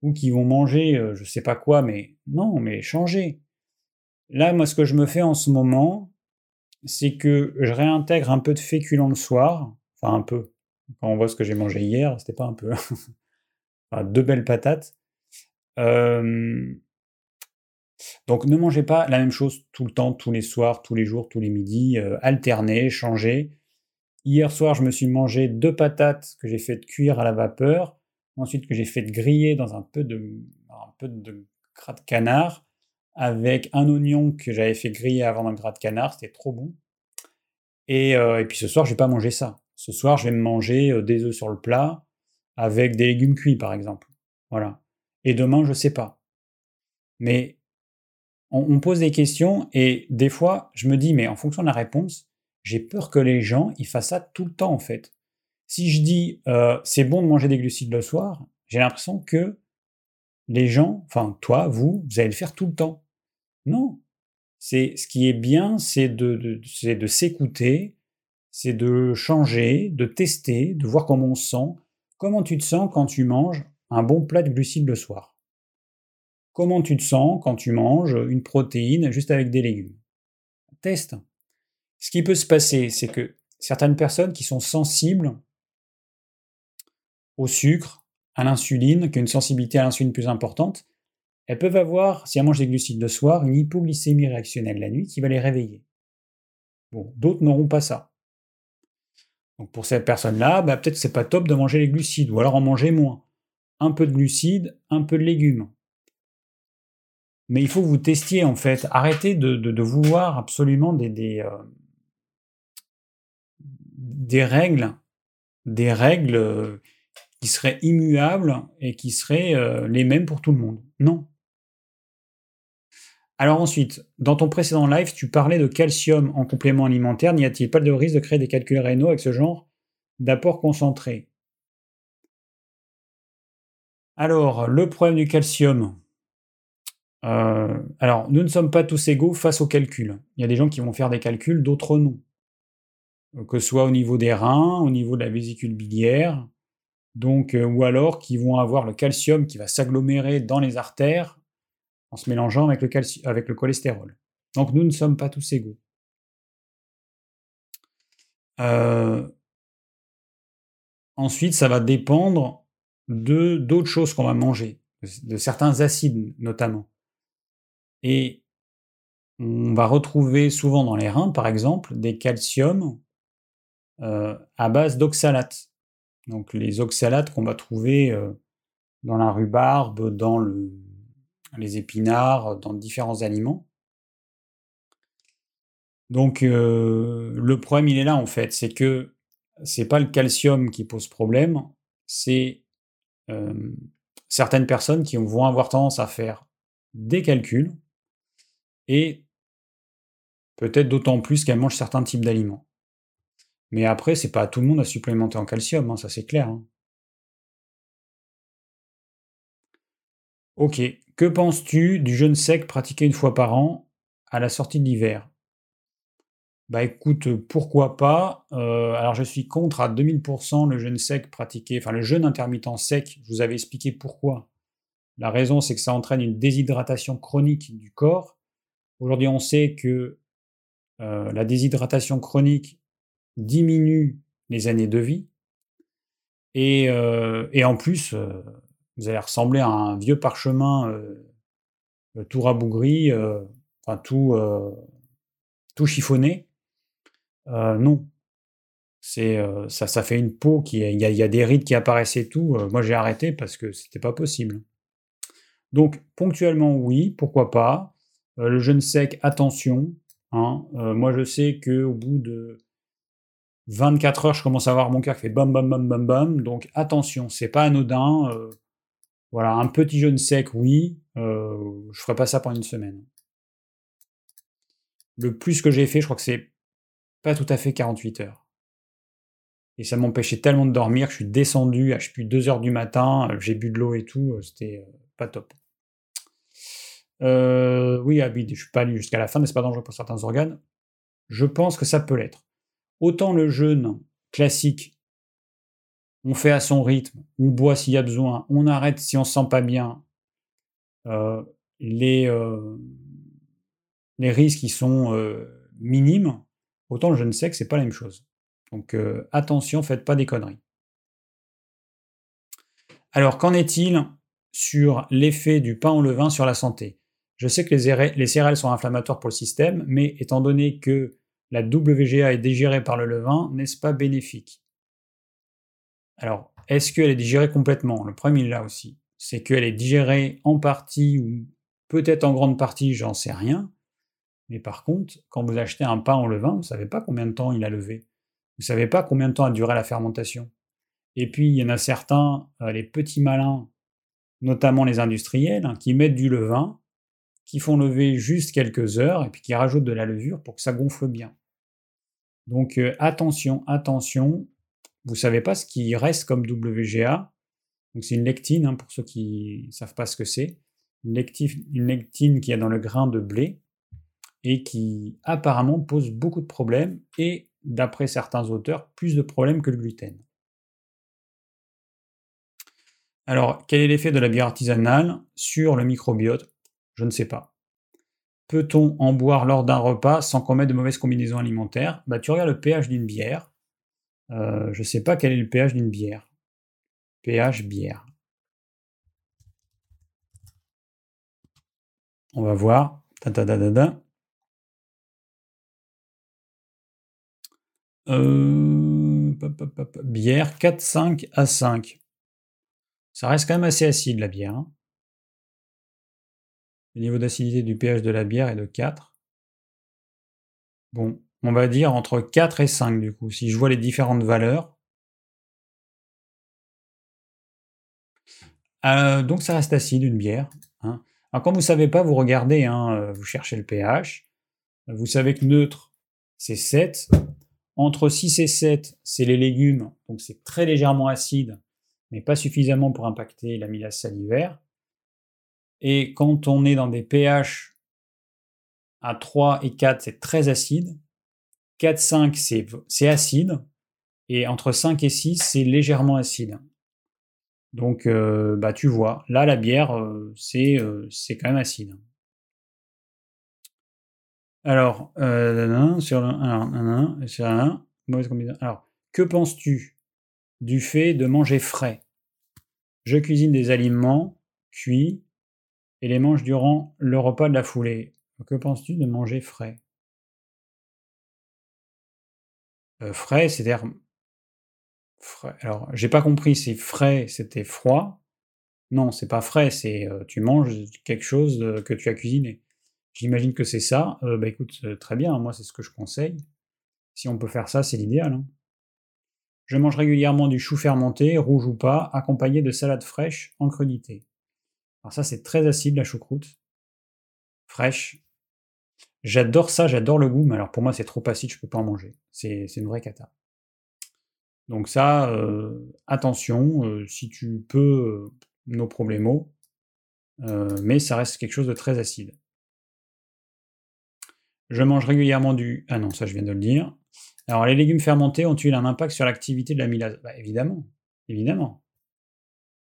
Speaker 1: ou qui vont manger euh, je sais pas quoi, mais non, mais changer. Là, moi, ce que je me fais en ce moment, c'est que je réintègre un peu de féculents le soir, enfin un peu. Quand on voit ce que j'ai mangé hier, c'était pas un peu. [LAUGHS] enfin, deux belles patates. Donc ne mangez pas la même chose tout le temps, tous les soirs, tous les jours, tous les midis, euh, alternez, changez. Hier soir, je me suis mangé deux patates que j'ai fait cuire à la vapeur, ensuite que j'ai fait griller dans un peu de, de gras de canard, avec un oignon que j'avais fait griller avant dans le gras de canard, c'était trop bon. Et, euh, puis ce soir, je vais pas manger ça. Ce soir, je vais me manger euh, des œufs sur le plat, avec des légumes cuits par exemple. Voilà. Et demain, je sais pas. Mais on, pose des questions et des fois, je me dis, mais en fonction de la réponse, j'ai peur que les gens ils fassent ça tout le temps en fait. Si je dis euh, c'est bon de manger des glucides le soir, j'ai l'impression que les gens, enfin toi, vous, vous allez le faire tout le temps. Non. C'est ce qui est bien, c'est de, de, de s'écouter, c'est de changer, de tester, de voir comment on se sent. Comment tu te sens quand tu manges un bon plat de glucides le soir? Comment tu te sens quand tu manges une protéine juste avec des légumes? Teste. Ce qui peut se passer, c'est que certaines personnes qui sont sensibles au sucre, à l'insuline, qui ont une sensibilité à l'insuline plus importante, elles peuvent avoir, si elles mangent des glucides le soir, une hypoglycémie réactionnelle la nuit qui va les réveiller. Bon, d'autres n'auront pas ça. Donc pour cette personne-là, bah, peut-être que c'est pas top de manger les glucides, ou alors en manger moins. Un peu de glucides, un peu de légumes mais il faut que vous testiez en fait. Arrêtez de, vouloir absolument euh, des, règles, des règles euh, qui seraient immuables et qui seraient euh, les mêmes pour tout le monde. Non. Alors ensuite, dans ton précédent live, tu parlais de calcium en complément alimentaire. N'y a-t-il pas de risque de créer des calculs rénaux avec ce genre d'apport concentré? Alors, le problème du calcium, euh, alors, nous ne sommes pas tous égaux face au calcul. Il y a des gens qui vont faire des calculs, d'autres non. Que ce soit au niveau des reins, au niveau de la vésicule biliaire, donc, euh, ou alors qui vont avoir le calcium qui va s'agglomérer dans les artères en se mélangeant avec le, avec le cholestérol. Donc nous ne sommes pas tous égaux. ensuite, ça va dépendre de d'autres choses qu'on va manger, de certains acides notamment. Et on va retrouver souvent dans les reins, par exemple, des calciums euh, à base d'oxalates. Donc les oxalates qu'on va trouver euh, dans la rhubarbe, dans le, les épinards, dans différents aliments. Donc le problème il est là en fait, c'est que c'est pas le calcium qui pose problème, c'est certaines personnes qui vont avoir tendance à faire des calculs et peut-être d'autant plus qu'elles mangent certains types d'aliments. Mais après, c'est pas à tout le monde à supplémenter en calcium, hein, ça c'est clair. Hein. Ok, que penses-tu du jeûne sec pratiqué une fois par an à la sortie de l'hiver? Bah écoute, pourquoi pas? Euh, Alors je suis contre à 2000% le jeûne sec pratiqué, enfin le jeûne intermittent sec. Je vous avais expliqué pourquoi. La raison, c'est que ça entraîne une déshydratation chronique du corps. Aujourd'hui, on sait que euh, la déshydratation chronique diminue les années de vie. Et, euh, en plus, vous allez ressembler à un vieux parchemin tout rabougri, enfin tout, tout chiffonné. Euh, non. Euh, ça, ça fait une peau il y, a, des rides qui apparaissent et tout. Euh, moi, j'ai arrêté parce que c'était pas possible. Donc, ponctuellement, oui, pourquoi pas. le jeûne sec, attention. Hein. moi, je sais que au bout de 24 heures, je commence à avoir mon cœur qui fait bam bam bam bam bam. Donc, attention, c'est pas anodin. Voilà, un petit jeûne sec, oui. je ferai pas ça pendant une semaine. Le plus que j'ai fait, je crois que c'est pas tout à fait 48 heures. Et ça m'empêchait tellement de dormir je suis descendu à je sais 2 heures du matin, euh, j'ai bu de l'eau et tout, euh, c'était euh, pas top. oui, Abid, je suis pas allé jusqu'à la fin, mais c'est pas dangereux pour certains organes. Je pense que ça peut l'être. Autant le jeûne classique, on fait à son rythme, on boit s'il y a besoin, on arrête si on se sent pas bien. les, les risques ils sont minimes. Autant je ne sais que c'est pas la même chose. Donc euh, attention, faites pas des conneries. Alors qu'en est-il sur l'effet du pain au levain sur la santé? Je sais que les, céréales sont inflammatoires pour le système, mais étant donné que la WGA est digérée par le levain, n'est-ce pas bénéfique? Alors, est-ce qu'elle est digérée complètement? Le problème, il est là aussi. C'est qu'elle est digérée en partie ou peut-être en grande partie, j'en sais rien, mais par contre, quand vous achetez un pain au levain, vous ne savez pas combien de temps il a levé. Vous ne savez pas combien de temps a duré la fermentation. Et puis, il y en a certains, euh, les petits malins, notamment les industriels, hein, qui mettent du levain, qui font lever juste quelques heures, et puis qui rajoutent de la levure pour que ça gonfle bien. Donc euh, attention, attention, vous ne savez pas ce qui reste comme WGA. Donc c'est une lectine, hein, pour ceux qui ne savent pas ce que c'est. Une, lectine qui est dans le grain de blé et qui apparemment pose beaucoup de problèmes et, d'après certains auteurs, plus de problèmes que le gluten. Alors, quel est l'effet de la bière artisanale sur le microbiote? Je ne sais pas. Peut-on en boire lors d'un repas sans qu'on mette de mauvaises combinaisons alimentaires? Bah, Tu regardes le pH d'une bière. Euh, je ne sais pas quel est le pH d'une bière. pH bière. On va voir. Euh, bière 4, 5 à 5. Ça reste quand même assez acide la bière. Hein. Le niveau d'acidité du pH de la bière est de 4. Bon, on va dire entre 4 et 5 du coup, si je vois les différentes valeurs. Euh, donc ça reste acide une bière. Hein. Alors quand vous ne savez pas, vous regardez, hein, euh, vous cherchez le pH. Vous savez que neutre, c'est 7. Entre 6 et 7, c'est les légumes, donc c'est très légèrement acide, mais pas suffisamment pour impacter l'amylase salivaire. Et quand on est dans des pH à 3 et 4, c'est très acide. 4, 5, c'est acide. Et entre 5 et 6, c'est légèrement acide. Donc, euh, bah, tu vois, là, la bière, euh, euh, c'est quand même acide. Alors, Alors, que penses-tu du fait de manger frais? Je cuisine des aliments cuits et les mange durant le repas de la foulée. Que penses-tu de manger frais? Euh, Frais, c'est-à-dire frais. Alors, j'ai pas compris si frais c'était froid Non, c'est pas frais, c'est euh, tu manges quelque chose euh, que tu as cuisiné. J'imagine que c'est ça. Euh, bah écoute, très bien, moi c'est ce que je conseille. Si on peut faire ça, c'est l'idéal. Hein. Je mange régulièrement du chou fermenté, rouge ou pas, accompagné de salade fraîche en crudité. Alors ça, c'est très acide la choucroute. Fraîche. J'adore ça, j'adore le goût, mais alors pour moi, c'est trop acide, je peux pas en manger. C'est une vraie cata. Donc ça, attention, si tu peux, nos problèmes, mais ça reste quelque chose de très acide. Je mange régulièrement du... Ah non, ça je viens de le dire. Alors les légumes fermentés ont-ils un impact sur l'activité de l'amylase bah, Évidemment, évidemment.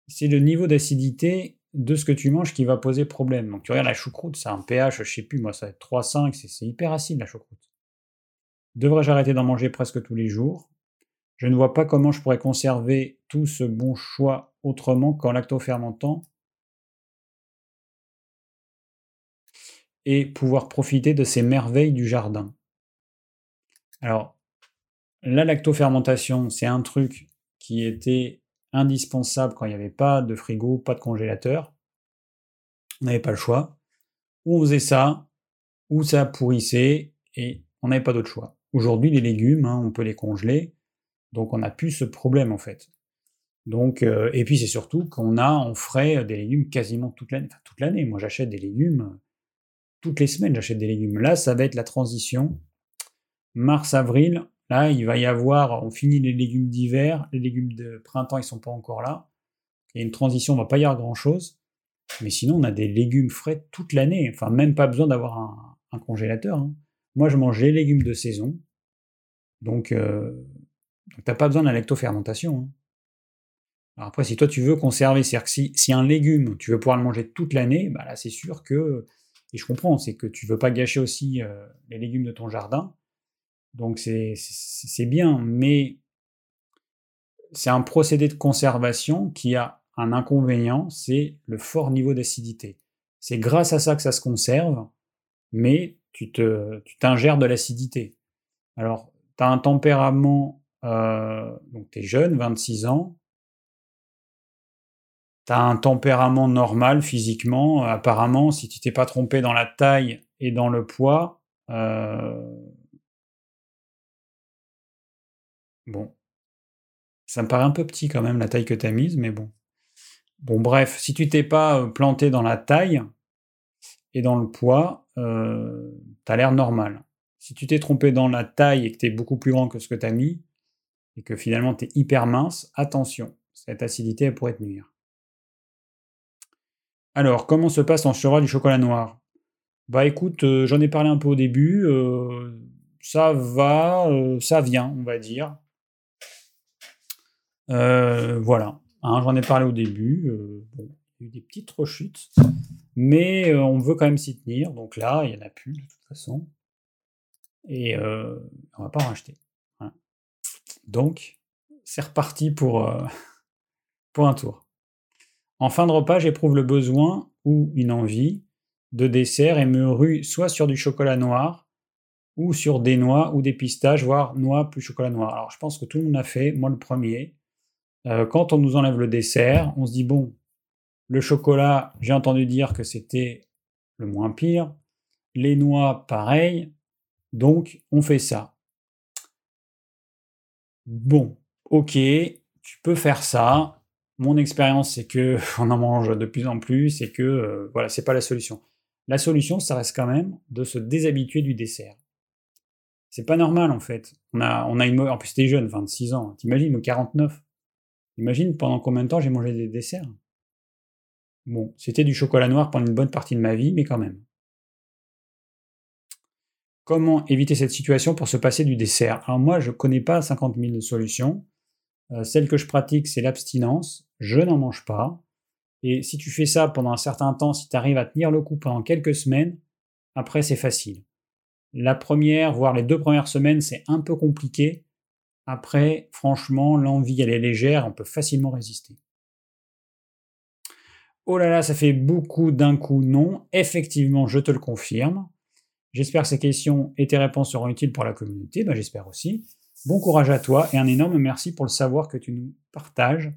Speaker 1: C'est le niveau d'acidité de ce que tu manges qui va poser problème. Donc tu regardes la choucroute, a un pH, je sais plus, moi ça va être 3,5, c'est hyper acide la choucroute. Devrais-je arrêter d'en manger presque tous les jours? Je ne vois pas comment je pourrais conserver tout ce bon choix autrement qu'en lacto-fermentant et pouvoir profiter de ces merveilles du jardin. Alors, la lactofermentation, c'est un truc qui était indispensable quand il n'y avait pas de frigo, pas de congélateur. On n'avait pas le choix. Ou on faisait ça, ou ça pourrissait, et on n'avait pas d'autre choix. Aujourd'hui, les légumes, hein, on peut les congeler, donc on n'a plus ce problème en fait. Donc, euh, et puis c'est surtout qu'on a en frais des légumes quasiment toute l'année. toute l'année. Moi, j'achète des légumes toutes les semaines. J'achète des légumes. Là, ça va être la transition. Mars, avril. Là, il va y avoir. On finit les légumes d'hiver. Les légumes de printemps, ils sont pas encore là. Il y a une transition. On va pas y avoir grand chose. Mais sinon, on a des légumes frais toute l'année. Enfin, même pas besoin d'avoir un, congélateur. Hein. Moi, je mange les légumes de saison. Donc, euh, t'as pas besoin de la lactofermentation. Hein après, si toi tu veux conserver, c'est-à-dire que si, un légume, tu veux pouvoir le manger toute l'année, bah là c'est sûr que, et je comprends, c'est que tu veux pas gâcher aussi euh, les légumes de ton jardin, donc c'est bien, mais c'est un procédé de conservation qui a un inconvénient, c'est le fort niveau d'acidité. C'est grâce à ça que ça se conserve, mais tu t'ingères de l'acidité. Alors, tu as un tempérament, euh, donc tu es jeune, 26 ans, T'as un tempérament normal physiquement. Apparemment, si tu t'es pas trompé dans la taille et dans le poids, euh bon, ça me paraît un peu petit quand même la taille que tu mise, mais bon. Bon, bref, si tu t'es pas euh, planté dans la taille et dans le poids, euh, tu as l'air normal. Si tu t'es trompé dans la taille et que tu es beaucoup plus grand que ce que tu as mis, et que finalement tu es hyper mince, attention, cette acidité elle pourrait te nuire. Alors, comment se passe en cheval du chocolat noir? Bah écoute, euh, j'en ai parlé un peu au début, euh, ça va, ça vient, on va dire. Voilà, hein, j'en ai parlé au début, bon, il y a eu des petites rechutes, mais on veut quand même s'y tenir, donc là, il n'y en a plus de toute façon, et on va pas en racheter. Donc, c'est reparti pour, [LAUGHS] pour un tour. En fin de repas, j'éprouve le besoin ou une envie de dessert et me rue soit sur du chocolat noir ou sur des noix ou des pistaches, voire noix plus chocolat noir. Alors je pense que tout le monde a fait, moi le premier. Euh, quand on nous enlève le dessert, on se dit bon, le chocolat, j'ai entendu dire que c'était le moins pire. Les noix, pareil. Donc on fait ça. Bon, ok, tu peux faire ça mon expérience, c'est que [LAUGHS] on en mange de plus en plus et que euh, voilà, c'est pas la solution. La solution, ça reste quand même de se déshabituer du dessert. C'est pas normal en fait. On a, on a une en plus t'es jeune, 26 ans. T'imagines, 49. Imagine pendant combien de temps j'ai mangé des desserts? Bon, c'était du chocolat noir pendant une bonne partie de ma vie, mais quand même. Comment éviter cette situation pour se passer du dessert? Alors moi, je connais pas 50 000 solutions. Euh, celle que je pratique, c'est l'abstinence. Je n'en mange pas. Et si tu fais ça pendant un certain temps, si tu arrives à tenir le coup pendant quelques semaines, après c'est facile. La première, voire les deux premières semaines, c'est un peu compliqué. Après, franchement, l'envie, elle est légère, on peut facilement résister. Oh là là, ça fait beaucoup d'un coup, non. Effectivement, je te le confirme. J'espère que ces questions et tes réponses seront utiles pour la communauté. Ben, J'espère aussi. Bon courage à toi et un énorme merci pour le savoir que tu nous partages.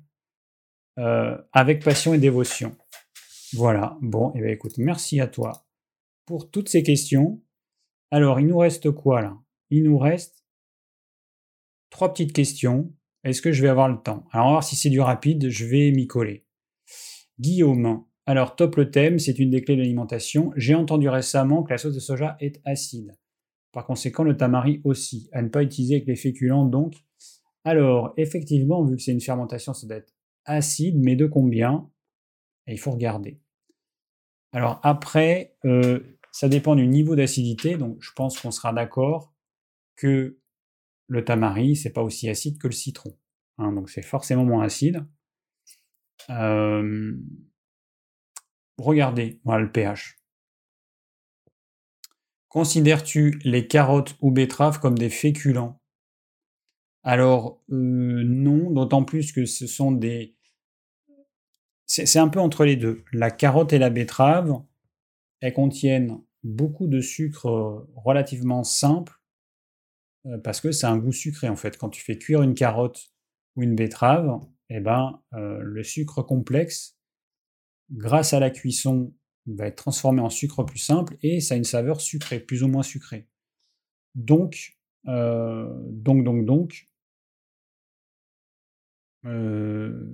Speaker 1: euh, avec passion et dévotion. Voilà, bon, eh bien écoute, merci à toi pour toutes ces questions. Alors, il nous reste quoi là? Il nous reste trois petites questions. Est-ce que je vais avoir le temps? Alors, on va voir si c'est du rapide, je vais m'y coller. Guillaume, alors top le thème, c'est une des clés de l'alimentation. J'ai entendu récemment que la sauce de soja est acide. Par conséquent, le tamari aussi, à ne pas utiliser avec les féculents donc. Alors, effectivement, vu que c'est une fermentation, ça doit être acide, mais de combien? Il faut regarder. Alors après, euh, ça dépend du niveau d'acidité, donc je pense qu'on sera d'accord que le tamari, c'est pas aussi acide que le citron. Hein, donc c'est forcément moins acide. Regardez, le pH. Considères-tu les carottes ou betteraves comme des féculents? Alors non, d'autant plus que ce sont des... C'est un peu entre les deux. La carotte et la betterave, elles contiennent beaucoup de sucre euh, relativement simple parce que c'est un goût sucré en fait. Quand tu fais cuire une carotte ou une betterave, eh ben, le sucre complexe, grâce à la cuisson va être transformé en sucre plus simple et ça a une saveur sucrée, plus ou moins sucrée. Donc, euh, donc, donc, donc, euh,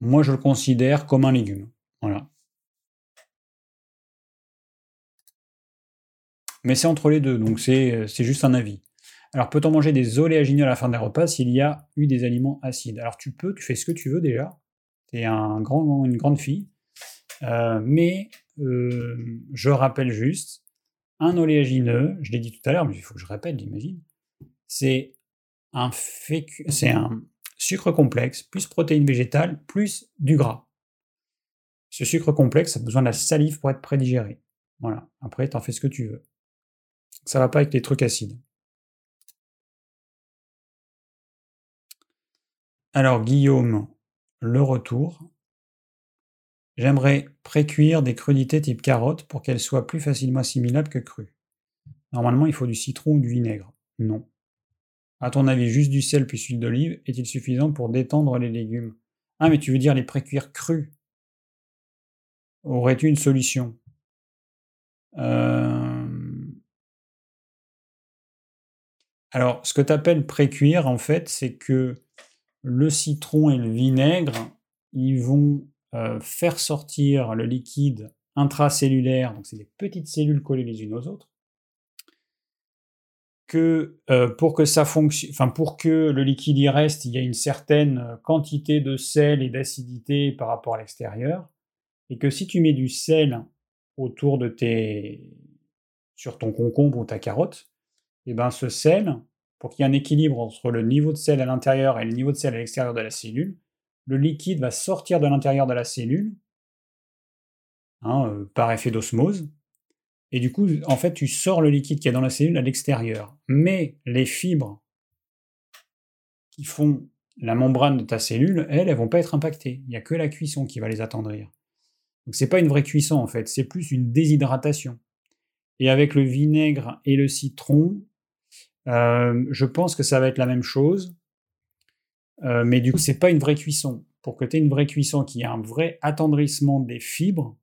Speaker 1: moi je le considère comme un légume. Mais c'est entre les deux, donc c'est juste un avis. Alors, peut-on manger des oléagineux à la fin des repas s'il y a eu des aliments acides? Alors, tu peux, tu fais ce que tu veux déjà. Tu es une grande fille. Euh, mais euh, je rappelle juste, un oléagineux, je l'ai dit tout à l'heure, mais il faut que je répète, j'imagine, c'est un, c'est un sucre complexe, plus protéines végétales, plus du gras. Ce sucre complexe a besoin de la salive pour être prédigéré. Voilà. Après, t'en fais ce que tu veux. Ça va pas avec les trucs acides. Alors, Guillaume, le retour. J'aimerais précuire des crudités type carotte pour qu'elles soient plus facilement assimilables que crues. Normalement, il faut du citron ou du vinaigre. Non. À ton avis, juste du sel puis huile d'olive est-il suffisant pour détendre les légumes? Ah, mais tu veux dire les précuire crus Aurais-tu une solution? Euh, Alors, ce que tu appelles précuire, en fait, c'est que le citron et le vinaigre, ils vont euh, faire sortir le liquide intracellulaire, donc c'est des petites cellules collées les unes aux autres, que euh, pour que ça fonctionne, pour que le liquide y reste, il y a une certaine quantité de sel et d'acidité par rapport à l'extérieur, et que si tu mets du sel autour de tes, sur ton concombre ou ta carotte, et eh ben ce sel, pour qu'il y ait un équilibre entre le niveau de sel à l'intérieur et le niveau de sel à l'extérieur de la cellule, le liquide va sortir de l'intérieur de la cellule hein, euh, par effet d'osmose. Et du coup, en fait, tu sors le liquide qui est dans la cellule à l'extérieur. Mais les fibres qui font la membrane de ta cellule, elles, elles vont pas être impactées. Il n'y a que la cuisson qui va les attendrir. Donc c'est pas une vraie cuisson en fait, c'est plus une déshydratation. Et avec le vinaigre et le citron, euh, je pense que ça va être la même chose. Euh, mais du coup, c'est pas une vraie cuisson. Pour que tu aies une vraie cuisson qui ait un vrai attendrissement des fibres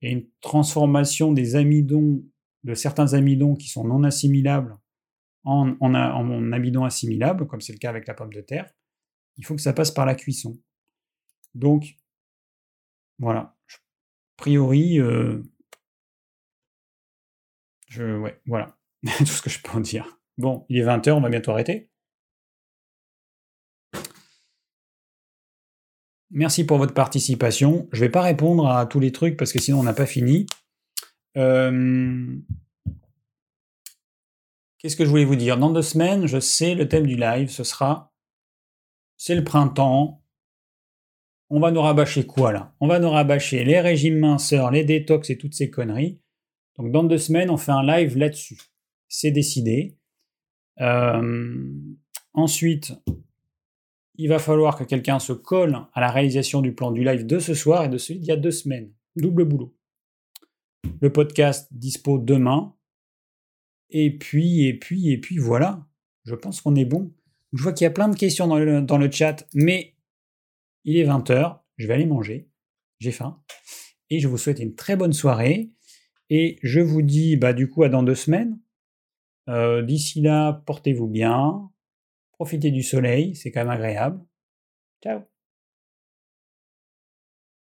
Speaker 1: et une transformation des amidons, de certains amidons qui sont non assimilables en, en, en amidons assimilables, comme c'est le cas avec la pomme de terre, il faut que ça passe par la cuisson. Donc, voilà. A priori, euh, voilà. [LAUGHS] Tout ce que je peux en dire. Bon, il est 20h, on va bientôt arrêter. Merci pour votre participation. Je ne vais pas répondre à tous les trucs parce que sinon on n'a pas fini. Euh, qu'est-ce que je voulais vous dire? Dans deux semaines, je sais le thème du live, ce sera c'est le printemps. On va nous rabâcher quoi là? On va nous rabâcher les régimes minceurs, les détox et toutes ces conneries. Donc dans deux semaines, on fait un live là-dessus. C'est décidé. Euh, ensuite, il va falloir que quelqu'un se colle à la réalisation du plan du live de ce soir et de celui d'il y a deux semaines. Double boulot. Le podcast dispo demain. Et puis, et puis, et puis, voilà. Je pense qu'on est bon. Je vois qu'il y a plein de questions dans le, dans le chat, mais il est 20h. Je vais aller manger. J'ai faim. Et je vous souhaite une très bonne soirée. Et je vous dis, bah, du coup, à dans deux semaines. Euh, d'ici là, portez-vous bien, profitez du soleil, c'est quand même agréable. Ciao